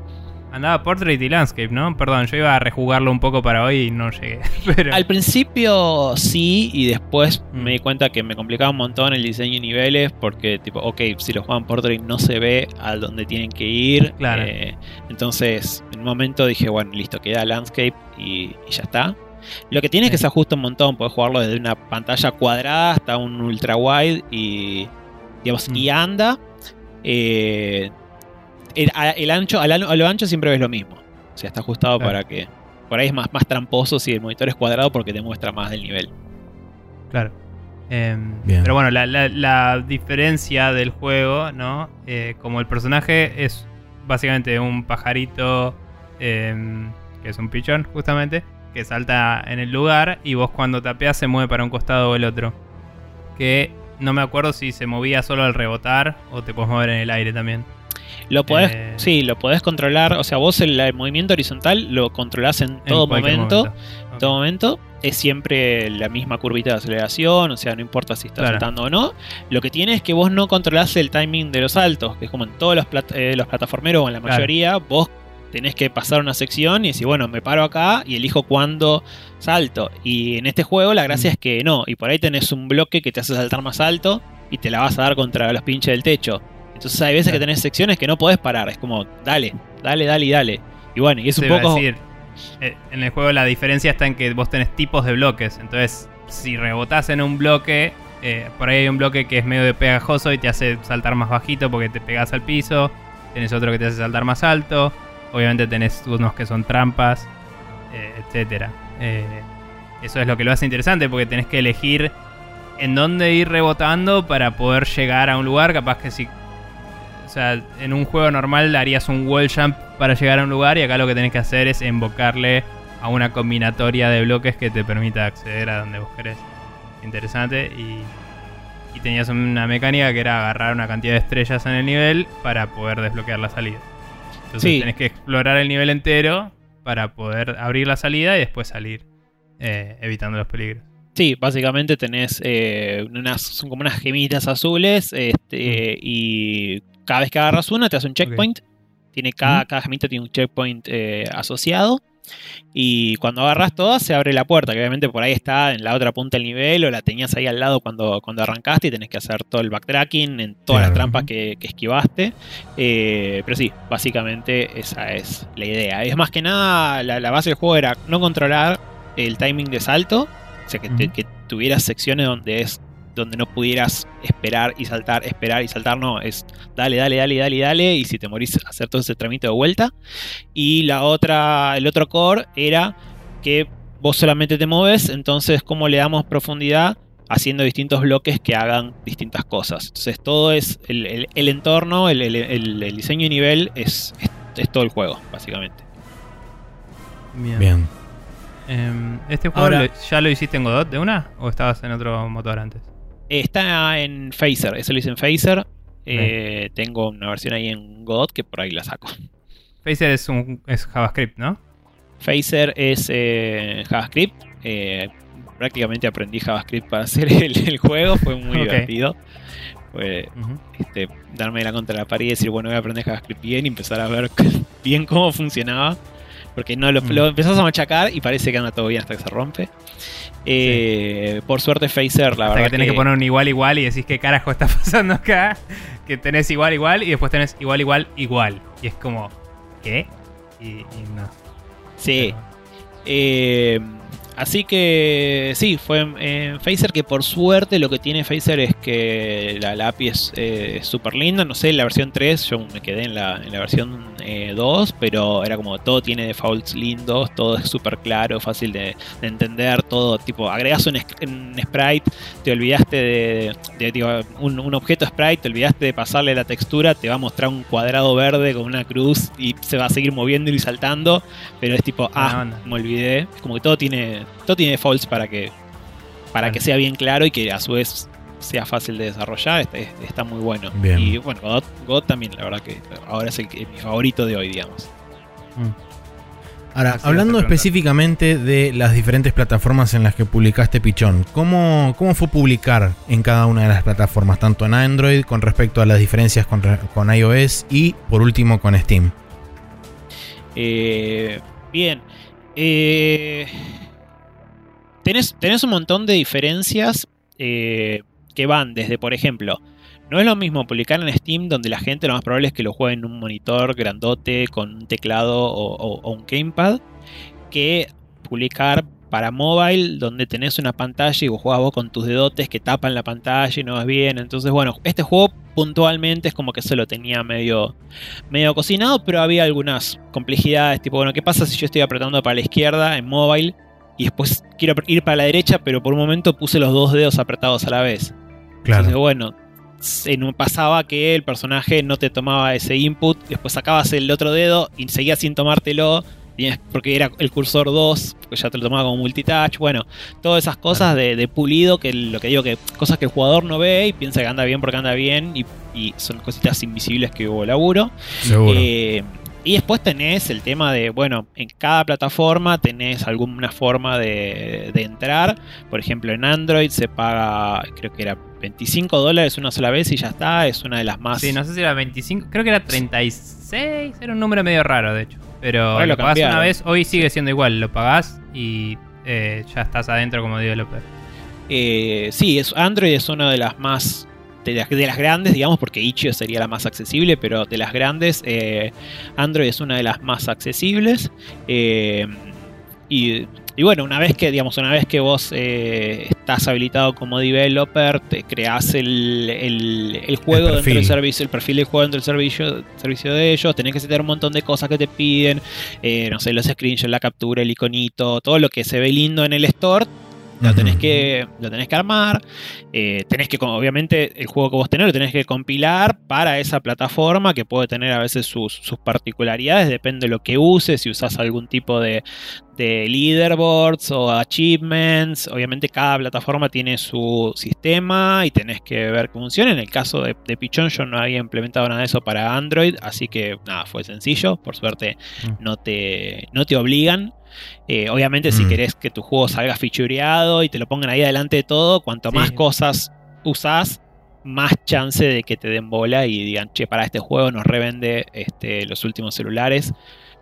Andaba Portrait y Landscape, ¿no? Perdón, yo iba a rejugarlo un poco para hoy y no llegué. (laughs) Pero, Al principio sí, y después Mm. me di cuenta que me complicaba un montón el diseño y niveles, porque tipo, ok, si lo juegan Portrait no se ve a dónde tienen que ir. Claro. eh, entonces, en un momento dije, bueno, listo, queda Landscape y, y ya está. Lo que tiene es que se ajusta un montón, puedes jugarlo desde una pantalla cuadrada hasta un ultra wide y, digamos, Mm. y anda. eh, el, a- el ancho, a, la- a lo ancho siempre ves lo mismo. O sea, está ajustado Claro. para que. Por ahí es más, más tramposo si el monitor es cuadrado porque te muestra más del nivel. Claro. Em, Bien. pero bueno, la, la- la diferencia del juego, ¿no? Eh, como el personaje es básicamente un pajarito, em, que es un pichón, justamente, que salta en el lugar y vos cuando tapeas se mueve para un costado o el otro. Que no me acuerdo si se movía solo al rebotar o te puedes mover en el aire también. Lo podés, Eh. sí, lo podés controlar. O sea, vos el, el movimiento horizontal lo controlás en todo momento. En todo momento. Es siempre la misma curvita de aceleración. O sea, no importa si estás Claro. saltando o no. Lo que tiene es que vos no controlás el timing de los saltos. Que es como en todos los, plat- eh, los plataformeros o en la Claro. mayoría. Vos tenés que pasar una sección y decir, bueno, me paro acá y elijo cuándo salto. Y en este juego la gracia Mm. es que no. Y por ahí tenés un bloque que te hace saltar más alto. Y te la vas a dar contra los pinches del techo. Entonces hay veces que tenés secciones que no podés parar. Es como, dale, dale, dale y dale. Y bueno, y es un Te poco. decir, eh, en el juego la diferencia está en que vos tenés tipos de bloques. Entonces, si rebotás en un bloque, eh, por ahí hay un bloque que es medio de pegajoso y te hace saltar más bajito porque te pegas al piso. Tenés otro que te hace saltar más alto. Obviamente tenés unos que son trampas, eh, etcétera. Eh, eso es lo que lo hace interesante porque tenés que elegir en dónde ir rebotando para poder llegar a un lugar. Capaz que si sea, en un juego normal harías un wall jump para llegar a un lugar y acá lo que tenés que hacer es invocarle a una combinatoria de bloques que te permita acceder a donde vos querés. Interesante y, y tenías una mecánica que era agarrar una cantidad de estrellas en el nivel para poder desbloquear la salida. Entonces Sí. tenés que explorar el nivel entero para poder abrir la salida y después salir eh, evitando los peligros. Sí, básicamente tenés eh, unas, son como unas gemitas azules. Este, y cada vez que agarras una te hace un checkpoint. Tiene cada, cada gemita tiene un checkpoint eh, asociado. Y cuando agarras todas se abre la puerta, que obviamente por ahí está en la otra punta del nivel o la tenías ahí al lado cuando, cuando arrancaste y tenés que hacer todo el backtracking en todas Claro. las trampas que, que esquivaste. Eh, pero sí, básicamente esa es la idea. Es más que nada, la, la base del juego era no controlar el timing de salto, o sea, que, te- que tuvieras secciones donde es donde no pudieras esperar y saltar, esperar y saltar, no, es dale, dale, dale, dale, dale, y si te morís, hacer todo ese trámite de vuelta. Y la otra, el otro core era que vos solamente te moves, entonces cómo le damos profundidad haciendo distintos bloques que hagan distintas cosas. Entonces todo es, el, el- el entorno, el, el- el- el diseño de nivel es, es es todo el juego, básicamente. Bien. Bien. Em, ¿Este juego Ahora- lo- ya lo hiciste en Godot de una? ¿O estabas en otro motor antes? Está en Phaser, eso lo hice en Phaser. Eh, tengo una versión ahí en Godot que por ahí la saco. Phaser es, un, es JavaScript, ¿no? Phaser es eh, JavaScript. eh, prácticamente aprendí JavaScript para hacer (laughs) el, el juego, fue muy divertido. Fue este, darme la contra la pared y decir, bueno, voy a aprender JavaScript bien y empezar a ver (laughs) bien cómo funcionaba. Porque no lo, Mm. lo empezás a machacar y parece que anda todo bien hasta que se rompe. Eh, Por suerte, Phaser, la Hasta verdad que tenés que... poner un igual igual y decís qué carajo está (laughs) pasando acá. Que tenés igual igual y después tenés igual igual igual. Y es como, ¿qué? Y, y no. Sí. Eh, así que sí, fue en, en Phaser que por suerte lo que tiene Phaser es que la, la API es eh, súper linda. No sé, en la versión 3 yo me quedé en la, en la versión eh, 2, pero era como todo tiene defaults lindos, todo es súper claro, fácil de, de entender, todo tipo, agregas un, sprite, te olvidaste de, de- digo, un, un objeto sprite, te olvidaste de pasarle la textura, te va a mostrar un cuadrado verde con una cruz y se va a seguir moviendo y saltando, pero es tipo, ah, me olvidé. Como que todo tiene, todo tiene defaults para que, para que sea bien claro y que a su vez sea fácil de desarrollar. Está, está muy bueno. Bien. Y bueno, God, God también, la verdad que ahora es el mi favorito de hoy, digamos. Ahora, Así hablando específicamente de las diferentes plataformas en las que publicaste Pichón, ¿cómo, ¿cómo fue publicar en cada una de las plataformas, tanto en Android con respecto a las diferencias con, con iOS y por último con Steam? Eh, bien. Eh, tenés, un montón de diferencias eh, que van desde, por ejemplo, no es lo mismo publicar en Steam donde la gente lo más probable es que lo juegue en un monitor grandote con un teclado o un gamepad que publicar para mobile donde tenés una pantalla y vos jugás vos con tus dedotes que tapan la pantalla y no vas bien. Entonces, bueno, este juego puntualmente es como que se lo tenía medio medio cocinado, pero había algunas complejidades, tipo, bueno, ¿qué pasa si yo estoy apretando para la izquierda en mobile y después quiero ir para la derecha, pero por un momento puse los dos dedos apretados a la vez? Entonces, bueno, pasaba que el personaje no te tomaba ese input, después sacabas el otro dedo y seguía sin tomártelo, porque era el cursor 2, porque ya te lo tomaba como multitouch, bueno, todas esas cosas de, de pulido, que lo que digo, que cosas que el jugador no ve y piensa que anda bien porque anda bien, y, y son cositas invisibles que hubo laburo. Seguro. Eh, y después tenés el tema de, bueno, en cada plataforma tenés alguna forma de, de entrar. Por ejemplo, en Android se paga, creo que era 25 dólares una sola vez y ya está. Es una de las más... Sí, no sé si era 25, creo que era 36, era un número medio raro de hecho. Pero Ahora lo lo pagás una vez, hoy sigue siendo igual, lo pagás y eh, ya estás adentro como developer. Eh, sí, es, Android es una de las más. De las, de las grandes, digamos, porque Itch.io sería la más accesible, pero de las grandes, eh, Android es una de las más accesibles. Eh, y, y bueno, una vez que, digamos, una vez que vos eh, estás habilitado como developer, te creas el, el- el juego El dentro del servicio, el perfil del juego dentro del servicio, servicio de ellos, tenés que setear un montón de cosas que te piden, eh, no sé, los screenshots, la captura, el iconito, todo lo que se ve lindo en el store, lo tenés que, lo tenés que armar. eh, tenés que, obviamente, el juego que vos tenés lo tenés que compilar para esa plataforma que puede tener a veces sus, sus particularidades, depende de lo que uses, si usas algún tipo de, de leaderboards o achievements. Obviamente, cada plataforma tiene su sistema y tenés que ver que funciona. En el caso de, de Pichón, yo no había implementado nada de eso para Android, así que nada, fue sencillo. Por suerte, Mm. no te, no te obligan. Eh, obviamente, si Mm. querés que tu juego salga fichureado y te lo pongan ahí adelante de todo, cuanto Sí. más cosas usás, más chance de que te den bola y digan, che, para este juego nos revende este, los últimos celulares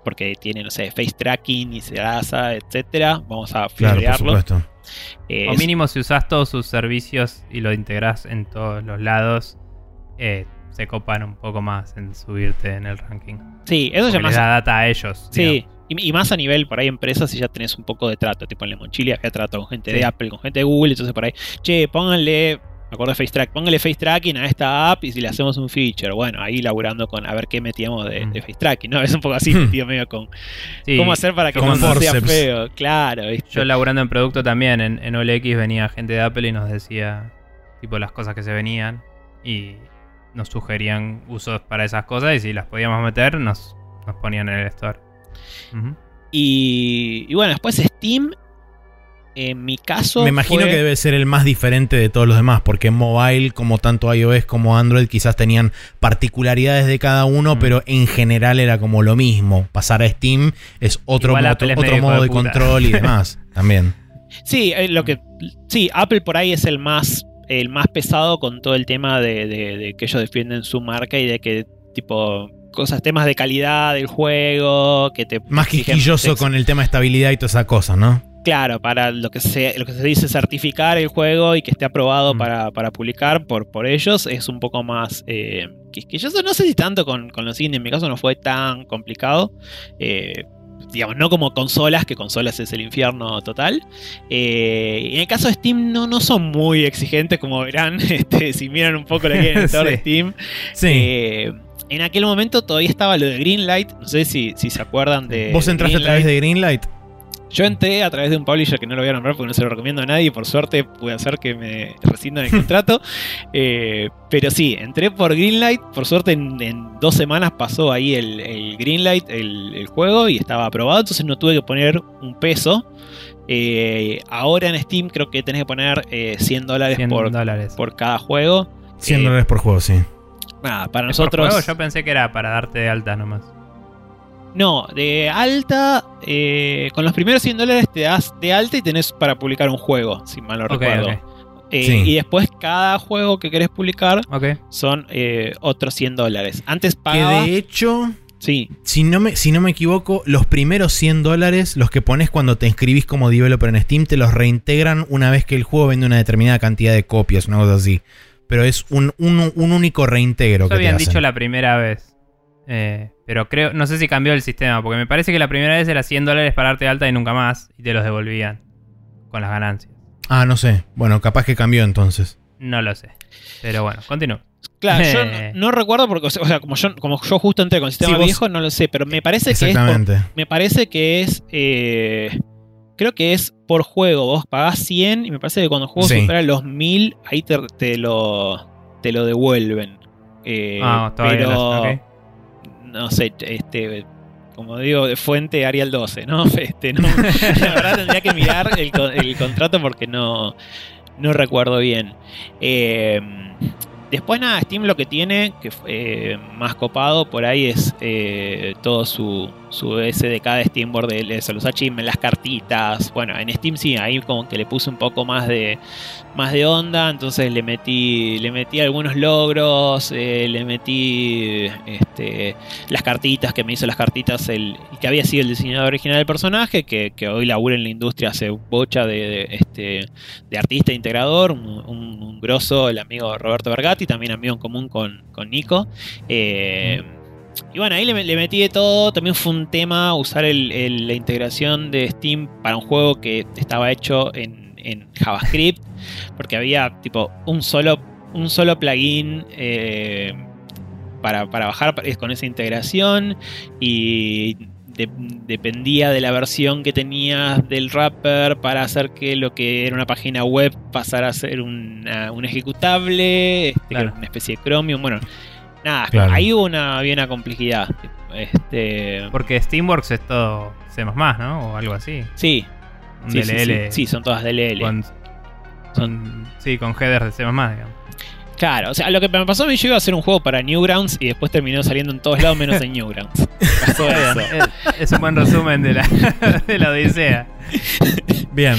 porque tiene, no sé, face tracking y Serasa, etcétera. Vamos a Claro, supuesto. Eh, O es- mínimo si usás todos sus servicios y lo integrás en todos los lados, eh, se copan un poco más en subirte en el ranking. sí, eso ya más les da data a ellos. Sí, digamos. Y, y más a nivel por ahí empresas si ya tenés un poco de trato, tipo en Lemon Chile había trato con gente Sí. de Apple, con gente de Google, entonces por ahí, che, pónganle, me acuerdo de FaceTrack, pónganle face tracking a esta app y si le hacemos un feature, bueno, ahí laburando con a ver qué metíamos de, Mm. de face tracking, ¿no? Es un poco así, (laughs) tío, medio con Sí, cómo hacer para que no sea feo, claro, ¿viste? Yo laburando en producto también, en, en OLX venía gente de Apple y nos decía tipo las cosas que se venían y nos sugerían usos para esas cosas y si las podíamos meter nos nos ponían en el store. Y, y bueno, después Steam, en mi caso. Me imagino fue- que debe ser el más diferente de todos los demás, porque en mobile, como tanto iOS como Android, quizás tenían particularidades de cada uno, pero en general era como lo mismo. Pasar a Steam es otro, es otro modo de control y demás (laughs) también. Sí, eh, lo que. Sí, Apple por ahí es el más. El más pesado con todo el tema de, de- de que ellos defienden su marca y de que, tipo, cosas, temas de calidad del juego, que te. Más quisquilloso con el tema de estabilidad y toda esa cosa, ¿no? Claro, para lo que se, lo que se dice certificar el juego y que esté aprobado Mm. para, para publicar por, por ellos es un poco más eh, quisquilloso. No sé si tanto con, con los indies, en mi caso no fue tan complicado. Eh, digamos, no como consolas, que consolas es el infierno total. Eh, en el caso de Steam no, no son muy exigentes, como verán, (laughs) este, si miran un poco la guía editor de Sí. Steam. Sí. En aquel momento todavía estaba lo de Greenlight, no sé si, si se acuerdan de... ¿Vos entraste a través de Greenlight? Yo entré a través de un publisher que no lo voy a nombrar porque no se lo recomiendo a nadie y por suerte pude hacer que me rescindan el (laughs) contrato. Eh, pero sí, entré por Greenlight. Por suerte en, en dos semanas pasó ahí el, el Greenlight, el, el juego, y estaba aprobado. Entonces no tuve que poner un peso. Eh, ahora en Steam creo que tenés que poner eh, 100 dólares 100 por, dólares. por cada juego. 100 Eh, dólares por juego, sí. Nada, para ¿Es por nosotros... juego? Yo pensé que era para darte de alta nomás. No, de alta, eh, con los primeros 100 dólares te das de alta y tenés para publicar un juego, si mal no recuerdo. Eh, Sí. Y después cada juego que querés publicar son eh, otros 100 dólares. Antes Que pagaba... de hecho, Sí, si no, me, si no me equivoco, los primeros 100 dólares, los que pones cuando te inscribís como developer en Steam, te los reintegran una vez que el juego vende una determinada cantidad de copias, una cosa así. Pero es un, un- un único reintegro Eso que te habían hacen. dicho la primera vez. Eh, pero creo, no sé si cambió el sistema, porque me parece que la primera vez era 100 dólares para darte alta y nunca más, y te los devolvían con las ganancias. Ah, no sé. Bueno, capaz que cambió entonces. No lo sé. Pero bueno, continúo. claro, yo (laughs) no, no recuerdo porque, o sea, como yo, como yo justo entré con el sistema Sí, vos- viejo, no lo sé, pero me parece que es por- Exactamente. me parece que es eh, creo que es por juego, vos pagás 100 y me parece que cuando el juego Sí. supera los 1000 ahí te, te lo te lo devuelven. Eh, ah, pero no sé, ok. no sé, este como digo, de fuente Arial 12, ¿no? (laughs) Este, no la verdad tendría que mirar el, el contrato porque no, no recuerdo bien. Eh, después nada, Steam lo que tiene, que eh, más copado por ahí es eh, todo su, su SDK de Steamboard, de eso, los achievements, las cartitas. Bueno, en Steam sí, ahí como que le puse un poco más de más de onda, entonces le metí le metí algunos logros, eh, le metí este, las cartitas, que me hizo las cartitas el que había sido el diseñador original del personaje, que, hoy labura en la industria, hace bocha de, este, de artista integrador, un, grosso, el amigo Roberto Bergatti, también amigo en común con, con Nico. Eh, y bueno, ahí le, le metí de todo. También fue un tema usar el- el- la integración de Steam para un juego que estaba hecho en, en JavaScript. Porque había tipo un solo, un solo plugin eh, para, para bajar con esa integración. Y de- dependía de la versión que tenías del wrapper para hacer que lo que era una página web pasara a ser una- un ejecutable, este, Claro. una especie de Chromium. Bueno, nada, Claro. ahí hubo una, había una complejidad. Este, Porque Steamworks es todo C++, ¿no? O algo así. sí, Un sí, DLL. sí, sí, son todas DLL. Con, con- sí, con headers de C++, digamos. Claro, o sea, lo que me pasó a mí, yo iba a hacer un juego para Newgrounds y después terminó saliendo en todos lados menos en Newgrounds. (laughs) Pasó Está eso. bien, (laughs) Es, es un buen resumen de la, (laughs) de la Odisea. Bien.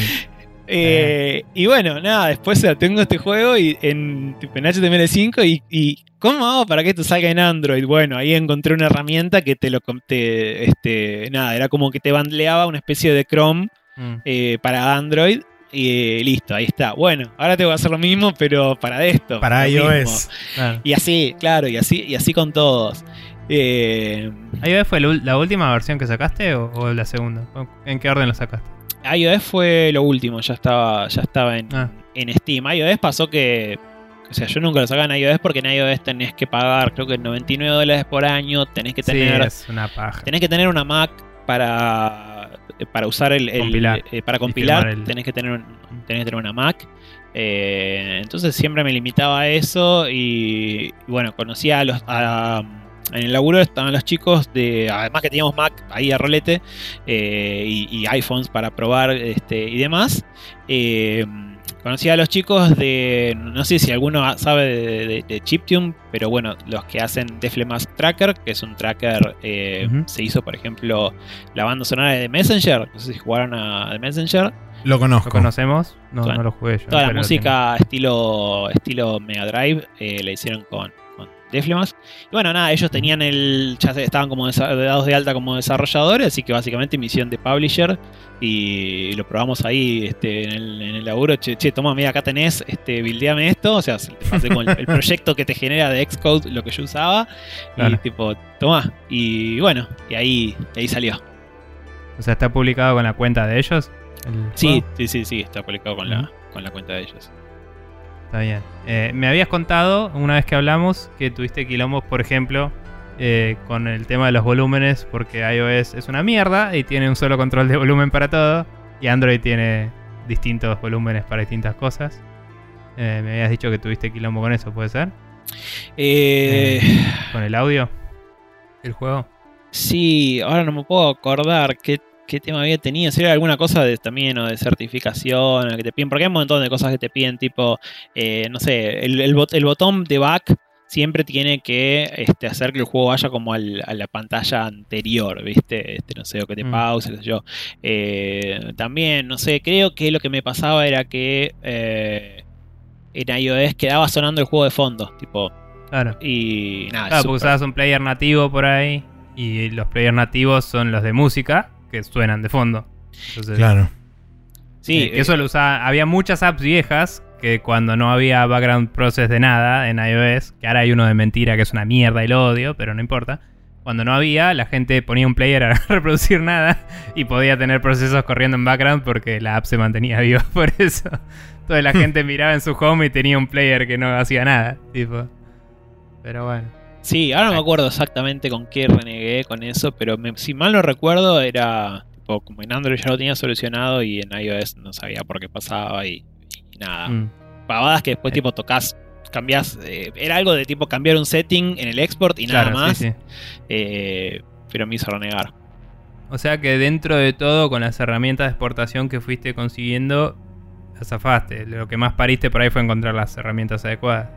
Eh, y bueno, nada, después tengo este juego y en, en HTML5 y, y ¿cómo hago para que esto salga en Android? Bueno, ahí encontré una herramienta que te lo te, este, nada, era como que te bandleaba una especie de Chrome Mm. eh, para Android y eh, listo, ahí está. Bueno, ahora tengo que hacer lo mismo, pero para esto. Para iOS. Claro. Y así, claro, y así, y así con todos. Eh, ¿iOS fue la última versión que sacaste o, o la segunda? ¿En qué orden lo sacaste? iOS fue lo último, ya estaba, ya estaba en, Ah. en Steam. iOS pasó que. O sea, yo nunca lo sacaba en iOS porque en iOS tenés que pagar, creo que 99 dólares por año. Tenés que Sí, tener, es una paja. tenés que tener una Mac para, para usar el. el- Compilar. eh, para compilar, el- tenés, que tener un- tenés que tener una Mac. Eh, entonces siempre me limitaba a eso. Y, y bueno, conocía a los. A, en el laburo estaban los chicos de. Además que teníamos Mac ahí a rolete eh, y, y iPhones para probar este, y demás. Eh, conocí a los chicos de. No sé si alguno sabe de, de- de Chiptune, pero bueno, los que hacen Deflemask Tracker, que es un tracker. eh. Se hizo, por ejemplo, la banda sonora de The Messenger. No sé si jugaron a The Messenger. Lo conozco. ¿Lo conocemos? No, Toda- no lo jugué yo. Toda la música estilo, estilo Mega Drive eh, la hicieron con, con Deflemask. Y bueno, nada, ellos tenían el. Ya estaban como dados de alta como desarrolladores, así que básicamente misión de publisher. Y lo probamos ahí este, en, el, en el laburo. Che, che, toma, mira, acá tenés, este, buildeame esto. O sea, se- te pasé con el, el proyecto que te genera de Xcode, lo que yo usaba. Claro. Y tipo, toma. Y bueno, y ahí, ahí salió. O sea, está publicado con la cuenta de ellos. el Sí, sí, sí, sí, está publicado con, la, con la cuenta de ellos. Está bien. Eh, me habías contado, una vez que hablamos, que tuviste quilombos, por ejemplo, eh, con el tema de los volúmenes, porque iOS es una mierda y tiene un solo control de volumen para todo, y Android tiene distintos volúmenes para distintas cosas. Eh, me habías dicho que tuviste quilombo con eso, ¿puede ser? Eh, ¿Con el audio? ¿El juego? Sí, ahora no me puedo acordar qué, qué tema había tenido. Si era alguna cosa de, también o de certificación, que te piden, porque hay un montón de cosas que te piden, tipo, eh, no sé, el, el bot- el botón de back siempre tiene que este, hacer que el juego vaya como al- a la pantalla anterior, ¿viste? Este, no sé, o que te Mm. pause, qué sé yo. Eh, también, no sé, creo que lo que me pasaba era que eh, en iOS quedaba sonando el juego de fondo, tipo, Claro. y nada, Claro, porque usabas un player nativo por ahí, y los players nativos son los de música, que suenan de fondo. Entonces, Claro. Sí, Eh, que eso lo usaba. Había muchas apps viejas que cuando no había background process de nada en iOS, que ahora hay uno de mentira que es una mierda y lo odio, pero no importa. Cuando no había, la gente ponía un player a (laughs) reproducir nada y podía tener procesos corriendo en background porque la app se mantenía (laughs) viva por eso. Toda la gente miraba en su home y tenía un player que no hacía nada, tipo. Pero bueno. Sí, ahora no me acuerdo exactamente con qué renegué con eso, pero me- si mal no recuerdo era tipo, como en Android ya lo tenía solucionado y en iOS no sabía por qué pasaba y, y nada. Mm. Pavadas que después Eh. tipo tocas, cambias, eh, era algo de tipo cambiar un setting en el export y nada Claro, sí, más, sí. eh, pero me hizo renegar. O sea que dentro de todo, con las herramientas de exportación que fuiste consiguiendo, la zafaste. Lo que más pariste por ahí fue encontrar las herramientas adecuadas.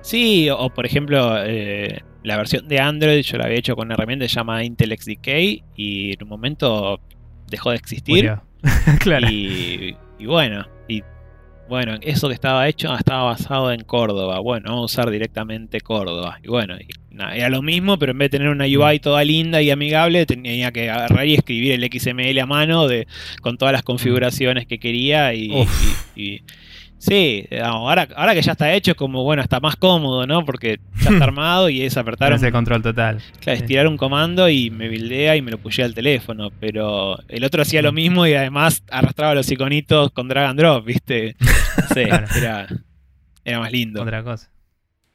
Sí, o, o por ejemplo, eh, la versión de Android yo la había hecho con una herramienta que se llama Intel XDK y en un momento dejó de existir. (laughs) Claro. Y, y bueno, y bueno, eso que estaba hecho estaba basado en Córdoba. Bueno, vamos a usar directamente Córdoba. Y bueno, y nada, era lo mismo, pero en vez de tener una UI toda linda y amigable, tenía que agarrar y escribir el XML a mano de, con todas las configuraciones que quería. Y- sí, digamos, ahora, ahora que ya está hecho, es como bueno, está más cómodo, ¿no? Porque ya está (laughs) armado y es apretar un, ese control total. Claro, estirar un comando y me bildea y me lo pushea al teléfono. Pero el otro hacía lo mismo y además arrastraba los iconitos con drag and drop, ¿viste? (laughs) Claro. era, era más lindo. Otra cosa.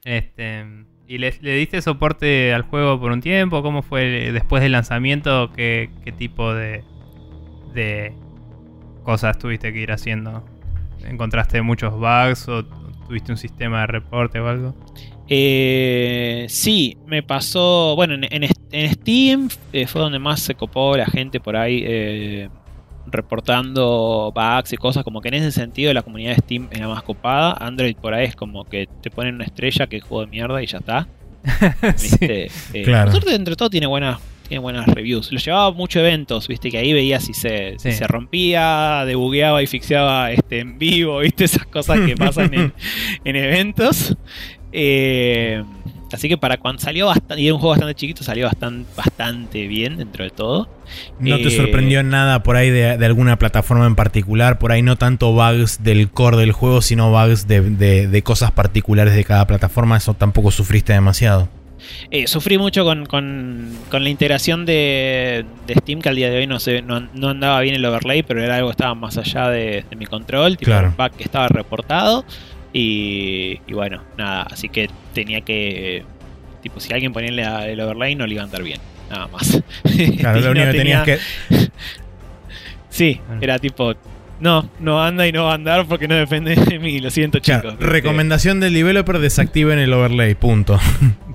Este. ¿Y le, le diste soporte al juego por un tiempo? ¿Cómo fue después del lanzamiento? ¿Qué, qué tipo de, de cosas tuviste que ir haciendo? ¿Encontraste muchos bugs o tuviste un sistema de reporte o algo? Eh, sí, me pasó. Bueno, en, en- en Steam eh, fue donde más se copó la gente por ahí eh, reportando bugs y cosas. Como que en ese sentido la comunidad de Steam era más copada. Android por ahí es como que te ponen una estrella que es juego de mierda y ya está. (laughs) Sí. ¿viste? Eh, Claro. por suerte, entre todo, tiene buenas, tiene buenas reviews. Lo llevaba a muchos eventos, viste, que ahí veía si se, si se rompía, debugueaba y fixeaba este, en vivo, (laughs) viste, esas cosas que (laughs) pasan en, en eventos. Eh, así que para cuando salió bastante, y era un juego bastante chiquito, salió bastante, bastante bien dentro de todo. ¿No te Eh, sorprendió nada por ahí de, de alguna plataforma en particular? Por ahí no tanto bugs del core del juego, sino bugs de, de- de cosas particulares de cada plataforma. Eso tampoco sufriste demasiado. Eh, sufrí mucho con, con- con la integración de, de Steam, que al día de hoy no, sé, no, no andaba bien el overlay, pero era algo que estaba más allá de, de mi control. Tipo, Claro. el bug que estaba reportado. Y, y bueno, nada, así que tenía que. Tipo, si alguien ponía el overlay, no le iba a andar bien. Nada más. (laughs) Claro, lo (laughs) no único que tenía- tenías que. (laughs) Sí, Bueno. era tipo. No, no anda y no va a andar porque no depende de mí. Lo siento, chicos. recomendación del developer: desactiven el overlay. Punto.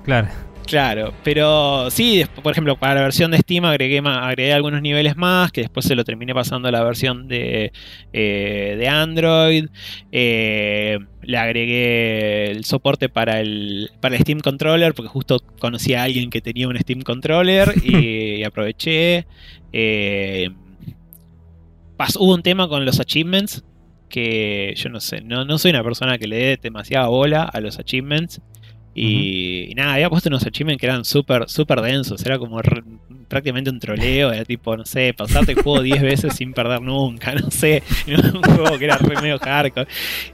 Claro. Claro, pero sí, por ejemplo, para la versión de Steam agregué, agregué algunos niveles más, que después se lo terminé pasando a la versión de, eh, de Android. Eh, le agregué el soporte para el, para el Steam Controller, porque justo conocí a alguien que tenía un Steam Controller y, (laughs) y aproveché. Eh, hubo un tema con los achievements, que yo no sé, no, no soy una persona que le dé demasiada bola a los achievements. Y, y nada, había puesto unos achievements que eran súper súper densos, era como re- prácticamente un troleo, era tipo, no sé, pasarte el juego 10 veces sin perder nunca, (laughs) no sé, era un juego que era re medio hardcore.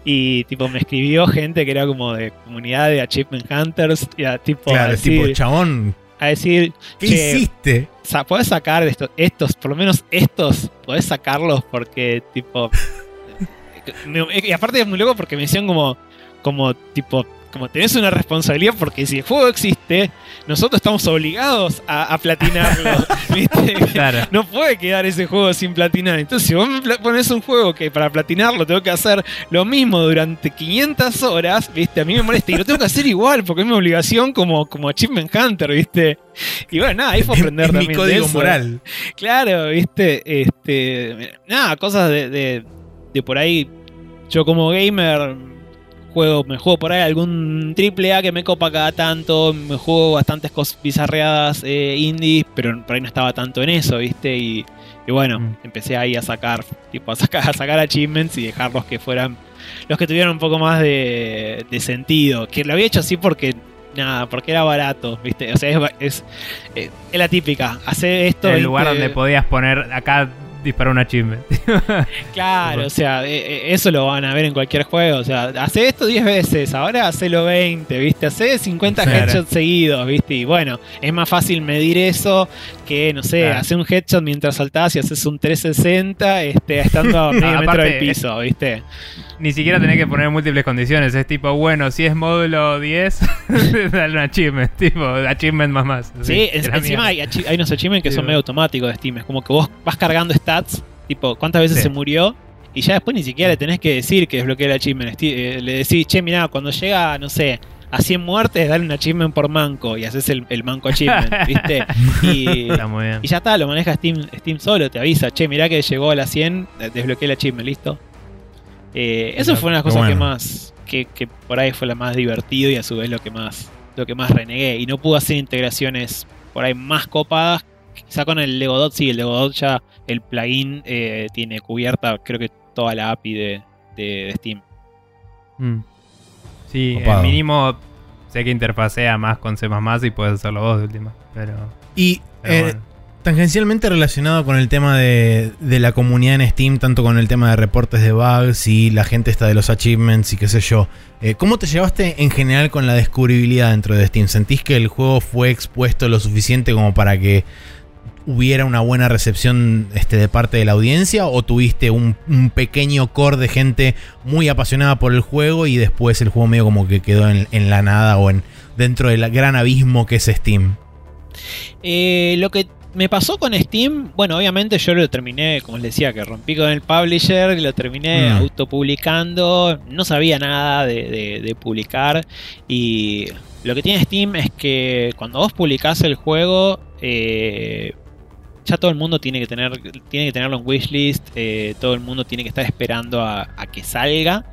Y tipo, me escribió gente que era como de comunidad de Achievement Hunters, y a, tipo, Claro, a es tipo, chabón, a decir, ¿qué "Che, hiciste? podés sacar estos, estos, por lo menos estos, podés sacarlos porque, tipo. (laughs) y aparte es muy loco porque me decían como, como, tipo, como tenés una responsabilidad porque si el juego existe, nosotros estamos obligados a, a platinarlo, (laughs) ¿viste? Claro. No puede quedar ese juego sin platinar. Entonces, si vos me pones un juego que para platinarlo tengo que hacer lo mismo durante 500 horas, ¿viste? A mí me molesta y lo tengo que hacer igual porque es mi obligación como, como Achievement Hunter, ¿viste? Y bueno, nada, ahí fue aprender es mi también de código eso. moral. Claro, ¿viste? Este, nada, cosas de, de, de por ahí. Yo como gamer juego, me juego por ahí algún triple A que me copa cada tanto, me juego bastantes cosas bizarreadas eh, indies, pero por ahí no estaba tanto en eso, ¿viste? Y, y bueno, Mm. empecé ahí a sacar, tipo, a sacar, a sacar achievements y dejarlos que fueran los que tuvieran un poco más de, de sentido. Que lo había hecho así porque, nada, porque era barato, ¿viste? O sea, es, ba- es, eh, es la típica, hacer esto. El lugar 20 donde podías poner acá disparar un achievement. (laughs) Claro, o sea, eh, eh, eso lo van a ver en cualquier juego. O sea, hace esto 10 veces, ahora hacelo 20, ¿viste? Hace 50 Claro. headshots seguidos, ¿viste? Y bueno, es más fácil medir eso que, no sé, Claro. hacer un headshot mientras saltás y haces un 360 este, estando a (laughs) medio metro aparte, del piso, ¿viste? Ni siquiera tenés que poner múltiples condiciones. Es tipo, bueno, si es módulo 10, dale un achievement. Tipo, achievement más más. Sí, en- encima hay, hay unos achievements que Sí, son bueno. medio automáticos de Steam. Es como que vos vas cargando stats, tipo, cuántas veces Sí. se murió. Y ya después ni siquiera le tenés que decir que desbloquea el achievement. Eh, le decís, che, mirá, cuando llega, no sé, a 100 muertes, dale un achievement por manco. Y haces el, el manco achievement, (laughs) ¿viste? Y, Está muy bien. y ya está, lo maneja Steam, Steam solo, te avisa, che, mirá que llegó a las 100, eh, desbloqueé el achievement, listo. Eh, eso fue una de las cosas que más, que, que por ahí fue la más divertido y a su vez lo que más, lo que más renegué. Y no pude hacer integraciones por ahí más copadas. Quizá con el Legodot, sí, el Legodot ya, el plugin eh, tiene cubierta, creo que toda la API de, de, de Steam. Mm. Sí, el mínimo sé que interfacea más con C++ y puedes hacerlo vos de última. Pero, Y pero eh, bueno. tangencialmente relacionado con el tema de, de la comunidad en Steam, tanto con el tema de reportes de bugs y la gente está de los achievements y qué sé yo. eh, ¿Cómo te llevaste en general con la descubribilidad dentro de Steam? ¿Sentís que el juego fue expuesto lo suficiente como para que hubiera una buena recepción este, de parte de la audiencia? ¿O tuviste un, un pequeño core de gente muy apasionada por el juego y después el juego medio como que quedó en, en la nada o en dentro del gran abismo que es Steam? Eh, lo que me pasó con Steam, bueno, obviamente yo lo terminé, como les decía, que rompí con el publisher, lo terminé Mm. autopublicando, no sabía nada de, de- de publicar y lo que tiene Steam es que cuando vos publicás el juego, eh, ya todo el mundo tiene que tener tiene que tenerlo en wishlist, eh, todo el mundo tiene que estar esperando a, a que salga.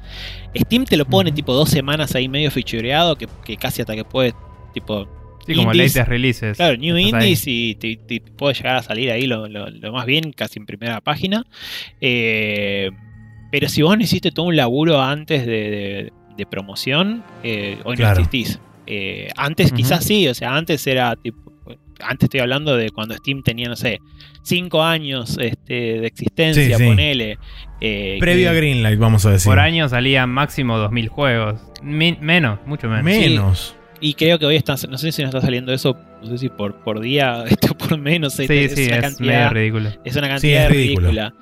Steam te lo pone tipo dos semanas ahí medio fichureado, que, que casi hasta que puede, tipo, Sí, como indies- latest releases. Claro, New ahí. Indies y te, te puede llegar a salir ahí lo, lo- lo más bien, casi en primera página. Eh, pero si vos no hiciste todo un laburo antes de, de- de promoción, eh, hoy Claro. no existís. Eh, antes quizás sí, o sea, antes era tipo... Antes estoy hablando de cuando Steam tenía, no sé, 5 años este, de existencia, Sí, sí. ponele. eh, Previo a Greenlight, vamos a decir. Por año salían máximo 2000 juegos. Menos, mucho menos. Menos. Y creo que hoy están, no sé si nos está saliendo eso, no sé si por, por día, (laughs) esto por menos, Sí, es, sí, una es cantidad, medio ridículo. es una Sí, cantidad es ridícula.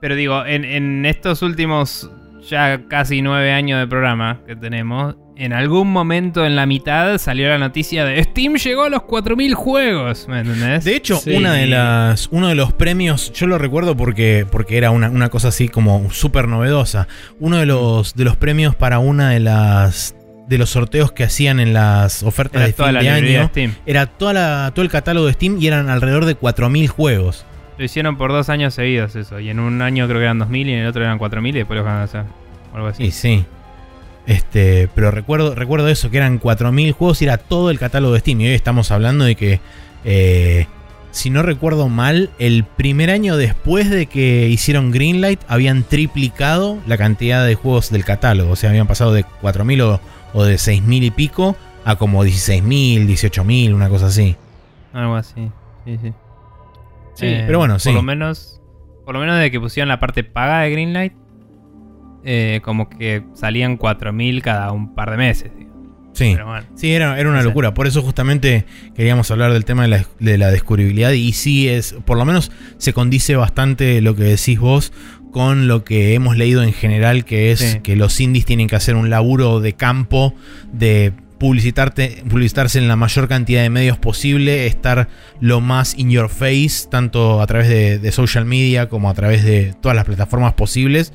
Pero digo, en, en estos últimos ya casi nueve años de programa que tenemos, en algún momento en la mitad salió la noticia de Steam llegó a los 4000 juegos. ¿Me entendés? De hecho, Sí. una de las, uno de los premios, yo lo recuerdo porque, porque era una, una cosa así como súper novedosa. Uno de los, de los premios para una de las de los sorteos que hacían en las ofertas Era de toda fin la de año. de Steam. Era toda la- todo el catálogo de Steam y eran alrededor de 4.000 juegos. Lo hicieron por dos años seguidos eso. Y en un año creo que eran 2.000 y en el otro eran 4.000 y después lo van a hacer. O algo así. Sí, sí. Este, pero recuerdo, recuerdo eso, que eran 4.000 juegos y era todo el catálogo de Steam. Y hoy estamos hablando de que, eh, si no recuerdo mal, el primer año después de que hicieron Greenlight, habían triplicado la cantidad de juegos del catálogo. O sea, habían pasado de 4.000 o, o de 6.000 y pico a como 16.000, 18.000, una cosa así. Algo así. Sí, sí. Sí, Eh, pero bueno, por sí. Lo menos, por lo menos de que pusieron la parte paga de Greenlight, eh, como que salían 4.000 cada un par de meses. Sí. Pero bueno. Sí, era, era una No sé. locura. Por eso justamente queríamos hablar del tema de la, de la descubribilidad. Y sí es, por lo menos se condice bastante lo que decís vos con lo que hemos leído en general, que es Sí. que los indies tienen que hacer un laburo de campo, de publicitarte, publicitarse en la mayor cantidad de medios posible, estar lo más in your face, tanto a través de, de social media como a través de todas las plataformas posibles,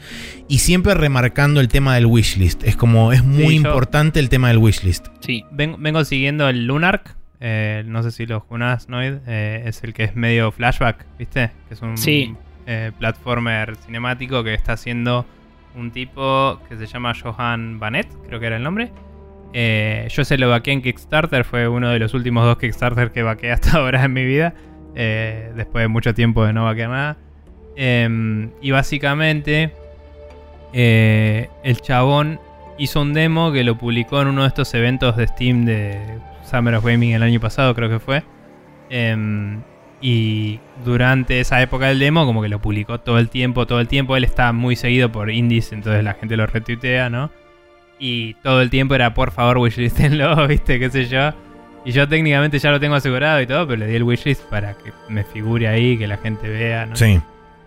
y siempre remarcando el tema del wishlist. Es como, es muy Sí, yo- importante el tema del wishlist. Sí. Ven- vengo siguiendo el Lunark. eh, no sé si lo junás, Noid. eh, es el que es medio flashback, ¿viste? Que es un Sí. eh, platformer cinemático que está haciendo un tipo que se llama Johan Banet, creo que era el nombre. Eh, yo se lo vaqué en Kickstarter, fue uno de los últimos dos Kickstarter que vaqué (laughs) hasta ahora en mi vida. eh, después de mucho tiempo de no vaquear nada. Em, y básicamente, eh, el chabón hizo un demo que lo publicó en uno de estos eventos de Steam de Summer of Gaming el año pasado, creo que fue. Em, y durante esa época del demo, como que lo publicó todo el tiempo, todo el tiempo. Él está muy seguido por indies, entonces la gente lo retuitea, ¿no? Y todo el tiempo era, por favor, wishlistenlo, (laughs) ¿viste? ¿Qué sé yo? Y yo técnicamente ya lo tengo asegurado y todo, pero le di el wishlist para que me figure ahí, que la gente vea, ¿no? Sí.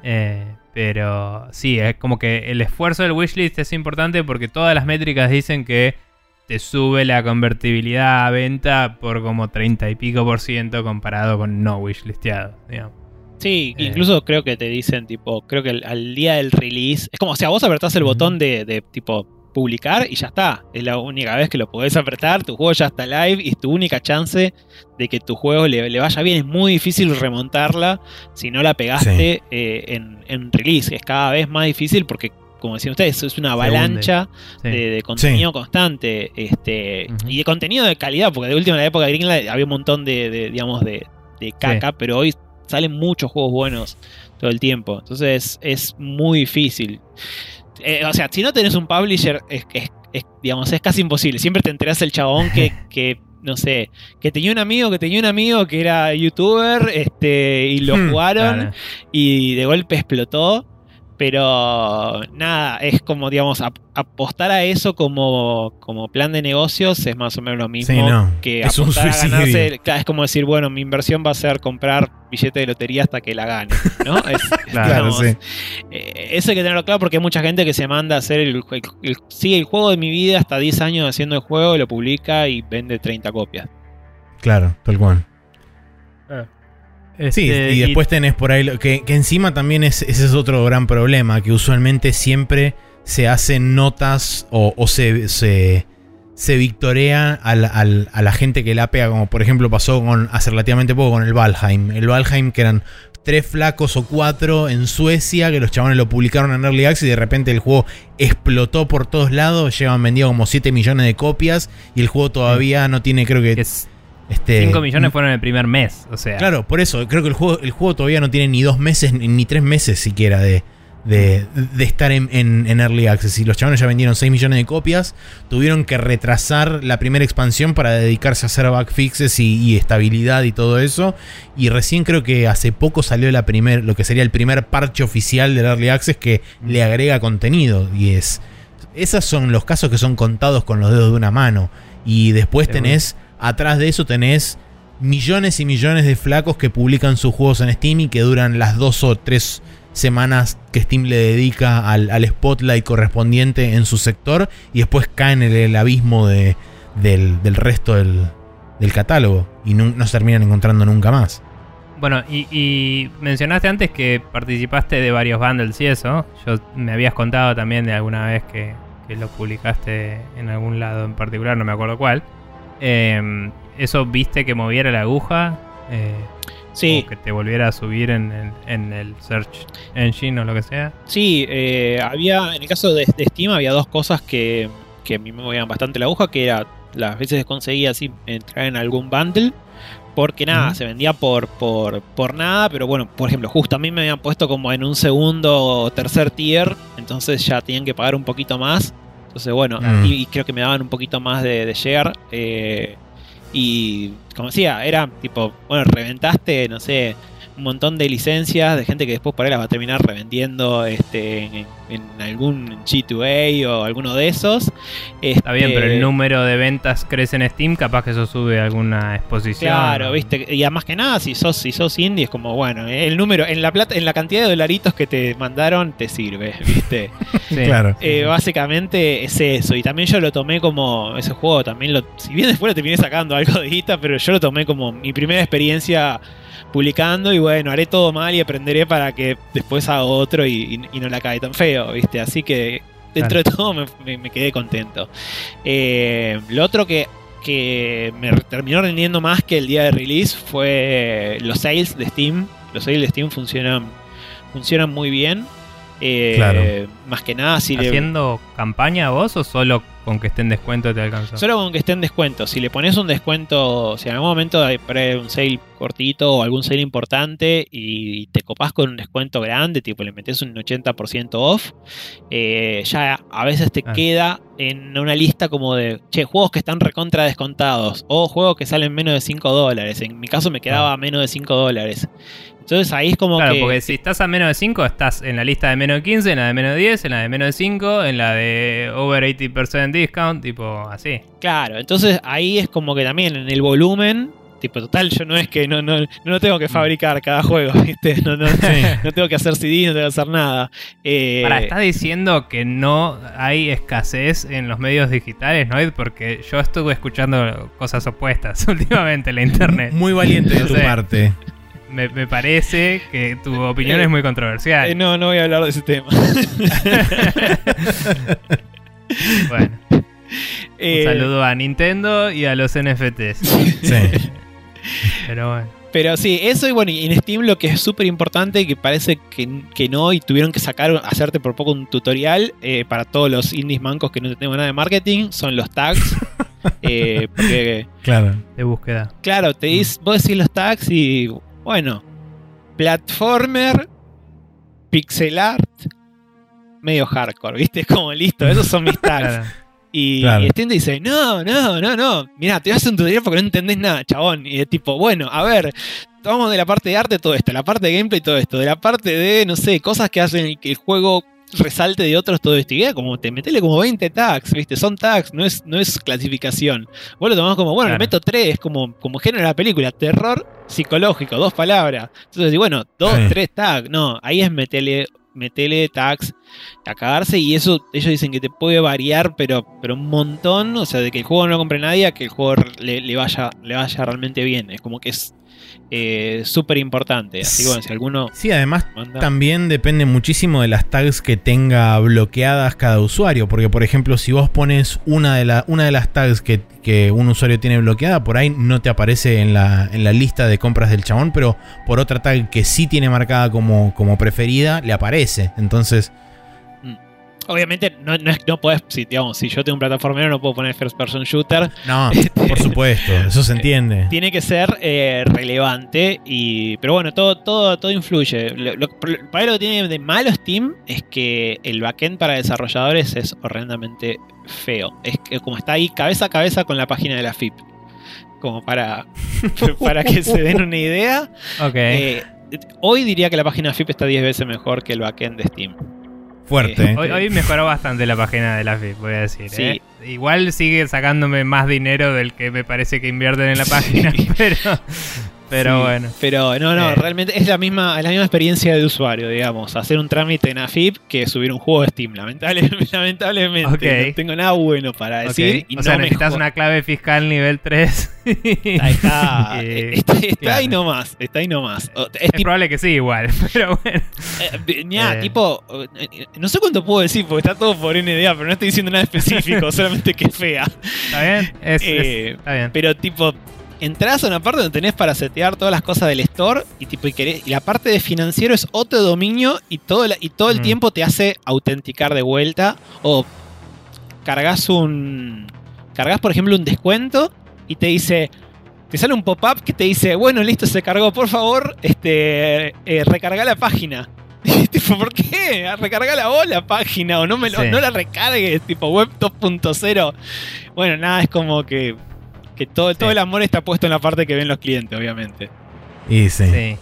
Eh, pero sí, es como que el esfuerzo del wishlist es importante porque todas las métricas dicen que te sube la convertibilidad a venta por como 30 y pico por ciento comparado con no wishlisteado. digamos. Sí, Eh. incluso creo que te dicen, tipo, creo que al, al día del release. Es como si a vos apretás el botón de, de, tipo publicar y ya está. Es la única vez que lo podés apretar, tu juego ya está live y es tu única chance de que tu juego le, le vaya bien. Es muy difícil remontarla si no la pegaste eh, en, en release. Es cada vez más difícil porque, como decían ustedes, es una avalancha Sí. de, de contenido constante este y de contenido de calidad, porque de última en la época de Greenlight había un montón de, de, digamos, de, de caca, pero hoy salen muchos juegos buenos todo el tiempo. Entonces es muy difícil. Eh, o sea, si no tenés un publisher, es, es- es, digamos, es casi imposible. Siempre te enterás el chabón que, (laughs) que, no sé, que tenía un amigo, que tenía un amigo que era youtuber, este, y lo Hmm, jugaron Claro. y de golpe explotó. Pero nada, es como, digamos, ap- apostar a eso como, como plan de negocios es más o menos lo mismo Sí, no. que Es un a ganarse. claro, es como decir, bueno, mi inversión va a ser comprar billete de lotería hasta que la gane, ¿no? (laughs) Es- Claro, digamos, sí. eh, eso hay que tenerlo claro porque hay mucha gente que se manda a hacer el, el, el- sigue el juego de mi vida hasta 10 años haciendo el juego, lo publica y vende 30 copias. Claro, tal cual. Sí, Este, y después tenés por ahí lo- que, que encima también es, ese es otro gran problema, que usualmente siempre se hacen notas o, o se, se, se victorea al- al- a la gente que la pega, como por ejemplo pasó con, hace relativamente poco con el Valheim. El Valheim que eran tres flacos o cuatro en Suecia, que los chavales lo publicaron en Early Access y de repente el juego explotó por todos lados, llevan vendido como 7 millones de copias y el juego todavía no tiene creo que... que es- este, 5 millones fueron el primer mes. O sea, Claro, por eso, creo que el juego, el juego todavía no tiene ni dos meses ni, tres meses siquiera de, de, de estar en, en- en Early Access. Y los chavales ya vendieron 6 millones de copias. Tuvieron que retrasar la primera expansión para dedicarse a hacer backfixes y, y estabilidad y todo eso. Y recién creo que hace poco salió la primer, lo que sería el primer parche oficial del Early Access que le agrega contenido. Y es. Esos son los casos que son contados con los dedos de una mano. Y después tenés. Atrás de eso tenés millones y millones de flacos que publican sus juegos en Steam y que duran las dos o tres semanas que Steam le dedica al, spotlight correspondiente en su sector y después caen en el abismo de- del, del resto del, del catálogo y no, no se terminan encontrando nunca más. Bueno, y, mencionaste antes que participaste de varios bundles y eso. Yo me habías contado también de alguna vez que lo publicaste en algún lado en particular, no me acuerdo cuál. Eh, ¿Eso viste que moviera la aguja? Eh, Sí, O que te volviera a subir en, en- en el search engine o lo que sea. sí, eh, había, en el caso de, de Steam había dos cosas que, que a mí me movían bastante la aguja, que era las veces conseguía así entrar en algún bundle, porque nada, se vendía por, por, por nada, pero bueno, por ejemplo, justo a mí me habían puesto como en un segundo o tercer tier, entonces ya tenían que pagar un poquito más. Entonces, bueno, Mm. y, y creo que me daban un poquito más de, de share. eh, y como decía, era tipo, bueno, reventaste, no sé, un montón de licencias de gente que después por ahí las va a terminar revendiendo este, en, en algún G2A o alguno de esos. Está bien, Este, pero el número de ventas crece en Steam, capaz que eso sube alguna exposición. Claro, viste, y además que nada, si sos, si sos indie es como, bueno, el número, en la plata, en la cantidad de dolaritos que te mandaron, te sirve, viste. (laughs) Sí. (laughs) Claro. Eh, básicamente es eso. Y también yo lo tomé como. Ese juego también lo. Si bien después lo terminé sacando algo de guita, pero yo lo tomé como mi primera experiencia publicando. Y bueno, haré todo mal y aprenderé para que después haga otro y, y- y no la cae tan feo, ¿viste? Así que dentro de todo me, me- me quedé contento. Eh, lo otro que. Que me terminó rindiendo más que el día de release fue los sales de Steam. Los sales de Steam funcionan, funcionan muy bien. Eh, Claro. Más que nada, si le, ¿Haciendo campaña vos o solo con que esté en descuento te alcanza? Solo con que esté en descuento. Si le pones un descuento, si en algún momento hay un sale cortito o algún sale importante y te copás con un descuento grande, tipo le metes un 80% off, eh, ya a veces te Ah. queda en una lista como de, che, juegos que están recontra descontados o juegos que salen menos de 5 dólares. En mi caso me quedaba menos de 5 dólares. Entonces ahí es como Claro, que... porque si estás a menos de 5, estás en la lista de menos de 15, en la de menos de 10, en la de menos de 5, en la de over 80% discount, tipo así. Claro, entonces ahí es como que también en el volumen, tipo total, yo no es que no, no, no tengo que fabricar cada juego, (laughs) ¿viste? No, no, Sí. no tengo que hacer CD, no tengo que hacer nada. Eh, Para, estás diciendo que no hay escasez en los medios digitales, ¿no? Porque yo estuve escuchando cosas opuestas (laughs) últimamente en la internet. Muy valiente de No tu parte. Me, me parece que tu opinión Eh, es muy controversial. eh, no, no voy a hablar de ese tema. (laughs) Bueno, Eh, un saludo a Nintendo y a los NFTs. (laughs) Sí. Pero bueno. Pero sí, eso y bueno, y en Steam lo que es súper importante, que parece que, que no, y tuvieron que sacar, hacerte por poco un tutorial eh, para todos los indies mancos que no tenemos nada de marketing, son los tags. (laughs) Eh, porque Claro. De búsqueda. Claro, te dis, vos decís los tags y bueno, platformer, pixel art, medio hardcore, ¿viste? (laughs) Como listo, esos son mis tags. Claro. Y, Claro. y Steam te dice, no, no, no, no, mira, te voy a hacer un tutorial porque no entendés nada, chabón. Y es tipo, bueno, a ver, vamos de la parte de arte todo esto, la parte de gameplay todo esto, de la parte de, no sé, cosas que hacen que el juego resalte de otros todo esto. Y era como, te metele como 20 tags, ¿viste? Son tags, no es, no es clasificación. Vos lo tomás como, bueno, Claro. le meto 3, como, como género de la película, terror psicológico, dos palabras. Entonces, bueno, dos, Sí. tres tags. No, ahí es metele, metele tags a cagarse y eso ellos dicen que te puede variar pero pero un montón o sea de que el juego no lo compre nadie a que el juego le, le vaya le vaya realmente bien es como que es eh, súper importante así que bueno si alguno Sí, además manda también depende muchísimo de las tags que tenga bloqueadas cada usuario. Porque, por ejemplo, si vos pones una de, la- una de las tags que, que un usuario tiene bloqueada, por ahí no te aparece en la, en la lista de compras del chabón, pero por otra tag que sí tiene marcada como, como preferida, le aparece. Entonces, obviamente no, no, no podés si digamos si yo tengo un plataformero no puedo poner first person shooter. No, (laughs) por supuesto, eso se entiende. tiene que ser eh, relevante y pero bueno todo todo todo influye. Lo, lo que tiene de malo Steam es que el backend para desarrolladores es horrendamente feo. Es que como está ahí cabeza a cabeza con la página de la FIP como para (laughs) para que se den una idea. Ok. eh, hoy diría que la página FIP está 10 veces mejor que el backend de Steam Fuerte. eh, Hoy, hoy mejoró bastante la página de la FIP, voy a decir. Sí. ¿eh? Igual sigue sacándome más dinero del que me parece que invierten en la página, (laughs) pero, Pero Sí, bueno. Pero no, no, Eh. realmente es la misma, la misma experiencia de usuario, digamos. Hacer un trámite en AFIP que subir un juego de Steam. Lamentable- (laughs) lamentablemente, no tengo nada bueno para decir. Y o no sea, necesitas una clave fiscal nivel 3. Ahí está, (laughs) Eh, está, está claro. ahí nomás, está ahí nomás. Es Es tipo, probable que sí, igual. (laughs) Pero bueno. eh, Eh. tipo, no sé cuánto puedo decir porque está todo por NDA, pero no estoy diciendo nada específico, solamente que es fea. ¿Está bien? Es- es- está bien. Pero tipo, entras a una parte donde tenés para setear todas las cosas del store y tipo y, querés- y la parte de financiero es otro dominio y todo, la- y todo el Mm. tiempo te hace autenticar de vuelta o cargas un cargas por ejemplo un descuento y te dice te sale un pop-up que te dice, bueno, listo, se cargó, por favor, este, eh, recarga la página. (laughs) Y tipo, ¿por qué? Recargala vos la página o no, me lo- Sí. no la recargues, tipo web 2.0. Bueno, nada, es como que, que todo, todo el amor está puesto en la parte que ven los clientes, obviamente. Y sí. Sí.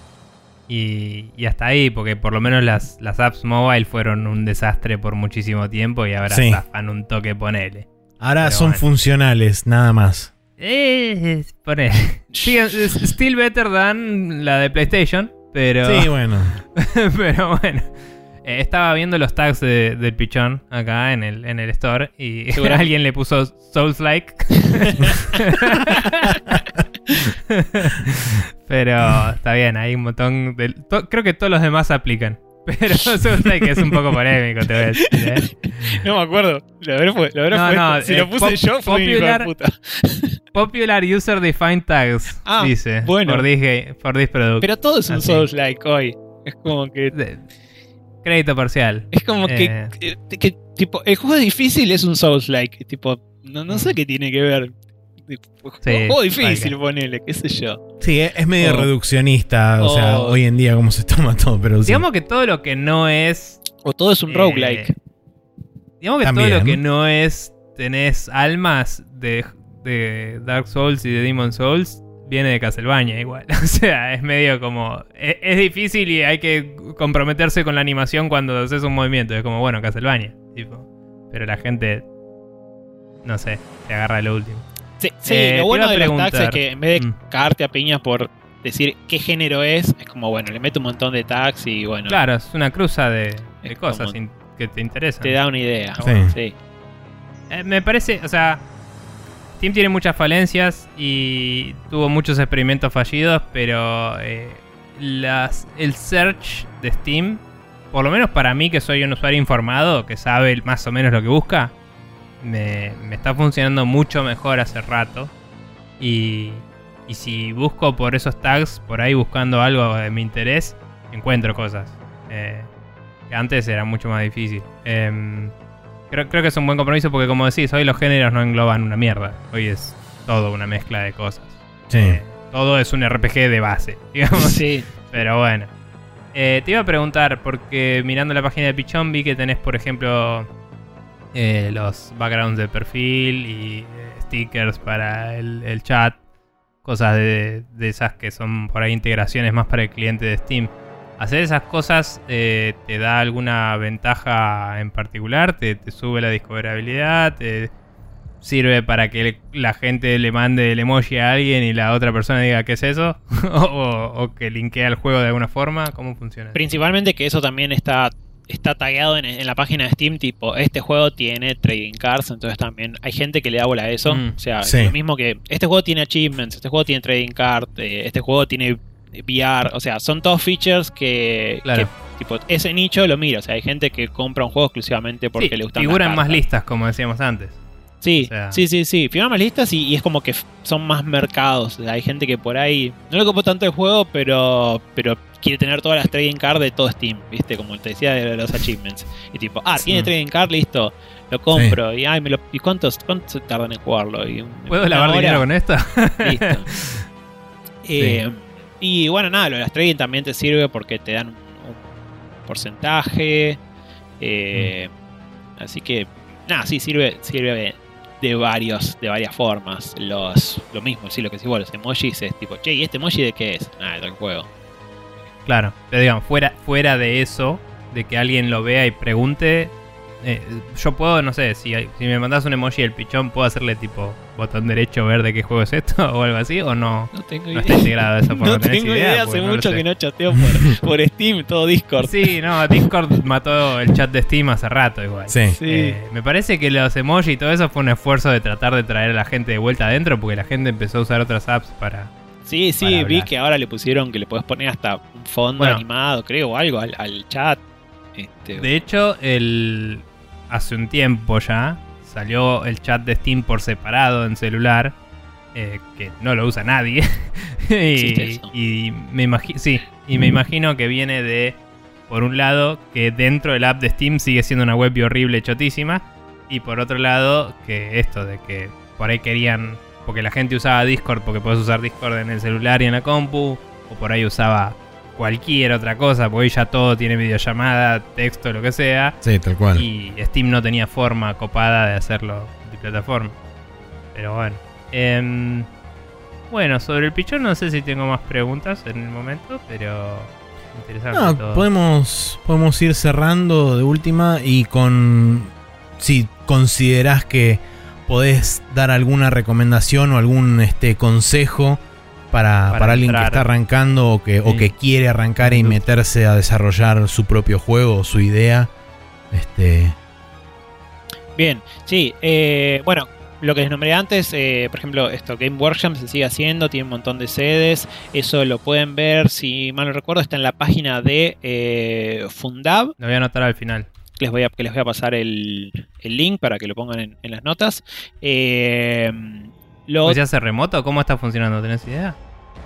Y, y hasta ahí, porque por lo menos las, las apps mobile fueron un desastre por muchísimo tiempo y ahora Sí. zafan un toque, ponele. Ahora Pero son bueno. funcionales, nada más. Eh, ponele. (laughs) Sí, still better than la de PlayStation, pero, Sí, bueno. (laughs) pero bueno. Eh, estaba viendo los tags de- del pichón acá en el, en el store y (laughs) alguien le puso Souls like. (laughs) Pero está bien, hay un montón de. to- creo que todos los demás aplican. (laughs) Pero Souls like es un poco polémico, te voy a decir. ¿eh? No me acuerdo. Lo habré, fu- lo habré No, no, si eh, lo puse pop- yo, fue un hijo de popular- puta. Popular User Defined Tags, Ah, dice. bueno. For this, for this product. Pero todo es un. Souls like hoy. Es como que. De- crédito parcial. Es como Eh. que, que, que, tipo, el juego difícil es un Souls like. Tipo, no, no sé qué tiene que ver. Tipo, Sí, juego difícil, ponele, qué sé yo. Sí, es medio Oh. reduccionista, o sea, Oh. hoy en día cómo se toma todo, pero sí. Digamos que todo lo que no es. O todo es un eh, roguelike. Digamos que También. todo lo que no es. Tenés almas de, de Dark Souls y de Demon Souls. Viene de Castlevania igual. (laughs) O sea, es medio como. Es, es difícil y hay que comprometerse con la animación cuando haces un movimiento. Es como, bueno, Castlevania. Tipo. Pero la gente. No sé, se agarra lo último. Sí, sí, eh, lo bueno de los tags es que en vez de Mm. cagarte a piñas por decir qué género es, es como, bueno, le meto un montón de tags y bueno, Claro, es una cruza de, cosas que te interesan. te da una idea. Sí. Sí. Eh, me parece, o sea, Steam tiene muchas falencias y tuvo muchos experimentos fallidos, pero eh, el search de Steam, por lo menos para mí que soy un usuario informado, que sabe más o menos lo que busca, me, me está funcionando mucho mejor hace rato. Y, y si busco por esos tags, por ahí buscando algo de mi interés, encuentro cosas. Eh, que antes era mucho más difícil. Em, creo, creo que es un buen compromiso porque como decís, hoy los géneros no engloban una mierda. Hoy es todo una mezcla de cosas. Sí. Eh, todo es un RPG de base, (laughs) digamos. Sí. Pero bueno. Eh, te iba a preguntar, porque mirando la página de Pichón vi que tenés, por ejemplo, eh, los backgrounds de perfil y eh, stickers para el, el chat. Cosas de, de esas que son por ahí integraciones más para el cliente de Steam. ¿Hacer esas cosas eh, te da alguna ventaja en particular? ¿Te, te sube la discoverabilidad? ¿Te sirve para que la gente le mande el emoji a alguien y la otra persona diga qué es eso? (laughs) o, que linkea el juego de alguna forma? ¿Cómo funciona? Principalmente que eso también está está tagueado en, en la página de Steam, tipo, este juego tiene trading cards, entonces también hay gente que le da bola a eso. Mm. O sea, Sí. lo mismo que este juego tiene achievements, este juego tiene trading card, eh, este juego tiene VR, o sea, son todos features que, Claro. que, tipo, ese nicho lo mira, o sea, hay gente que compra un juego exclusivamente porque Sí, le gustan figuran más listas, como decíamos antes. Sí, O sea- sí, sí, sí. Figuran más listas y, y es como que son más mercados. O sea, hay gente que por ahí no le copó tanto el juego, pero pero quiere tener todas las trading cards de todo Steam, ¿viste? Como te decía de los achievements. Y tipo, ah, tiene Sí. trading card, listo, lo compro. Y ay, me lo, ¿y cuántos, cuántos tardan en jugarlo? Y, ¿Puedo lavar hora, dinero con esto? Listo. (laughs) Eh, Y bueno, nada, lo de las trading también te sirve porque te dan un, porcentaje. eh, Así que, nada, sí, sirve, sirve de varios, de varias formas. Los, lo mismo, sí, lo que decís vos, los emojis es tipo, che, ¿y este emoji de qué es? Ah, de tal juego. Claro, pero digamos, fuera, fuera de eso, de que alguien lo vea y pregunte, eh, yo puedo, no sé, si, si me mandas un emoji del pichón, ¿puedo hacerle tipo botón derecho ver de qué juego es esto (laughs) o algo así? ¿O no? No tengo No idea. está integrado eso por (laughs) No tengo idea, hace mucho que no chateo por, (laughs) por Steam, todo Discord. Sí, no, Discord mató el chat de Steam hace rato igual. Sí. Sí. Eh, me parece que los emojis y todo eso fue un esfuerzo de tratar de traer a la gente de vuelta adentro porque la gente empezó a usar otras apps para... Sí, sí, Para vi que ahora le pusieron que le puedes poner hasta un fondo Bueno. animado, creo, o algo al, al chat. Este, De hecho, el... hace un tiempo ya salió el chat de Steam por separado en celular, eh, que no lo usa nadie. (laughs) ¿Existe y, me imagino... Sí, y me imagino que viene de... Por un lado, que dentro del app de Steam sigue siendo una web horrible, chotísima. Y por otro lado, que esto de que por ahí querían. Porque la gente usaba Discord porque puedes usar Discord en el celular y en la compu. O por ahí usaba cualquier otra cosa. Porque hoy ya todo tiene videollamada, texto, lo que sea. Sí, tal cual. Y Steam no tenía forma copada de hacerlo de plataforma. Pero bueno. Em, bueno, sobre el pichón no sé si tengo más preguntas en el momento, pero interesante No, todo. podemos, podemos ir cerrando de última y con. Si considerás que podés dar alguna recomendación o algún este consejo para, Para para alguien que está arrancando o que, o que quiere arrancar y meterse a desarrollar su propio juego o su idea. Este. Bien, sí, eh, bueno, lo que les nombré antes, eh, por ejemplo, esto Game Workshop se sigue haciendo, tiene un montón de sedes, eso lo pueden ver, si mal no recuerdo, está en la página de eh, Fundab, Lo voy a anotar al final. les voy a, que les voy a pasar el, el link para que lo pongan en, en las notas. Eh, lo, ¿Pues ¿Se hace remoto? ¿Cómo está funcionando? ¿Tenés idea?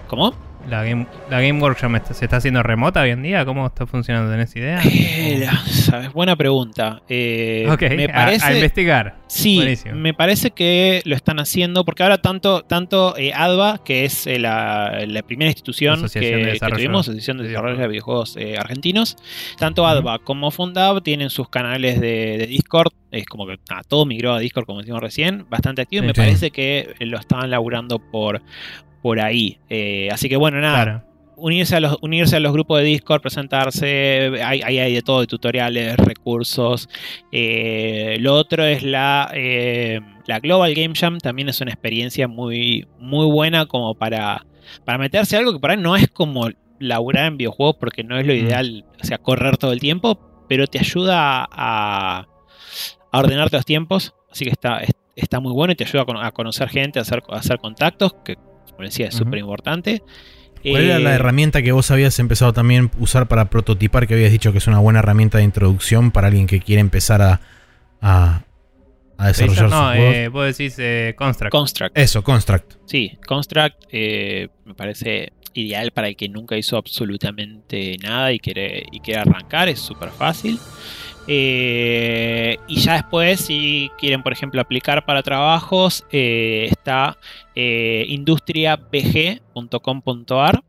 ¿Cómo? ¿La Game, la game Workshop está- se está haciendo remota hoy en día? ¿Cómo está funcionando? ¿Tenés idea? Eh, sabes, buena pregunta. Eh, ok, me a- parece... a, investigar. Sí, Buenísimo. me parece que lo están haciendo porque ahora tanto, tanto eh, ADVA, que es eh, la, la primera institución que, Asociación de que tuvimos, Asociación de de Desarrollo de Videojuegos eh, Argentinos, tanto. ADVA como Fundab tienen sus canales de, de Discord, es como que nada, todo migró a Discord como decimos recién, bastante activo y me Sí. parece que lo estaban laburando por, por ahí. Eh, así que bueno, nada, Claro. unirse a los unirse a los grupos de Discord, presentarse, hay, hay, hay de todo, de tutoriales, recursos. Eh, lo otro es la, eh, la Global Game Jam, también es una experiencia muy, muy buena como para, para meterse a algo que por ahí no es como laburar en videojuegos porque no es lo Mm. ideal, o sea, correr todo el tiempo, pero te ayuda a, a ordenarte los tiempos, así que está, es- está muy bueno y te ayuda a conocer gente, a hacer, a hacer contactos, que como decía es Ujú. súper importante. ¿Cuál era la Eh, herramienta que vos habías empezado también a usar para prototipar? Que habías dicho que es una buena herramienta de introducción para alguien que quiere empezar a, a, a desarrollar no, sus eh, vos decís eh, Construct. Construct. Eso, Construct. Sí, Construct me parece ideal para el que nunca hizo absolutamente nada y quiere, y quiere arrancar, es súper fácil. Eh, y ya después, si quieren, por ejemplo, aplicar para trabajos, eh, está eh, industriabg.com.ar,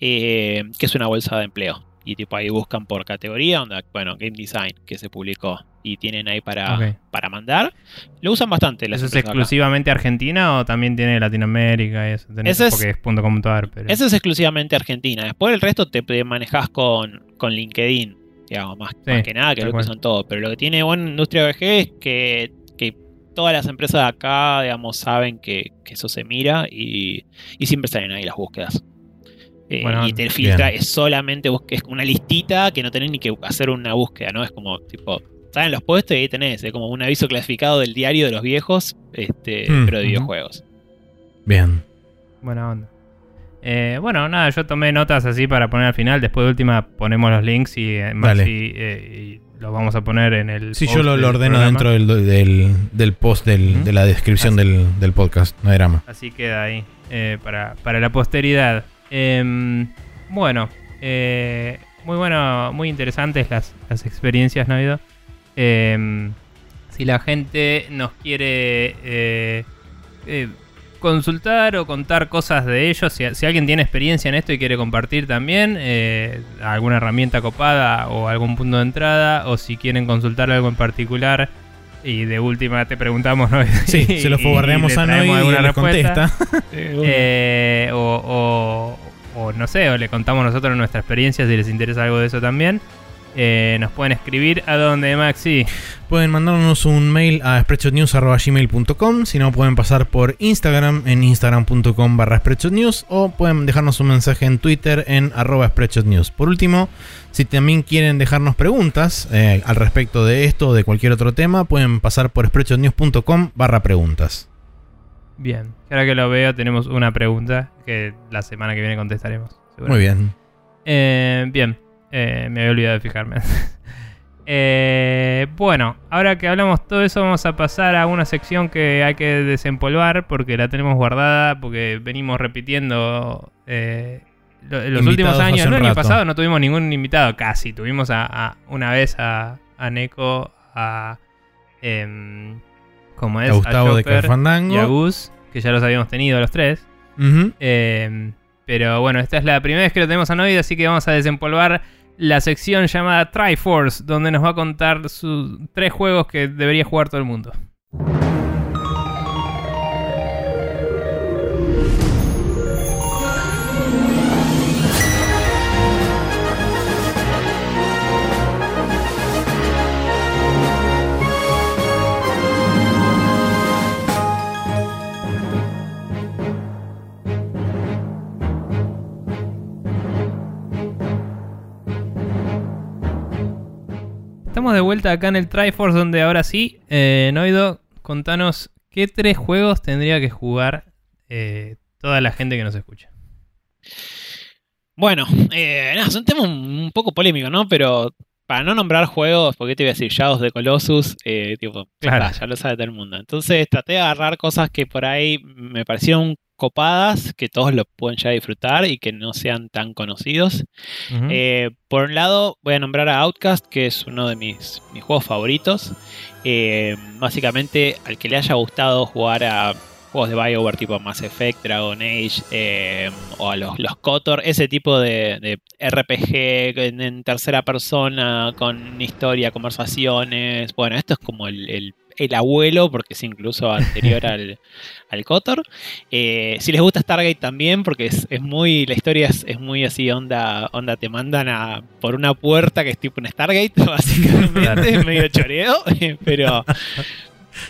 eh, que es una bolsa de empleo. Y tipo ahí buscan por categoría, donde, bueno, Game Design, que se publicó. Y tienen ahí para, para mandar. Lo usan bastante. las ¿Eso es acá. exclusivamente Argentina o también tiene Latinoamérica y eso? Es- porque es punto .com.ar, pero... Eso es exclusivamente Argentina. Después el resto te, te manejas con, con LinkedIn, digamos, más, Sí, más que nada, que lo usan todos. Pero lo que tiene bueno Industria VG es que, que todas las empresas de acá, digamos, saben que, que eso se mira y, y siempre salen ahí las búsquedas. Eh, Bueno, y te filtra, bien. es solamente es una listita que no tenés ni que hacer una búsqueda, ¿no? Es como, tipo, salen los puestos y ahí tenés, es como un aviso clasificado del diario de los viejos, este, Hmm, pero de videojuegos. Bien. Buena onda. Eh, bueno, nada, yo tomé notas así para poner al final. Después de última ponemos los links y, eh, y, eh, y los vamos a poner en el. Sí, post yo lo, ordeno programa. dentro del, del, del post del- de la descripción del, del podcast. No hay drama. Así queda ahí eh, para, para la posteridad. Em, bueno, eh, muy bueno, muy interesantes las, las experiencias, ¿no ha habido? Em, si la gente nos quiere consultar o contar cosas de ellos, si, si alguien tiene experiencia en esto y quiere compartir también eh, alguna herramienta copada o algún punto de entrada, o si quieren consultar algo en particular. Y de última te preguntamos, ¿no? (laughs) Sí, Y- se lo (laughs) y forwardeamos le a Noy y alguna les respuesta. contesta. (laughs) Eh, o, o- o no sé, o le contamos nosotros nuestra experiencia si les interesa algo de eso también. Eh, nos pueden escribir a donde, Maxi. Pueden mandarnos un mail a spreadshotnews.gmail.com Si no, pueden pasar por Instagram en instagram.com barra spreadshotnews o pueden dejarnos un mensaje en Twitter en arroba spreadshotnews. Por último, si también quieren dejarnos preguntas eh, al respecto de esto o de cualquier otro tema, pueden pasar por spreadshotnews.com barra preguntas. Bien, ahora que lo veo, tenemos una pregunta que la semana que viene contestaremos. Muy bien. Eh, bien, eh, me había olvidado de fijarme. (laughs) Eh, bueno, ahora que hablamos todo eso, vamos a pasar a una sección que hay que desempolvar porque la tenemos guardada, porque venimos repitiendo eh, lo- los Invitados últimos años. No, el año pasado no tuvimos ningún invitado, casi. Tuvimos a, a- una vez a, a Neko, a. em, ¿Cómo es? A Gustavo de Carfandango. y a Gus, que ya los habíamos tenido los tres. Eh, pero bueno, esta es la primera vez que lo tenemos a Noid, así que vamos a desempolvar la sección llamada Triforce, donde nos va a contar sus tres juegos que debería jugar todo el mundo. Estamos de vuelta acá en el Triforce, donde ahora sí, eh, Noido, contanos qué tres juegos tendría que jugar eh, toda la gente que nos escucha. Bueno, eh, nada, es un tema un, poco polémico, ¿no? Pero para no nombrar juegos, porque te iba a decir Shadows de Colossus, eh, tipo, ya Claro. está, ya lo sabe todo el mundo. Entonces traté de agarrar cosas que por ahí me parecieron copadas, que todos lo pueden ya disfrutar y que no sean tan conocidos. Eh, por un lado, voy a nombrar a Outcast, que es uno de mis, mis juegos favoritos. Eh, básicamente, al que le haya gustado jugar a juegos de BioWare tipo Mass Effect, Dragon Age eh, o a los, los KOTOR, ese tipo de, de RPG en, en tercera persona, con historia, conversaciones. Bueno, esto es como el, el- el abuelo, porque es incluso anterior al, (laughs) al KOTOR. Eh, si les gusta Stargate también, porque es, es muy. La historia es, es muy así, onda, onda, te mandan a por una puerta que es tipo un Stargate, (laughs) básicamente, Claro. es medio choreo, (laughs) pero.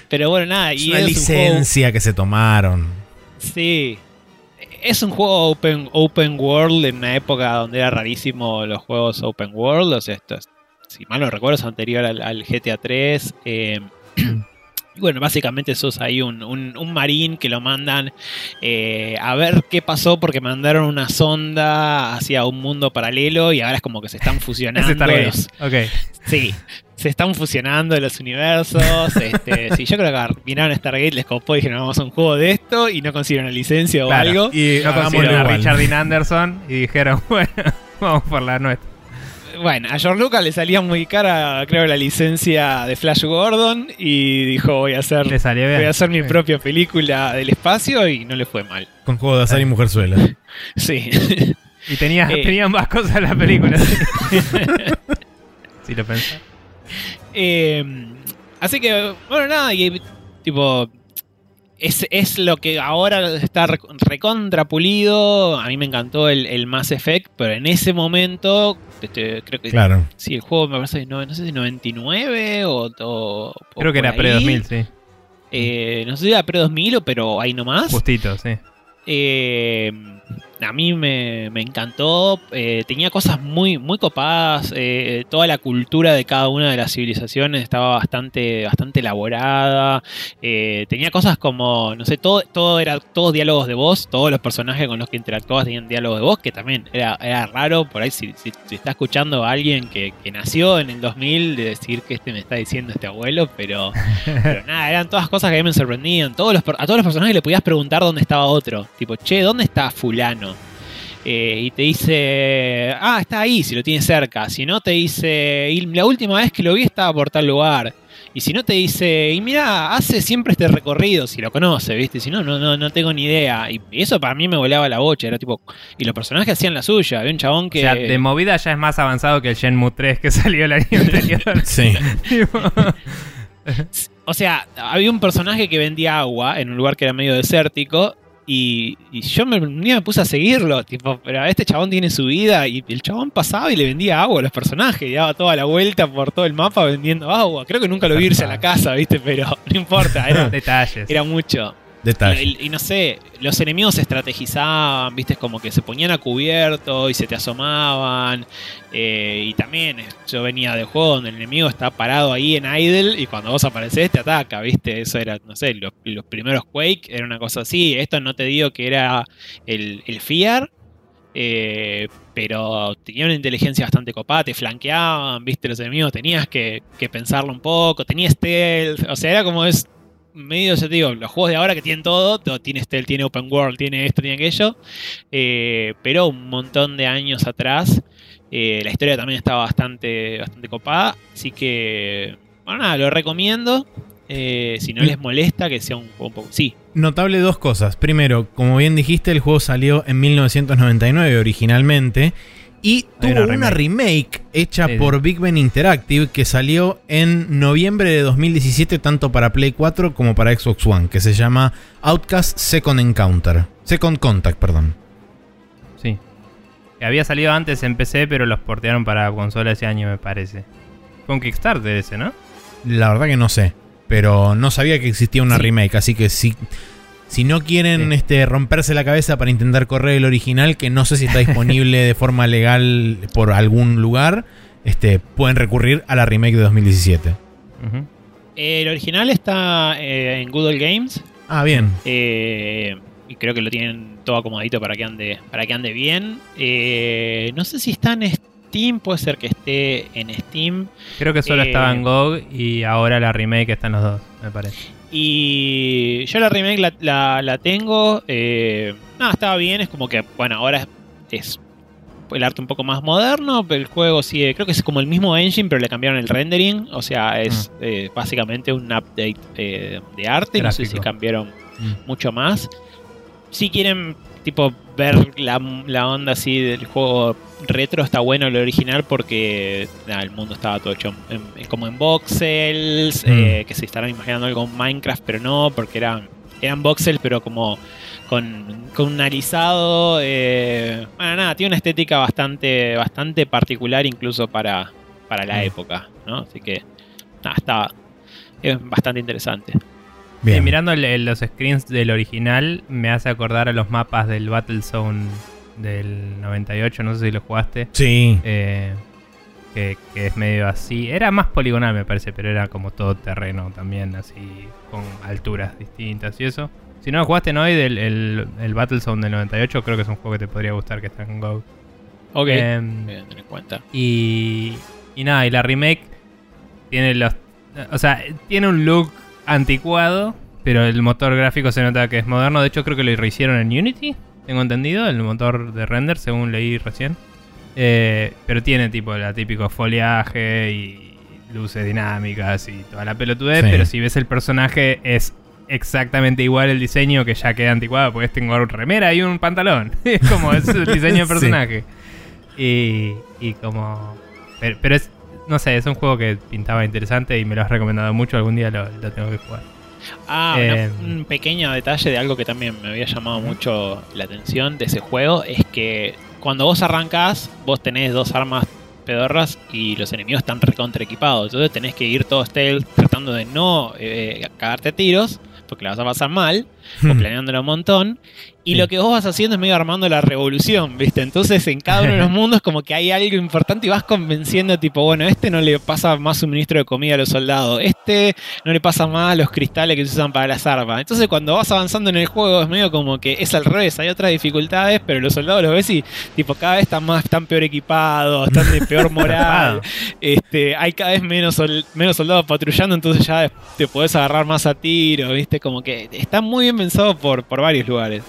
Pero bueno, nada, Es y una es un juego- licencia que se tomaron. Sí. Es un juego open, open world en una época donde era rarísimo los juegos open world. O sea, esto es, si mal no recuerdo, es anterior al, al GTA 3. eh, y (clears throat) bueno, básicamente sos ahí un, un, un marín que lo mandan eh, a ver qué pasó porque mandaron una sonda hacia un mundo paralelo y ahora es como que se están (laughs) fusionando. Los-. Sí, se están fusionando los universos. Este, (laughs) sí, yo creo que miraron Stargate, les copó y dijeron, vamos a un juego de esto y no consiguieron una licencia o Claro. algo. Y No consiguieron a. Richard Dean Anderson y dijeron, (laughs) bueno, vamos por la nuestra. Bueno, a George Lucas le salía muy cara, creo, la licencia de Flash Gordon y dijo, voy a hacer, Le salió bien. voy a hacer mi Sí. propia película del espacio y no le fue mal. Con juego de azar y mujerzuela. (laughs) Sí. Y tenía, Eh. tenía más cosas en la película. sí. (laughs) (laughs) si lo pensás. Eh, así que, bueno, nada, y tipo, es, es lo que ahora está rec- recontra pulido. A mí me encantó el, el Mass Effect, pero en ese momento, este, creo que Claro. sí, el juego me parece, no, no sé si 99 o. o- Creo que era ahí. pre-2000, sí. Eh, no sé si era pre-2000 o pero ahí nomás. Justito, sí. Eh, a mí me, me encantó. eh, tenía cosas muy, muy copadas. eh, toda la cultura de cada una de las civilizaciones estaba bastante, bastante elaborada. eh, tenía cosas como, no sé, todo, todo era todos diálogos de voz. Todos los personajes con los que interactuabas tenían diálogos de voz, que también era, era raro. Por ahí, si, si- si está escuchando a alguien que, que nació en el 2000, de decir que este me está diciendo este abuelo, pero. (laughs) Pero nada, eran todas cosas que a mí me sorprendían. Todos los, a todos los personajes le podías preguntar dónde estaba otro. Tipo, che, ¿dónde está fulano? Eh, y te dice, ah, está ahí, si lo tienes cerca. Si no, te dice, y la última vez que lo vi estaba por tal lugar. Y si no, te dice, y mira, hace siempre este recorrido, si lo conoce, ¿viste? Si no, no, no, no tengo ni idea. Y eso para mí me volaba la bocha. Era tipo, y los personajes hacían la suya. Había un chabón O que. sea, de movida ya es más avanzado que el Shenmue 3 que (laughs) salió el año anterior. (laughs) Sí. (laughs) O sea, había un personaje que vendía agua en un lugar que era medio desértico Y, y yo me, un día me puse a seguirlo, tipo, pero este chabón tiene su vida y el chabón pasaba y le vendía agua a los personajes, y daba toda la vuelta por todo el mapa vendiendo agua. Creo que nunca lo vi irse a la casa, ¿viste? Pero (laughs) no importa, era, (laughs) Detalles. era mucho. Y, no sé, los enemigos se estrategizaban, viste, como que se ponían a cubierto y se te asomaban. eh, y también eh, yo venía de juego donde el enemigo está parado ahí en idle y cuando vos apareces te ataca, viste. Eso era, no sé, los, primeros Quake era una cosa así. Esto no te digo que era el, el Fear. eh, pero tenía una inteligencia bastante copada, te flanqueaban, viste, los enemigos, tenías que, que pensarlo un poco, tenía stealth, o sea, era como es medio, ya te digo, los juegos de ahora que tienen todo, todo tiene stealth, tiene open world, tiene esto, tiene aquello, eh, pero un montón de años atrás eh, la historia también estaba bastante, bastante copada, así que, bueno, nada, lo recomiendo. eh, si no les molesta, que sea un juego un poco. Sí, Notable dos cosas. Primero, como bien dijiste, el juego salió en 1999 originalmente. Y tuvo una una remake, hecha sí. por Big Ben Interactive que salió en noviembre de 2017 tanto para Play 4 como para Xbox One, que se llama Outcast Second Encounter. Second Contact, perdón. Sí. Que había salido antes en PC, pero los portearon para consola ese año, me parece. Fue un Kickstarter ese, ¿no? La verdad que no sé, pero no sabía que existía una Sí. remake, así que si, si no quieren Sí. este, romperse la cabeza para intentar correr el original, que no sé si está disponible de forma legal por algún lugar, este, pueden recurrir a la remake de 2017. Ujú. el original está eh, en Google Games. Ah, bien. eh, y creo que lo tienen todo acomodadito para que ande, para que ande bien. Eh, no sé si está en Steam, puede ser que esté en Steam. Creo que solo Eh, estaba en GOG y ahora la remake está en los dos, me parece. Y yo la remake la, la- la tengo. Eh, nada, estaba bien. Es como que, bueno, ahora es, es el arte un poco más moderno. Pero el juego sigue, creo que es como el mismo engine, pero le cambiaron el rendering. O sea, es eh, básicamente un update eh, de arte. No sé si Gráfico. cambiaron Mm. mucho más. Si quieren, tipo, ver la, la onda así del juego retro, está bueno el original porque el mundo estaba todo hecho en- en- como en voxels, Mm. eh, que se estarán imaginando algo en Minecraft, pero no, porque eran, eran voxels, pero como con, con un alisado. eh, bueno, nada, tiene una estética bastante, bastante particular incluso para, para la Mm. época, ¿no? Así que, nada, está es bastante interesante. Bien. Sí, mirando el- el- los screens del original, me hace acordar a los mapas del Battlezone del 98, no sé si lo jugaste. Sí. eh, que, que es medio así. Era más poligonal, me parece, pero era como todo terreno también, así, con alturas distintas y eso. Si no lo jugaste hoy del el, el Battlezone del 98, creo que es un juego que te podría gustar que está en GO. Ok, Em, voy a tener en cuenta. y, y nada, y la remake tiene los. O sea, tiene un look anticuado, pero el motor gráfico se nota que es moderno. De hecho, creo que lo rehicieron en Unity, tengo entendido, el motor de render, según leí recién. Eh, pero tiene tipo el típico foliaje y luces dinámicas y toda la pelotudez. Sí. Pero si ves el personaje, es exactamente igual el diseño que ya queda anticuado, porque tengo una remera y un pantalón. (laughs) es como es el diseño del (laughs) Sí. personaje. Y, y como. Pero, pero es. No sé, es un juego que pintaba interesante y me lo has recomendado mucho. Algún día lo, lo tengo que jugar. Ah, Eh, una- un pequeño detalle de algo que también me había llamado mucho la atención de ese juego es que cuando vos arrancás, vos tenés dos armas pedorras y los enemigos están recontra equipados. Entonces tenés que ir todo stealth tratando de no eh, cagarte a tiros, porque la vas a pasar mal, o planeándolo un montón. Y Sí. lo que vos vas haciendo es medio armando la revolución, ¿viste? Entonces en cada uno de los (laughs) mundos como que hay algo importante y vas convenciendo tipo, bueno, este no le pasa más suministro de comida a los soldados, este no le pasa más los cristales que se usan para las armas. Entonces cuando vas avanzando en el juego es medio como que es al revés, hay otras dificultades, pero los soldados los ves y tipo cada vez están más, están peor equipados, están de peor (laughs) moral. este, hay cada vez menos, sol- menos soldados patrullando, entonces ya te podés agarrar más a tiro, ¿viste? Como que está muy bien pensado por, por varios lugares.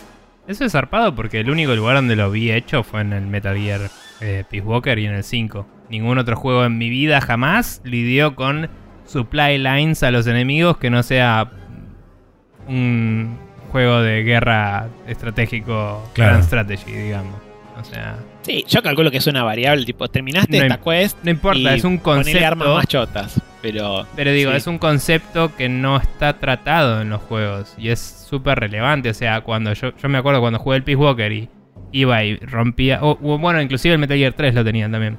Eso es zarpado porque el único lugar donde lo vi hecho fue en el Metal Gear eh, Peace Walker y en el 5. Ningún otro juego en mi vida jamás lidió con supply lines a los enemigos que no sea un juego de guerra estratégico, Claro. grand strategy, digamos. O sea, Sí, yo calculo que es una variable, tipo, terminaste No esta quest no importa, y es un ponele armas concepto. más chotas. Pero. Pero digo, sí. es un concepto que no está tratado en los juegos y es súper relevante. O sea, cuando yo, yo me acuerdo cuando jugué el Peace Walker y iba y rompía. O, o bueno, inclusive el Metal Gear 3 lo tenían también.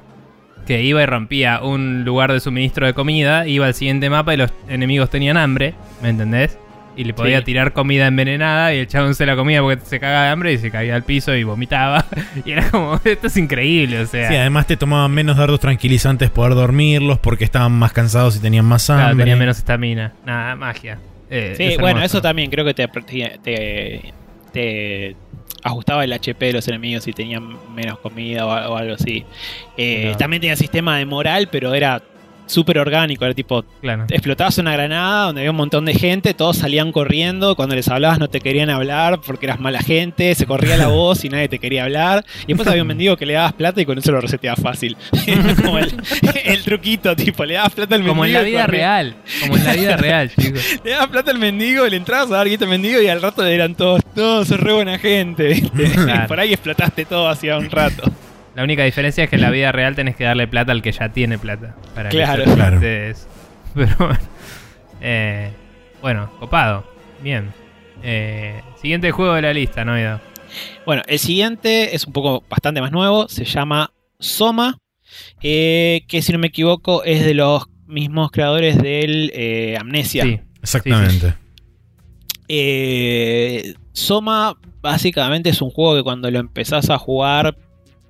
Que iba y rompía un lugar de suministro de comida, iba al siguiente mapa y los enemigos tenían hambre, ¿me entendés? Y le podía Sí. tirar comida envenenada y el chabón se la comía porque se cagaba de hambre y se caía al piso y vomitaba. (laughs) Y era como, (laughs) esto es increíble, o sea. Sí, además te tomaban menos dardos tranquilizantes poder dormirlos porque estaban más cansados y tenían más hambre. claro, tenía menos estamina. Nada, magia. Eh, Sí, es bueno, eso también creo que te, te, te ajustaba el HP de los enemigos si tenían menos comida o, o algo así. Eh, Claro. También tenía sistema de moral, pero era súper orgánico. Era tipo, Claro. explotabas una granada donde había un montón de gente, todos salían corriendo, cuando les hablabas no te querían hablar porque eras mala gente, se corría la (laughs) voz y nadie te quería hablar. Y después había un mendigo que le dabas plata y con eso lo reseteabas fácil. (laughs) Como el, (laughs) el truquito, tipo, le dabas plata al mendigo. Como en la y vida real. Como en la vida real, chicos. Le dabas plata al mendigo, le entrabas a dar guita al mendigo y al rato eran todos, todos sos re buena gente. Claro. Por ahí explotaste todo hacía un rato. La única diferencia es que en la vida real tenés que darle plata al que ya tiene plata. Para que Claro. se trate Claro. eso. (laughs) Pero bueno. Eh, bueno, copado. Bien. Eh, siguiente juego de la lista, ¿no? Ido? Bueno, el siguiente es un poco bastante más nuevo, se llama Soma, eh, que si no me equivoco es de los mismos creadores del eh, Amnesia. Sí. Exactamente. Eh, Soma básicamente es un juego que cuando lo empezás a jugar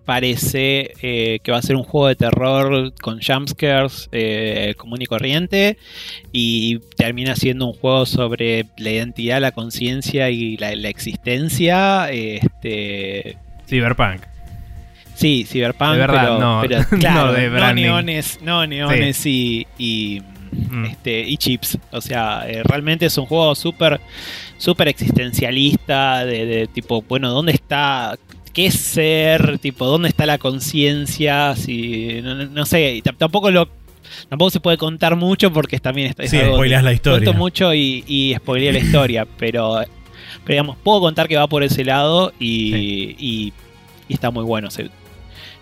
parece eh, que va a ser un juego de terror con jumpscares eh, común y corriente y termina siendo un juego sobre la identidad, la conciencia y la, la existencia. Este, Cyberpunk. sí, Cyberpunk, De verdad, pero, no. pero (laughs) No claro, de no, neones, no neones y- y Mm. este, y chips. O sea, eh, realmente es un juego súper súper existencialista, de, de tipo, bueno, ¿dónde está? ¿Qué ser? Tipo, ¿dónde está la conciencia? Si, no, no- sé, tampoco lo... Tampoco se puede contar mucho porque también está... es Sí, algo la historia. Cuento mucho y, y spoileé la historia, (laughs) pero, pero digamos, puedo contar que va por ese lado y, y- y está muy bueno. se-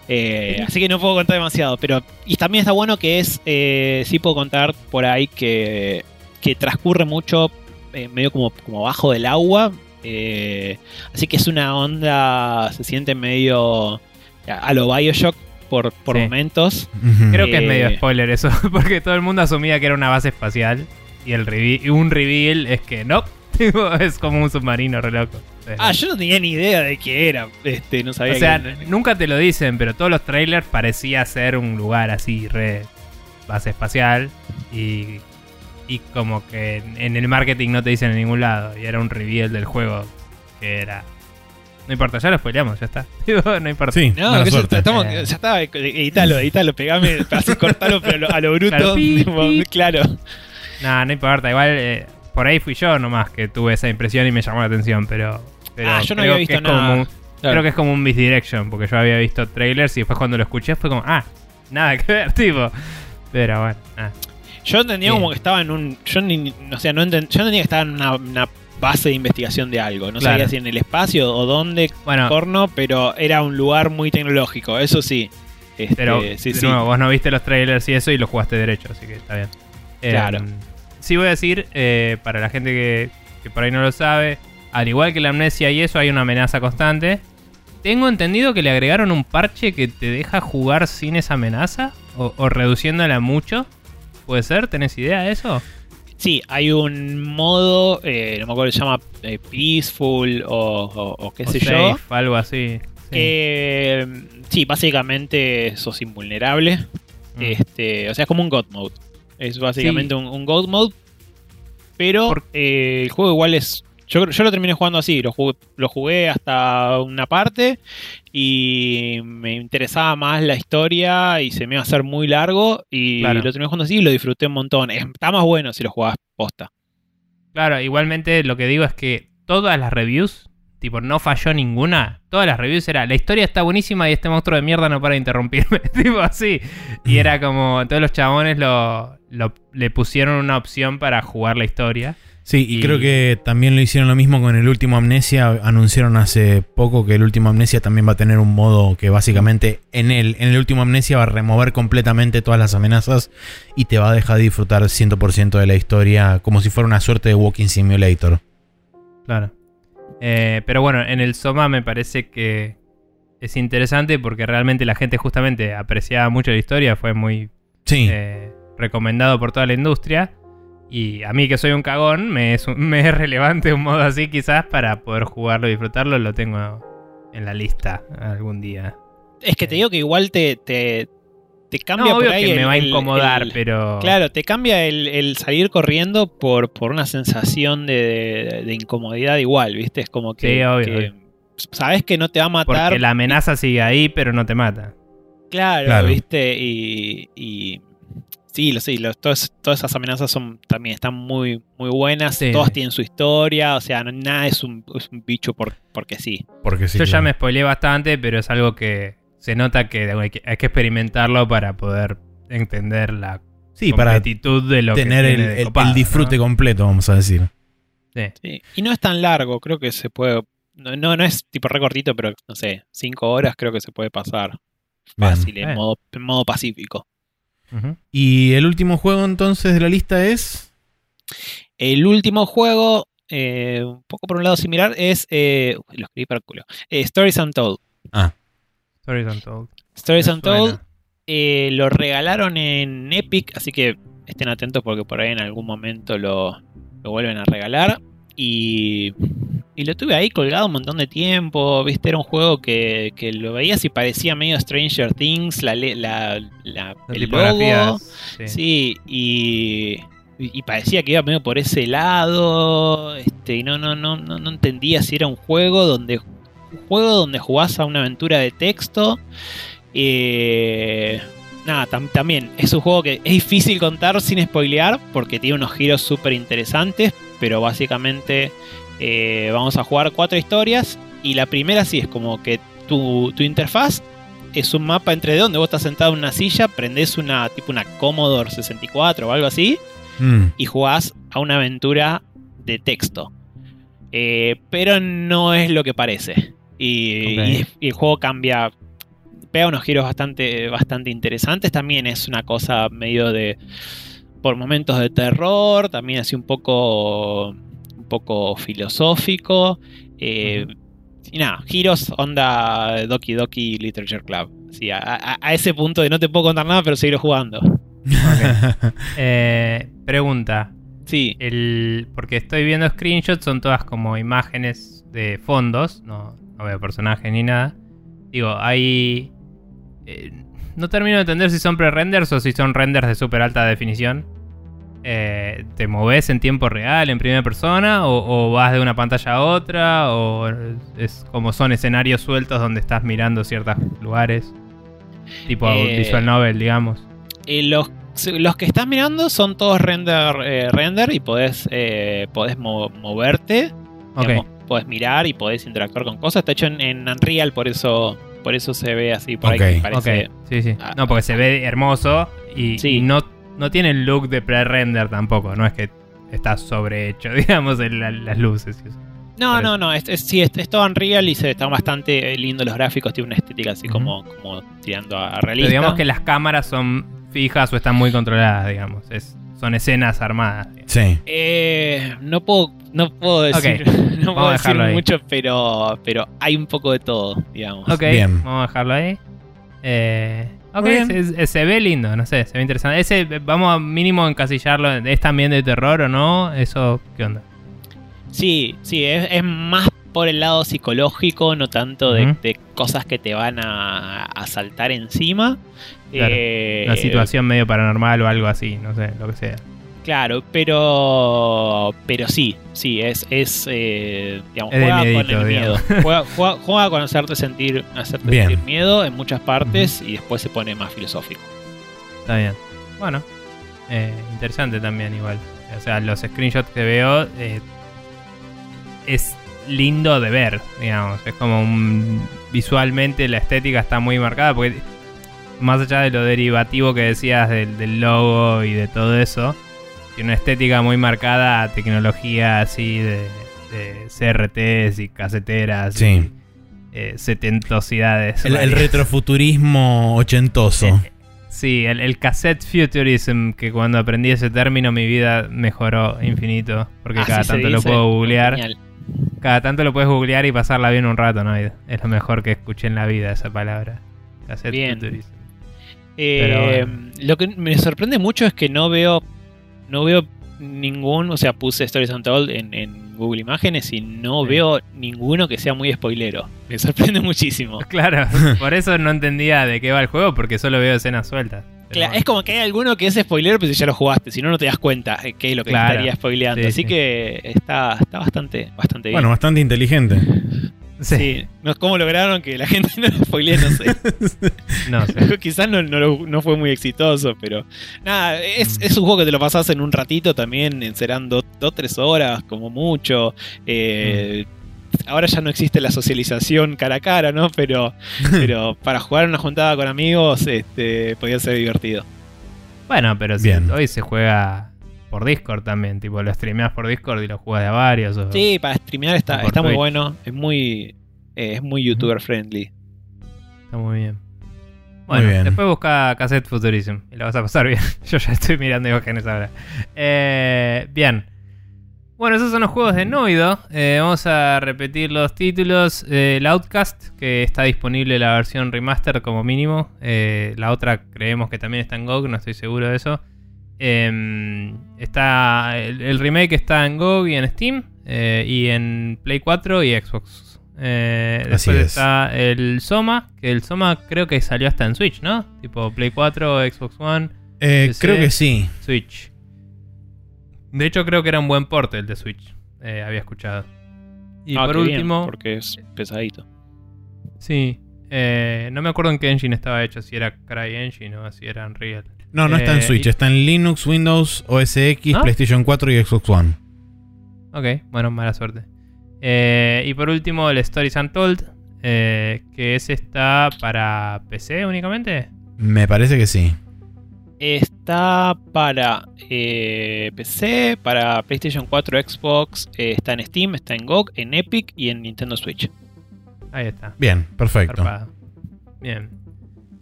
eh, así que no puedo contar demasiado, pero y también está bueno que es, eh, sí puedo contar por ahí que, que transcurre mucho eh, medio como, como bajo del agua, eh, así que es una onda, se siente medio a, lo Bioshock por, por Sí. momentos. Creo que es Eh, medio spoiler eso, (laughs) porque todo el mundo asumía que era una base espacial y el reve- y un reveal es que no, (laughs) es como un submarino re loco. Ah, yo no tenía ni idea de qué era, este, no sabía o sea, que- nunca te lo dicen, pero todos los trailers parecía ser un lugar así, re base espacial y, y como que en, en el marketing no te dicen en ningún lado y era un reveal del juego que era... No importa, ya lo spoileamos, ya está. (laughs) No importa. Sí, No, mala que ya, suerte. estamos, Eh. ya está, editalo, editalo, pegame, (laughs) así cortalo, pero a lo, a lo bruto, Claro, pi, (laughs) tipo, pi. claro. Nah, no importa, igual eh, por ahí fui yo nomás que tuve esa impresión y me llamó la atención, pero... pero Ah, yo no había visto nada. un- Creo que es como un misdirection, porque yo había visto trailers y después cuando lo escuché fue como, ah, nada que ver, tipo. Pero bueno, ah. Yo entendía Bien. como que estaba en un. Yo ni, o sea, no yo entendía que estaba en una, una base de investigación de algo. No Claro. sabía si en el espacio o dónde, Bueno, porno, pero era un lugar muy tecnológico, eso sí. Este, pero sí, sí. nuevo, vos no viste los trailers y eso y lo jugaste derecho, así que está bien. Claro. Eh, sí voy a decir, eh, para la gente que, que por ahí no lo sabe, al igual que la amnesia y eso, hay una amenaza constante. Tengo entendido que le agregaron un parche que te deja jugar sin esa amenaza o, o reduciéndola mucho. ¿Puede ser? ¿Tenés idea de eso? Sí, hay un modo, eh, no me acuerdo, se llama eh, Peaceful o, o- o qué O sé safe, yo. algo así. Sí. Sí, básicamente sos invulnerable. Mm. Este, o sea, es como un God Mode. Es básicamente Sí. un, un God Mode. Pero eh, el juego igual es. Yo, yo lo terminé jugando así. Lo jugué, lo jugué hasta una parte. Y me interesaba más la historia. Y se me iba a hacer muy largo. Y Claro. lo terminé jugando así y lo disfruté un montón. Está más bueno si lo jugás posta. Claro, igualmente lo que digo es que todas las reviews, tipo, no falló ninguna. Todas las reviews era, la historia está buenísima y este monstruo de mierda no para de interrumpirme. (laughs) tipo así. Y era como, todos los chabones lo, lo- le pusieron una opción para jugar la historia. Sí, y, Y- creo que también lo hicieron lo mismo con el último Amnesia. Anunciaron hace poco que el último Amnesia también va a tener un modo que básicamente en el, en el último Amnesia va a remover completamente todas las amenazas y te va a dejar disfrutar 100% de la historia como si fuera una suerte de Walking Simulator. Claro. Eh, pero bueno, en el Soma me parece que es interesante porque realmente la gente justamente apreciaba mucho la historia, fue muy Sí, eh, recomendado por toda la industria. Y a mí que soy un cagón, me es, un- (laughs) me es relevante un modo así quizás para poder jugarlo y disfrutarlo, lo tengo en la lista algún día. Es que te digo que igual te, te, te cambia No, por obvio ahí que me va a incomodar, el- pero... Claro, te cambia el, el salir corriendo por, por una sensación de, de- de incomodidad igual, ¿viste? Es como que, Sí, obvio, que obvio. sabes que no te va a matar. Porque la amenaza sigue ahí, pero no te mata. Claro, Claro. ¿viste? Y, y sí, lo sí, los- todas, todas esas amenazas son también están muy, muy buenas. Sí, todas tienen su historia, o sea, no- nada es un, es un bicho por, porque sí. porque sí. Yo ya me spoileé bastante, pero es algo que se nota que hay que, hay que experimentarlo para poder entender la Sí, para completitud de lo tener que el, el- copado, el disfrute ¿no? completo, vamos a decir. Sí. Sí. Y no es tan largo, creo que se puede. No, no, no es tipo recortito, pero no sé, cinco horas creo que se puede pasar Bien. fácil, en Bien. modo, en modo pacífico. Y el último juego entonces de la lista es. El último juego, eh, un poco por un lado similar, es. eh, uy, lo escribí para el culo. Eh, Stories Untold. Ah, Stories Untold. Stories Me Untold eh, lo regalaron en Epic, así que estén atentos porque por ahí en algún momento lo, lo vuelven a regalar. Y, y lo tuve ahí colgado un montón de tiempo, viste, era un juego que, que lo veías y parecía medio Stranger Things, la, la, la- el logo. Sí. Sí, y, y parecía que iba medio por ese lado. Este, y no, no, no, no, no entendía si era un juego donde. Un juego donde jugás a una aventura de texto. Eh, nada, tam- también es un juego que es difícil contar sin spoilear. Porque tiene unos giros súper interesantes. Pero básicamente eh, vamos a jugar cuatro historias. Y la primera sí es como que tu, tu interfaz es un mapa en 3D donde vos estás sentado en una silla, prendés una tipo una Commodore 64 o algo así mm, y jugás a una aventura de texto. Eh, pero no es lo que parece. Y, Ok. y- y el juego cambia. Pega unos giros bastante, bastante interesantes. También es una cosa medio de. Por momentos de terror. También así un poco. Poco filosófico. Eh, Y nada, giros onda Doki Doki Literature Club. Así, a, a- a ese punto de no te puedo contar nada, pero seguir jugando. (laughs) Eh, pregunta. Sí. El, porque estoy viendo screenshots, son todas como imágenes de fondos, no, no veo personajes ni nada. Digo, hay... eh, no termino de entender si son pre-renders o si son renders de super alta definición. Eh, ¿Te moves en tiempo real, en primera persona? O, o vas de una pantalla a otra? ¿O es como son escenarios sueltos donde estás mirando ciertos lugares? Tipo Eh, visual novel, digamos. Eh, los, los que estás mirando son todos render, eh, render y podés, eh, podés mo- moverte, Ok. digamos, podés mirar y podés interactuar con cosas. Está hecho en, en Unreal, por eso, por eso se ve así por ahí. que Parece, sí, sí. Ah. No, porque se ve hermoso y, Sí. y no, no tiene el look de pre-render tampoco. No es que está sobrehecho, (laughs) digamos, en la- las luces. y eso. No, no, no, es, es- sí, es, es todo Unreal y se están bastante lindos los gráficos, tiene una estética así como, como tirando a Pero realista. digamos que las cámaras son fijas o están muy controladas, digamos. Es, son escenas armadas. Sí. Eh, no puedo, no puedo decir, (laughs) no puedo decir mucho, pero, pero hay un poco de todo, digamos. Ok, Bien. vamos a dejarlo ahí. Eh, ok, bien. se, se- se ve lindo, no sé, se ve interesante. Ese, vamos a mínimo encasillarlo. ¿Es también de terror o no? ¿Eso qué onda? Sí, sí, es, es más por el lado psicológico, no tanto de cosas que te van a, a saltar encima. Claro, Eh, Una situación medio paranormal o algo así, no sé, lo que sea. Claro, pero pero sí, sí, es, es eh, digamos, Es juega con miedito, el miedo. (laughs) Juega, juega- juega con hacerte sentir, hacerte Bien. sentir miedo en muchas partes y después se pone más filosófico. Está bien. Bueno, eh, interesante también igual. O sea, los screenshots que veo eh, es lindo de ver, digamos. Es como un... Visualmente la estética está muy marcada porque más allá de lo derivativo que decías del, del logo y de todo eso, tiene una estética muy marcada a tecnología así de, de CRTs y caseteras. Sí. Y, eh, setentosidades. El, retrofuturismo ochentoso. Eh, Sí, el, el cassette futurism, que cuando aprendí ese término mi vida mejoró infinito. Porque Así cada tanto lo puedo googlear. Genial. Cada tanto lo puedes googlear y pasarla bien un rato, ¿no? Es lo mejor que escuché en la vida esa palabra. Cassette Bien. futurism. Eh, bueno. Lo que me sorprende mucho es que no veo no veo ningún, o sea, puse Stories Untold en, en Google Imágenes y no Sí. veo ninguno que sea muy spoilero. Me sorprende (laughs) muchísimo. Claro, (laughs) por eso no entendía de qué va el juego, porque solo veo escenas sueltas. Pero Cla- es como que hay alguno que es spoilero, pero si ya lo jugaste, si no, no te das cuenta qué es lo que Claro. estaría spoileando. Sí, Así sí. que está, está bastante, bastante bien. Bueno, bastante inteligente. Sí, sí. No, ¿Cómo lograron que la (laughs) gente no lo spoilee? No sé. (laughs) no sé. (laughs) Quizás no, no, lo- no fue muy exitoso, pero nada, es, Mm. es un juego que te lo pasás en un ratito también, serán dos o tres horas como mucho. Eh, Ahora ya no existe la socialización cara a cara, ¿no? Pero, pero para jugar una juntada con amigos este, podía ser divertido. Bueno, pero si Bien. hoy se juega por Discord también, tipo lo streameas por Discord y lo juegas de a varios. o- Sí, para streamear está, está muy bueno, es muy, eh, es muy youtuber friendly. Está muy bien. Bueno, bien. después busca Cassette Futurism y lo vas a pasar bien. (laughs) Yo ya estoy mirando imágenes ahora. Eh, bien. Bueno, esos son los juegos de Noido. Eh, vamos a repetir los títulos. Eh, el Outcast, que está disponible la versión remaster como mínimo. Eh, la otra creemos que también está en GOG, no estoy seguro de eso. Eh, está, el, el remake está en GOG y en Steam. eh, y en Play 4 y Xbox. Eh, Así después es. está el Soma, que el Soma creo que salió hasta en Switch, ¿no? Tipo Play 4, Xbox One, Eh, creo que sí. Switch. De hecho, creo que era un buen porte el de Switch. eh, había escuchado. Y Ah, por bien, último, porque es pesadito. sí. eh, no me acuerdo en qué engine estaba hecho, si era CryEngine o si era Unreal. No, no está en Eh, Switch, y- está en Linux, Windows, OS X. PlayStation 4 y Xbox One. Ok, bueno, mala suerte. Eh, y por último, el Stories Untold, eh, que ese está para PC únicamente. Me parece que sí. Está para eh, PC, para PlayStation 4, Xbox, eh, está en Steam, está en GOG, en Epic y en Nintendo Switch. Ahí está. Bien, perfecto. Bien.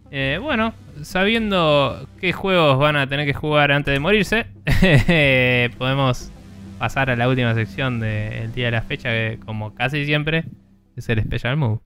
Eh, bueno, sabiendo qué juegos van a tener que jugar antes de morirse, (laughs) podemos pasar a la última sección del día de la fecha, que como casi siempre es el Special Move.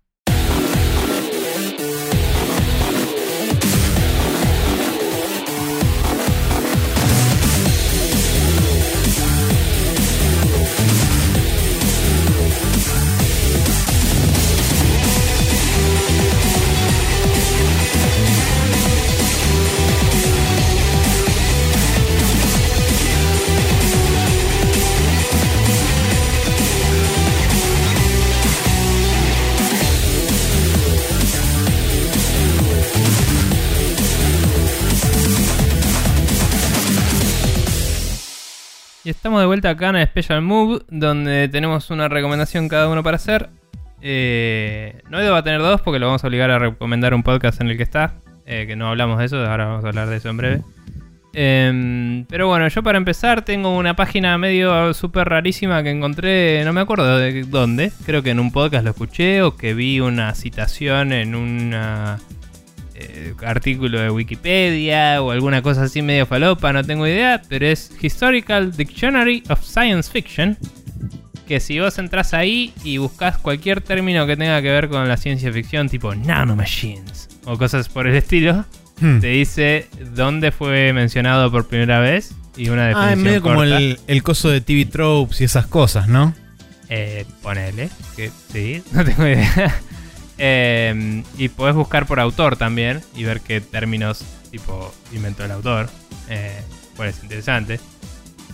Y estamos de vuelta acá en el Special Move, donde tenemos una recomendación cada uno para hacer. Eh, Noido va a tener dos porque lo vamos a obligar a recomendar un podcast en el que está. eh, que no hablamos de eso, ahora vamos a hablar de eso en breve. Em, pero bueno, yo para empezar tengo una página medio súper rarísima que encontré, no me acuerdo de dónde, creo que en un podcast lo escuché o que vi una citación en un artículo de Wikipedia o alguna cosa así medio falopa, no tengo idea, pero es Historical Dictionary of Science Fiction. Que si vos entras ahí y buscas cualquier término que tenga que ver con la ciencia ficción, tipo nanomachines o cosas por el estilo, Hmm. te dice dónde fue mencionado por primera vez y una definición Ah, es medio como el, el coso de TV Tropes y esas cosas, ¿no? Eh, ponele, que sí, (laughs) no tengo idea. Eh, y podés buscar por autor también y ver qué términos tipo inventó el autor. Eh, pues es interesante.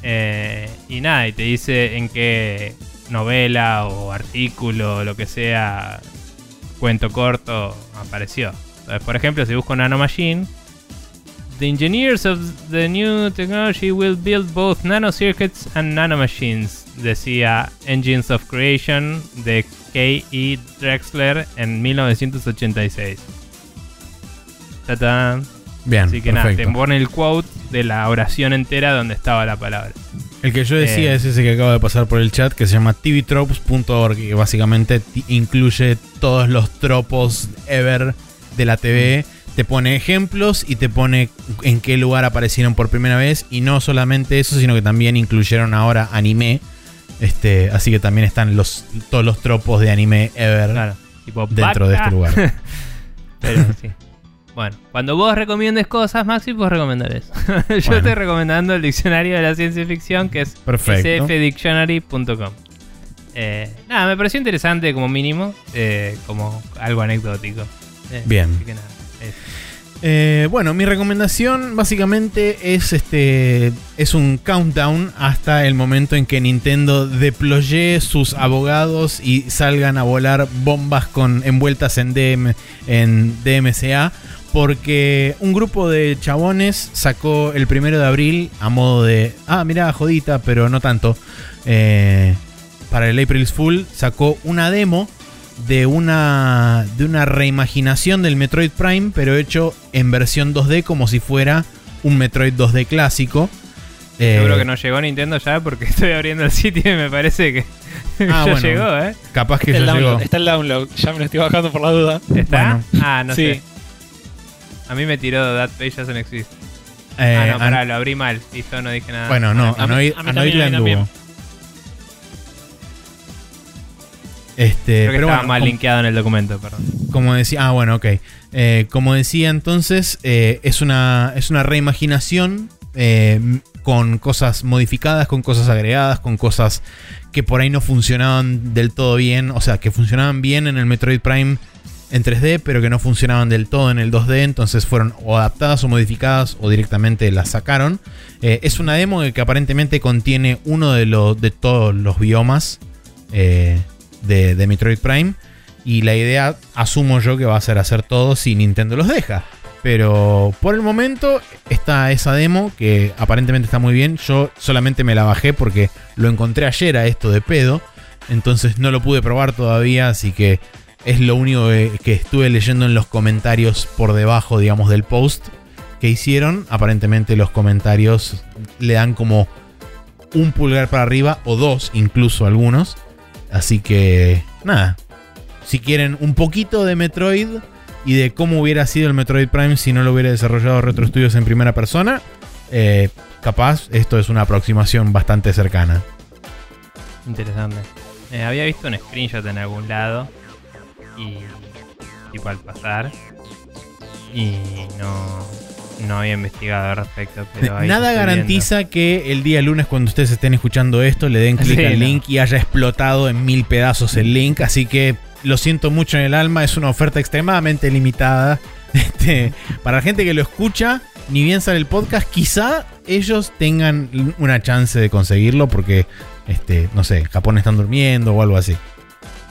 Eh, y nada, y te dice en qué novela o artículo o lo que sea, cuento corto, apareció. Entonces, por ejemplo, si busco Nanomachine, The engineers of the new technology will build both nanocircuits and nanomachines, decía Engines of Creation de K.E. Drexler en 1986. Tatán. Bien, Así que nada, te pone el quote de la oración entera donde estaba la palabra. El que yo decía Eh. es ese que acaba de pasar por el chat, que se llama tvtropes.org, que básicamente incluye todos los tropos ever de la TV. Te pone ejemplos y te pone en qué lugar aparecieron por primera vez. Y no solamente eso, sino que también incluyeron ahora anime. Este, así que también están los, todos los tropos de anime ever Claro. Tipo, dentro de este lugar. (laughs) Pero sí. Bueno, cuando vos recomiendes cosas, Maxi, puedes recomendar eso. (laughs) Yo Bueno. estoy recomendando el diccionario de la ciencia ficción, que es Perfecto. sfdictionary.com. Eh, nada, me pareció interesante como mínimo, eh, como algo anecdótico. Eh, Bien. así que nada, eso. Eh, bueno, mi recomendación básicamente es este es un countdown hasta el momento en que Nintendo deploye sus abogados y salgan a volar bombas con envueltas en DM en DMCA porque un grupo de chabones sacó el primero de abril a modo de ah mira jodita pero no tanto eh, para el April's Fool sacó una demo de una, de una reimaginación del Metroid Prime, pero hecho en versión 2D como si fuera un Metroid 2D clásico. Eh, Seguro que no llegó Nintendo ya porque (laughs) estoy abriendo el sitio y me parece que (laughs) Ah, ya bueno. llegó, ¿eh? Capaz que Está ya llegó. está el download, ya me lo estoy bajando por la duda. ¿Está? Bueno. Ah, no Sí. sé. A mí me tiró That Page Doesn't Exist. Eh, ah, no, an- pará, lo abrí mal. Listo, no dije nada. bueno, no, A Anoid, a mí Este, Creo que pero estaba bueno, mal como- linkeado en el documento, perdón. Como decía, ah, bueno, ok. Eh, como decía entonces, eh, es, una, es una reimaginación eh, con cosas modificadas, con cosas agregadas, con cosas que por ahí no funcionaban del todo bien, o sea, que funcionaban bien en el Metroid Prime en 3D, pero que no funcionaban del todo en el 2D, entonces fueron o adaptadas o modificadas o directamente las sacaron. Eh, es una demo que aparentemente contiene uno de, los de todos los biomas eh, de, Metroid Prime. Y la idea, asumo yo, que va a ser hacer todo si Nintendo los deja. Pero por el momento está esa demo que aparentemente está muy bien. Yo solamente me la bajé porque lo encontré ayer a esto de pedo. Entonces no lo pude probar todavía, así que es lo único que, que estuve leyendo en los comentarios por debajo, digamos, del post que hicieron. Aparentemente los comentarios le dan como un pulgar para arriba o dos, incluso algunos. Así que, nada. Si quieren un poquito de Metroid y de cómo hubiera sido el Metroid Prime si no lo hubiera desarrollado Retro Studios en primera persona, eh, capaz esto es una aproximación bastante cercana. Interesante. Eh, había visto un screenshot en algún lado y tipo al pasar y no, no había investigado al respecto. Pero ahí Nada garantiza que el día lunes cuando ustedes estén escuchando esto le den clic Sí, al no. link y haya explotado en mil pedazos el link. Así que lo siento mucho en el alma, es una oferta extremadamente limitada. (laughs) Este, para la gente que lo escucha, ni bien sale el podcast, quizá ellos tengan una chance de conseguirlo porque, este, no sé, Japón están durmiendo o algo así.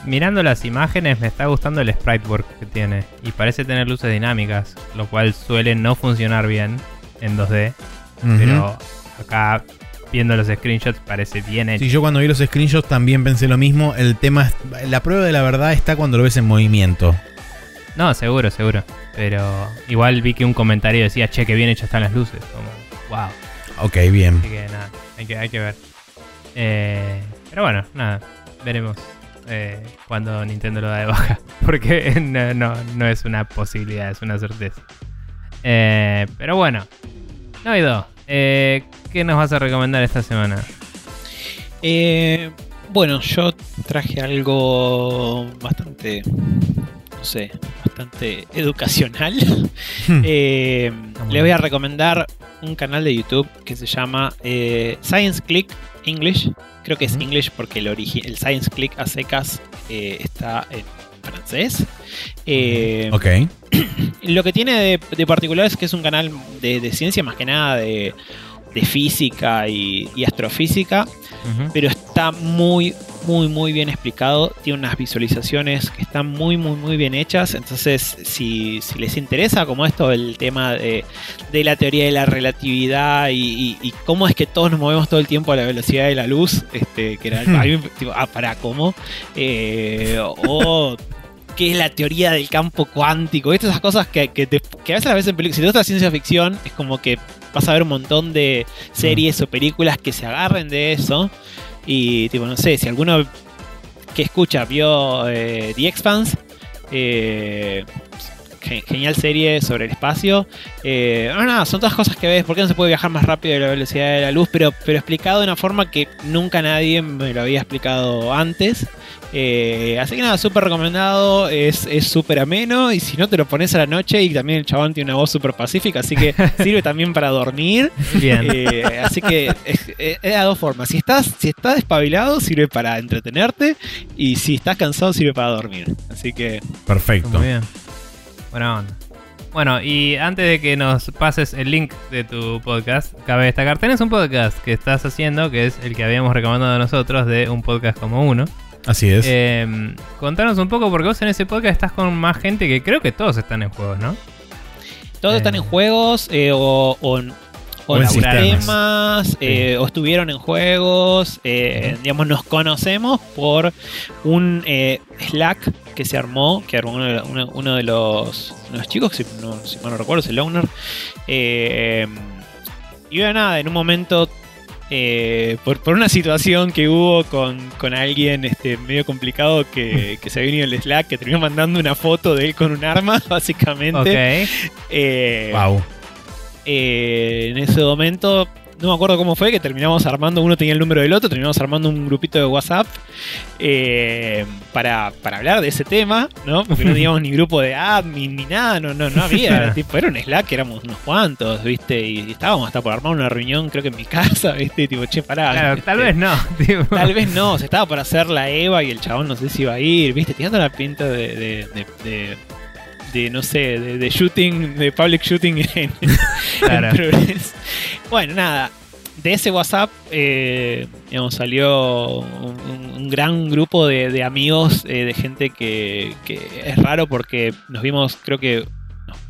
Mirando las imágenes me está gustando el sprite work que tiene y parece tener luces dinámicas, lo cual suele no funcionar bien en 2D, Ujú. pero acá viendo los screenshots parece bien hecho. Sí, yo cuando vi los screenshots también pensé lo mismo. El tema, es- la prueba de la verdad está cuando lo ves en movimiento. No, seguro, seguro. Pero igual vi que un comentario decía, che, que bien hechas están las luces. Como, wow. Ok, bien. Así que nada, hay que, hay que ver. Eh, pero bueno, nada, veremos eh, cuando Nintendo lo da de baja. (laughs) Porque no, no, no es una posibilidad, es una certeza. Eh, pero bueno, Noido, eh, ¿qué nos vas a recomendar esta semana? Eh, bueno, yo traje algo bastante, no sé, bastante educacional. Hmm. Le voy a recomendar un canal de YouTube que se llama Science Click English. Creo que es. English porque el, el Science Click a secas eh, está en francés. Eh, ok. (clears throat) Lo que tiene de, de particular es que es un canal de, de ciencia, más que nada de, de física y, y astrofísica, pero está muy, muy, muy bien explicado. Tiene unas visualizaciones que están muy, muy, muy bien hechas. Entonces, si, si les interesa como esto, el tema de, de la teoría de la relatividad y, y- y cómo es que todos nos movemos todo el tiempo a la velocidad de la luz, este, que era Hmm. tipo, ah, para cómo, Eh, o... (laughs) qué es la teoría del campo cuántico. Estas esas cosas que, que, te- que a veces en películas. Si te gusta la ciencia ficción, es como que vas a ver un montón de series o películas que se agarren de eso. Y, tipo, no sé, si alguno que escucha vio eh, The Expanse, eh, ge- genial serie sobre el espacio. Eh, no, nada, son todas cosas que ves. ¿Por qué no se puede viajar más rápido de la velocidad de la luz? Pero, pero explicado de una forma que nunca nadie me lo había explicado antes. Eh, así que nada, súper recomendado. Es es súper ameno. Y si no, te lo pones a la noche. Y también el chabón tiene una voz súper pacífica. Así que (laughs) sirve también para dormir. Bien. Eh, así que es, es- es de dos formas. Si estás, si estás despabilado, sirve para entretenerte. Y si estás cansado, sirve para dormir. Así que Perfecto. Muy bien. Buena onda. Bueno, y antes de que nos pases el link de tu podcast, cabe destacar, tenés un podcast que estás haciendo, que es el que habíamos recomendado nosotros, de un podcast como uno. Así es. Eh, contanos un poco, porque vos en ese podcast estás con más gente que creo que todos están en juegos, ¿no? todos Eh. están en juegos eh, o, o en, o O en en sistemas, eh, o estuvieron en juegos. eh, digamos, nos conocemos por un eh, Slack que se armó, que armó uno, uno- uno de los, los chicos, si, no, si mal no recuerdo, es el owner. Eh, y bueno, nada, en un momento, eh, por, por una situación que hubo con, con alguien este, medio complicado que, (laughs) que se había venido el Slack, que terminó mandando una foto de él con un arma, (laughs) básicamente. Ok. Eh, wow. eh, en ese momento, no me acuerdo cómo fue, que terminamos armando, uno tenía el número del otro, terminamos armando un grupito de WhatsApp eh, para, para hablar de ese tema, ¿no? Porque no (laughs) teníamos ni grupo de admin ni nada, no, no, no había, era, tipo, era un Slack, éramos unos cuantos, ¿viste? Y, estábamos hasta por armar una reunión, creo que en mi (laughs) casa, ¿viste? Tipo, che, pará. Claro, este, tal vez no. (laughs) tipo. Tal vez no, se estaba por hacer la EVA y el chabón no sé si iba a ir, ¿viste? Tirando la pinta de, de, de- de- de, no sé, de, de shooting, de public shooting en, (laughs) Claro. Bueno, nada. De ese WhatsApp, eh, digamos, salió un, gran grupo de, de amigos, eh, de gente que, que es raro porque nos vimos, creo que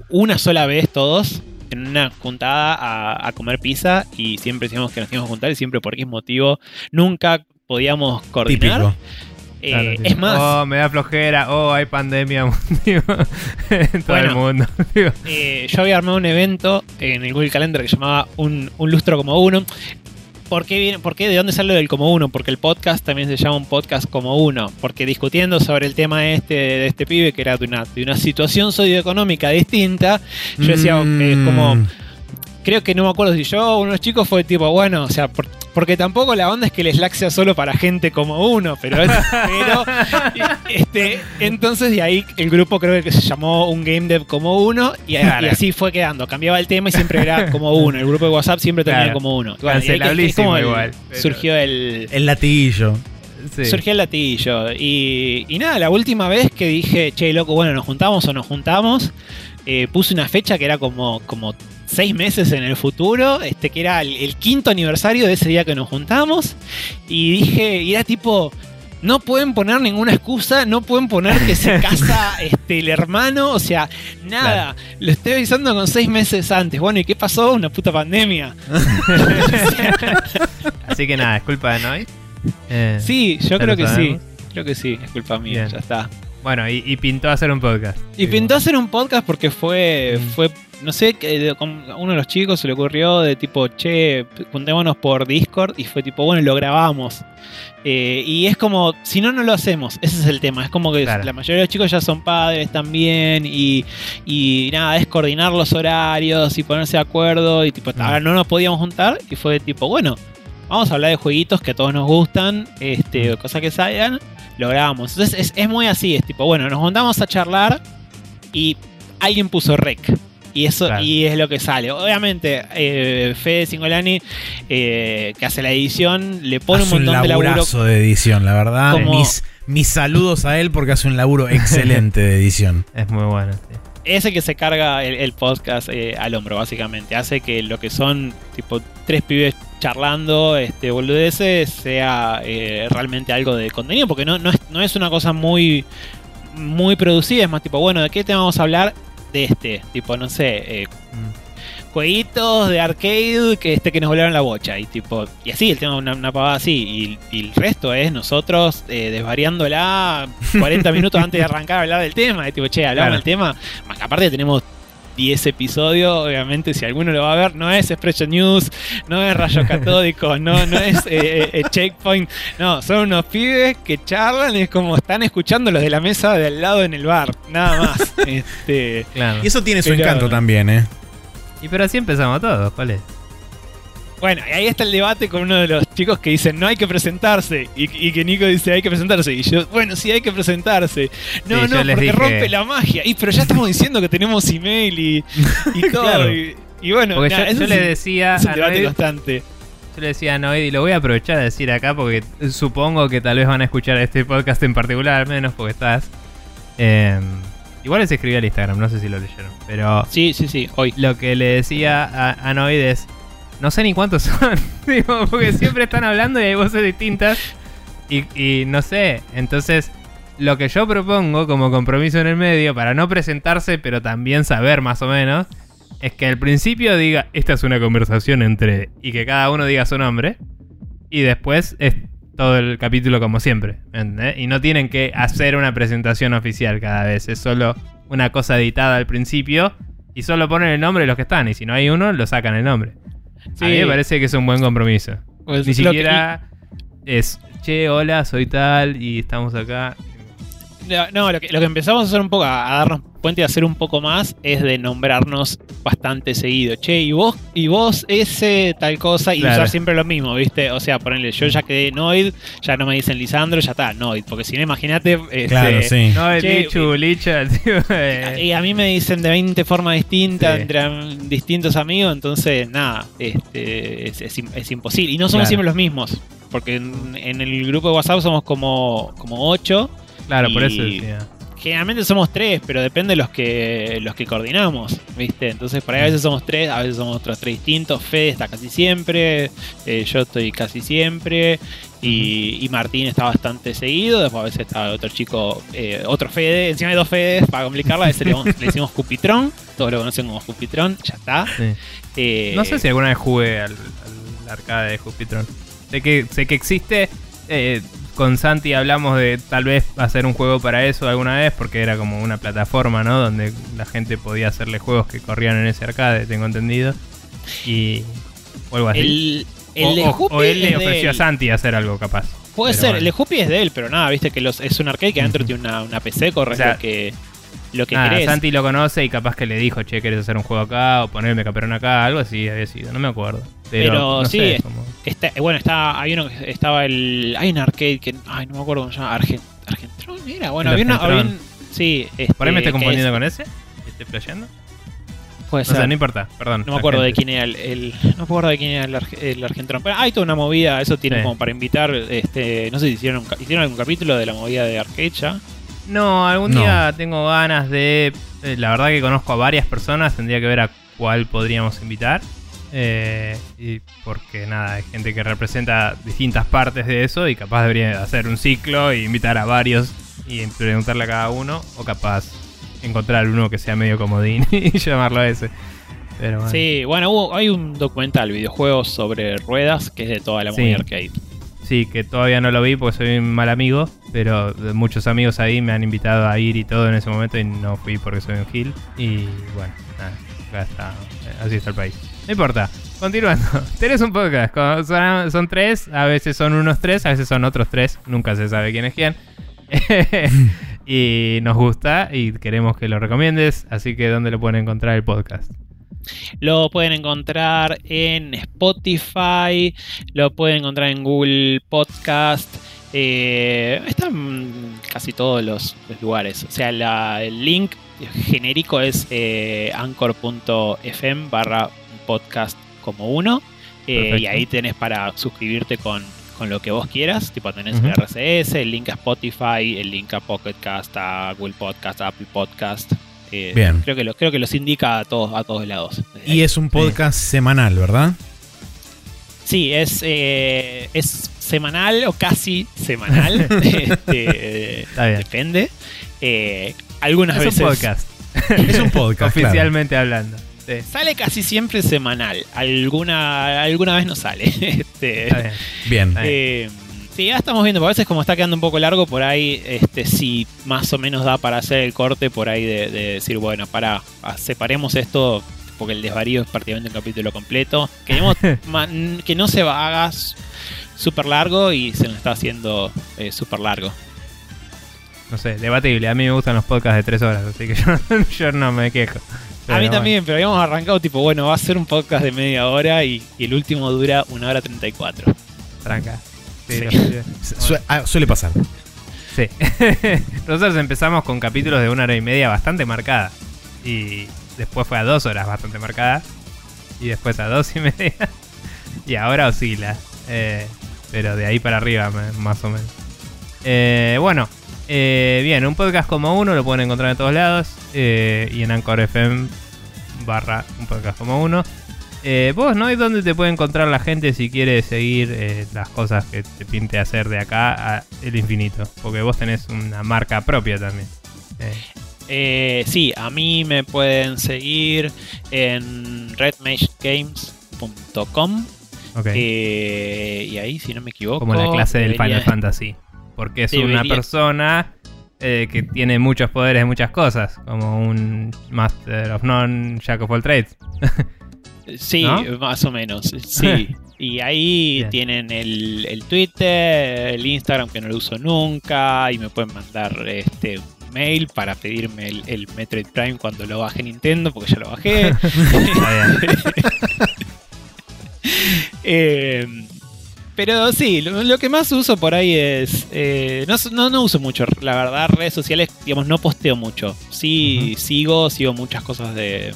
una sola vez todos en una juntada a, a comer pizza y siempre decíamos que nos íbamos a juntar y siempre por qué motivo nunca podíamos coordinar. Típico. Eh, sí. es más, Oh, me da flojera. Oh, hay pandemia (laughs) en todo el mundo. Eh, yo había armado un evento en el Google Calendar que llamaba Un, un lustro como uno. ¿Por qué, viene- por qué? ¿De dónde sale lo del como uno? Porque el podcast también se llama un podcast como uno. Porque discutiendo sobre el tema este de este pibe, que era de una, de una situación socioeconómica distinta, yo decía, Mm, eh, como, creo que no me acuerdo si yo o unos chicos fue tipo, bueno, o sea, por- porque tampoco la onda es que el Slack sea solo para gente como uno, pero, es- (laughs) pero este, entonces de ahí el grupo creo que se llamó un Game Dev como uno y, Claro. y así fue quedando, cambiaba el tema y siempre era (laughs) como uno, el grupo de WhatsApp siempre termina Claro. como uno. Bueno, Cancelablísimo igual, pero- Surgió el, El latiguillo. Sí. surgió el latillo. Y, y nada, la última vez que dije, che, loco, bueno, nos juntamos o nos juntamos, eh, puse una fecha que era como, como seis meses en el futuro, este que era el, el quinto aniversario de ese día que nos juntamos. Y dije, y era tipo. No pueden poner ninguna excusa, no pueden poner que se (laughs) casa este, el hermano, o sea, nada. Lo estoy avisando con seis meses antes. Bueno, ¿y qué pasó? Una puta pandemia. (laughs) Así que nada, es culpa de Noy. Eh, Sí, yo creo que sí. Creo que sí, es culpa mía, Bien. ya está. Bueno, y, y pintó hacer un podcast. Y pintó hacer un podcast porque fue, Mm. fue no sé, que de- con- a uno de los chicos se le ocurrió de tipo, che, juntémonos por Discord y fue tipo, bueno, lo grabamos. Eh, y es como, si no, no lo hacemos. Ese es el tema. Es como que Claro. la mayoría de los chicos ya son padres también y, y nada, es coordinar los horarios y ponerse de acuerdo y tipo, Mm. ahora no nos podíamos juntar y fue tipo, bueno, vamos a hablar de jueguitos que a todos nos gustan, este, Mm. cosas que salgan, lo grabamos. Entonces es, es muy así, es tipo, bueno, nos juntamos a charlar y alguien puso rec. Y eso Claro. y es lo que sale. Obviamente, eh, Fede Singolani, eh, que hace la edición, le pone hace un montón de laburo. de edición, la verdad. Como- Mis, mis saludos a él porque hace un laburo (laughs) excelente de edición. Es muy bueno, sí. Es el que se carga el, el podcast eh, al hombro, básicamente. Hace que lo que son tipo tres pibes charlando, este boludeces, sea eh, realmente algo de contenido, porque no, no, es, no es una cosa muy, muy producida, es más tipo, bueno, ¿de qué tema vamos a hablar? De este, tipo, no sé, eh, Mm. jueguitos de arcade que este que nos volaron la bocha y tipo y así el tema una, una pavada así y, y el resto es nosotros eh, desvariándola 40 (laughs) minutos antes de arrancar a hablar del tema y tipo che hablamos Claro. del tema Más- aparte tenemos 10 episodios, obviamente si alguno lo va a ver, no es Expression News, no es Rayo Catódico, (laughs) no, no es eh, eh, Checkpoint, no, son unos pibes que charlan y es como están escuchando los de la mesa de al lado en el bar, nada más. (laughs) este, Claro. Y eso tiene su Pero- encanto también, ¿eh? Y pero así empezamos todos, ¿cuál es? Bueno, y ahí está el debate con uno de los chicos que dicen no hay que presentarse. Y, y que Nico dice hay que presentarse. Y yo, bueno, sí hay que presentarse. No, Sí, no, porque dije- rompe la magia. Y pero ya estamos diciendo que tenemos email y, (laughs) y todo. Claro. Y, y bueno, Porque yo, le decía es un a debate constante. yo le decía a Noid, y lo voy a aprovechar de decir acá porque supongo que tal vez van a escuchar este podcast en particular, al menos porque estás. eh, igual les escribí al Instagram, no sé si lo leyeron, pero Sí, sí, sí, hoy. lo que le decía a, a Noid es, no sé ni cuántos son, (laughs) digo, porque siempre están hablando y hay voces distintas y, no sé, entonces lo que yo propongo como compromiso en el medio, para no presentarse pero también saber más o menos, es que al principio diga, esta es una conversación entre, y que cada uno diga su nombre, y después es todo el capítulo como siempre, ¿entendés? Y no tienen que hacer una presentación oficial cada vez, es solo una cosa editada al principio y solo ponen el nombre de los que están, y si no hay uno, lo sacan el nombre. Sí. A mí me parece que es un buen compromiso. Pues Ni que- siquiera es, che, hola, soy tal y estamos acá. No, no, lo que, lo que empezamos a hacer un poco, a, a darnos cuenta y a hacer un poco más, es de nombrarnos bastante seguido. Che, y vos, y vos ese tal cosa, y Claro. usar siempre lo mismo, ¿viste? O sea, ponerle, yo ya quedé Noid, ya no me dicen Lisandro, ya está, Noid. Porque si no, imagínate. este, Claro, sí. No, el Che, Lichu, Licha, (laughs) tío, eh, Y a mí me dicen de 20 formas distintas, Sí. entre distintos amigos, entonces nada, este, es, es im- es imposible. Y no somos Claro. siempre los mismos, porque en, en el grupo de WhatsApp somos como, como 8. Claro, por eso decía. Generalmente somos tres, pero depende de los que los que coordinamos, ¿viste? Entonces por ahí a veces somos tres, a veces somos otros tres distintos. Fede está casi siempre, eh, yo estoy casi siempre, y, y Martín está bastante seguido. Después a veces está otro chico, eh, otro Fede, encima de dos Fedes, para complicarla, a ese le, decimos Cupitrón, todos lo conocen como Cupitrón, ya está. Sí. Eh, No sé si alguna vez jugué al, al arcade de Jupitron. Sé que, sé que existe. eh, con Santi hablamos de tal vez hacer un juego para eso alguna vez, porque era como una plataforma, ¿no? Donde la gente podía hacerle juegos que corrían en ese arcade, tengo entendido. Y. O algo así. El, el o, él le ofreció a. Santi hacer algo capaz. Puede Pero ser, bueno. el de es de él, pero nada, viste que los, es un arcade que adentro tiene una, una PC, corre O sea, lo que, lo que Nada, querés. Santi lo conoce y capaz que le dijo, che, ¿querés hacer un juego acá? O ponerme caperón acá, algo así había sido, no me acuerdo. Pero, Pero no sí, sé, como- Está, bueno, está, hay uno que estaba el. Hay un arcade que. Ay, no me acuerdo cómo se llama. Argent, Argentron era. Bueno, había, una, había un- Sí, este, ¿Por ahí me estoy confundiendo es- con ese? ¿Estoy flasheando? Puede O ser. sea, no importa, perdón. no me acuerdo de quién era el, el- No me acuerdo de quién era el, el Argentron. Pero hay toda una movida, eso tiene Sí. como para invitar. este No sé si hicieron, un hicieron algún capítulo de la movida de arcade ya. No, algún No. día tengo ganas de. eh, la verdad que conozco a varias personas, tendría que ver a cuál podríamos invitar. Eh, y porque nada, hay gente que representa distintas partes de eso y capaz debería hacer un ciclo e invitar a varios y preguntarle a cada uno, o capaz encontrar uno que sea medio comodín (laughs) y llamarlo a ese. Pero bueno. Sí, bueno, hubo- hay un documental, videojuegos sobre ruedas, que es de toda la Sí. arcade. Sí, que todavía no lo vi porque soy un mal amigo, pero muchos amigos ahí me han invitado a ir y todo en ese momento y no fui porque soy un gil. Y bueno, nada, eh, así está el país. No importa, continuando. (laughs) Tenés un podcast, son, son tres, a veces son unos tres, a veces son otros tres, nunca se sabe quién es quién. (laughs) y nos gusta y queremos que lo recomiendes, así que ¿dónde lo pueden encontrar el podcast? Lo pueden encontrar en Spotify, lo pueden encontrar en Google Podcast. eh, está en casi todos los, los lugares. O sea, la- el link genérico es eh, anchor.fm barra podcast como uno. eh, y ahí tenés para suscribirte con, con lo que vos quieras. Tipo, tenés el RCS, el link a Spotify, el link a Pocket Cast, a Google Podcast, a Apple Podcast. Eh, Bien. Creo que, lo, creo que los indica a todos, a todos lados. Y es un podcast semanal, ¿verdad? Sí, es, eh, es semanal o casi semanal. (laughs) este, Está bien. Depende. Eh, algunas Es veces. un podcast, Es un podcast. (laughs) claro. oficialmente hablando. Sí, Sale casi siempre semanal. Alguna, alguna vez no sale. (laughs) Este, está bien. Bien. Está bien. eh, sí, ya estamos viendo. porque A veces, como está quedando un poco largo, por ahí, este, sí, más o menos da para hacer el corte por ahí de, de decir, bueno, para, separemos esto. Porque el desvarío es prácticamente un capítulo completo. Queremos (laughs) que no se haga súper largo y se nos está haciendo eh, súper largo. No sé, debatible. A mí me gustan los podcasts de tres horas, así que (laughs) yo, yo no me quejo. A mí bueno, también, pero habíamos arrancado tipo, bueno, va a ser un podcast de media hora y, y el último dura una hora 34. Tranca. Sí, Sí. lo sé. Su- ah, suele pasar. Sí. (laughs) Nosotros empezamos con capítulos de una hora y media bastante marcada. Y después fue a dos horas bastante marcada. Y después a dos y media. (laughs) Y ahora oscila. Eh, pero de ahí para arriba, más o menos. Eh, bueno, eh, bien, un podcast como uno lo pueden encontrar en todos lados. eh, y en Anchor FM barra un podcast como uno. Eh, vos, ¿no? ¿Y dónde te puede encontrar la gente si quiere seguir eh, las cosas que te pinte hacer de acá a el infinito? Porque vos tenés una marca propia también. Eh, Eh, sí, a mí me pueden seguir en redmagegames.com ok. eh, y ahí, si no me equivoco, Como la clase del debería- Final Fantasy. Porque es una persona eh, que tiene muchos poderes de muchas cosas. Como un Master of None, Jack of all Trades. (laughs) Sí, ¿No? más o menos. Sí. (laughs) y ahí Bien. tienen el, el Twitter, el Instagram que no lo uso nunca y me pueden mandar este mail para pedirme el, el Metroid Prime cuando lo baje Nintendo porque ya lo bajé. (laughs) Eh, (laughs) pero sí, lo, lo que más uso por ahí es. eh, no, no, no uso mucho, la verdad, redes sociales, digamos, no posteo mucho. Sí, sigo, sigo muchas cosas de,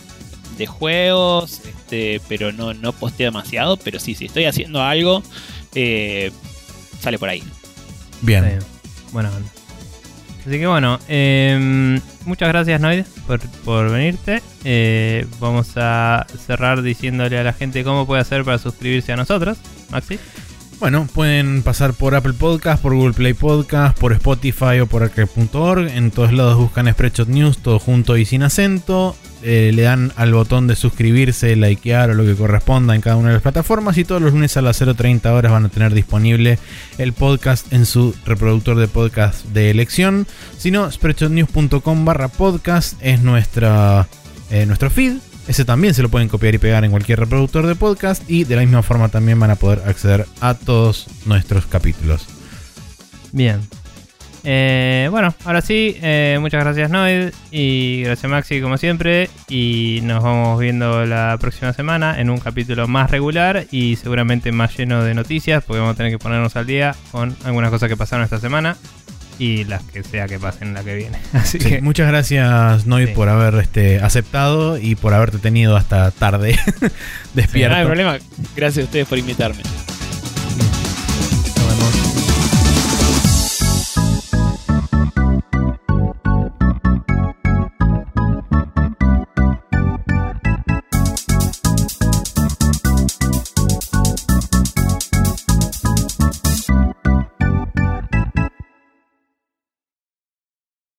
de juegos, este, pero no, no posteo demasiado. Pero sí, si estoy haciendo algo, eh, sale por ahí. Bien. Bien. Buena onda. Así que bueno, em, muchas gracias Noid por, por venirte. Eh, vamos a cerrar diciéndole a la gente cómo puede hacer para suscribirse a nosotros. Maxi. Bueno, pueden pasar por Apple Podcast, por Google Play Podcast, por Spotify o por arcade.org. En todos lados buscan Spreadshot News, todo junto y sin acento. Eh, le dan al botón de suscribirse, likear o lo que corresponda en cada una de las plataformas. Y todos los lunes a las 0.30 horas van a tener disponible el podcast en su reproductor de podcast de elección. Si no, spreadshotnews.com barra podcast es nuestra, eh, nuestro feed. Ese también se lo pueden copiar y pegar en cualquier reproductor de podcast y de la misma forma también van a poder acceder a todos nuestros capítulos. Bien. Eh, bueno, ahora sí, eh, muchas gracias Noid y gracias Maxi como siempre y nos vamos viendo la próxima semana en un capítulo más regular y seguramente más lleno de noticias porque vamos a tener que ponernos al día con algunas cosas que pasaron esta semana y las que sea que pasen la que viene. (laughs) Así Sí, que muchas gracias Noid Sí. por haber este, aceptado y por haberte tenido hasta tarde (laughs) No despierto. hay problema. Gracias a ustedes por invitarme.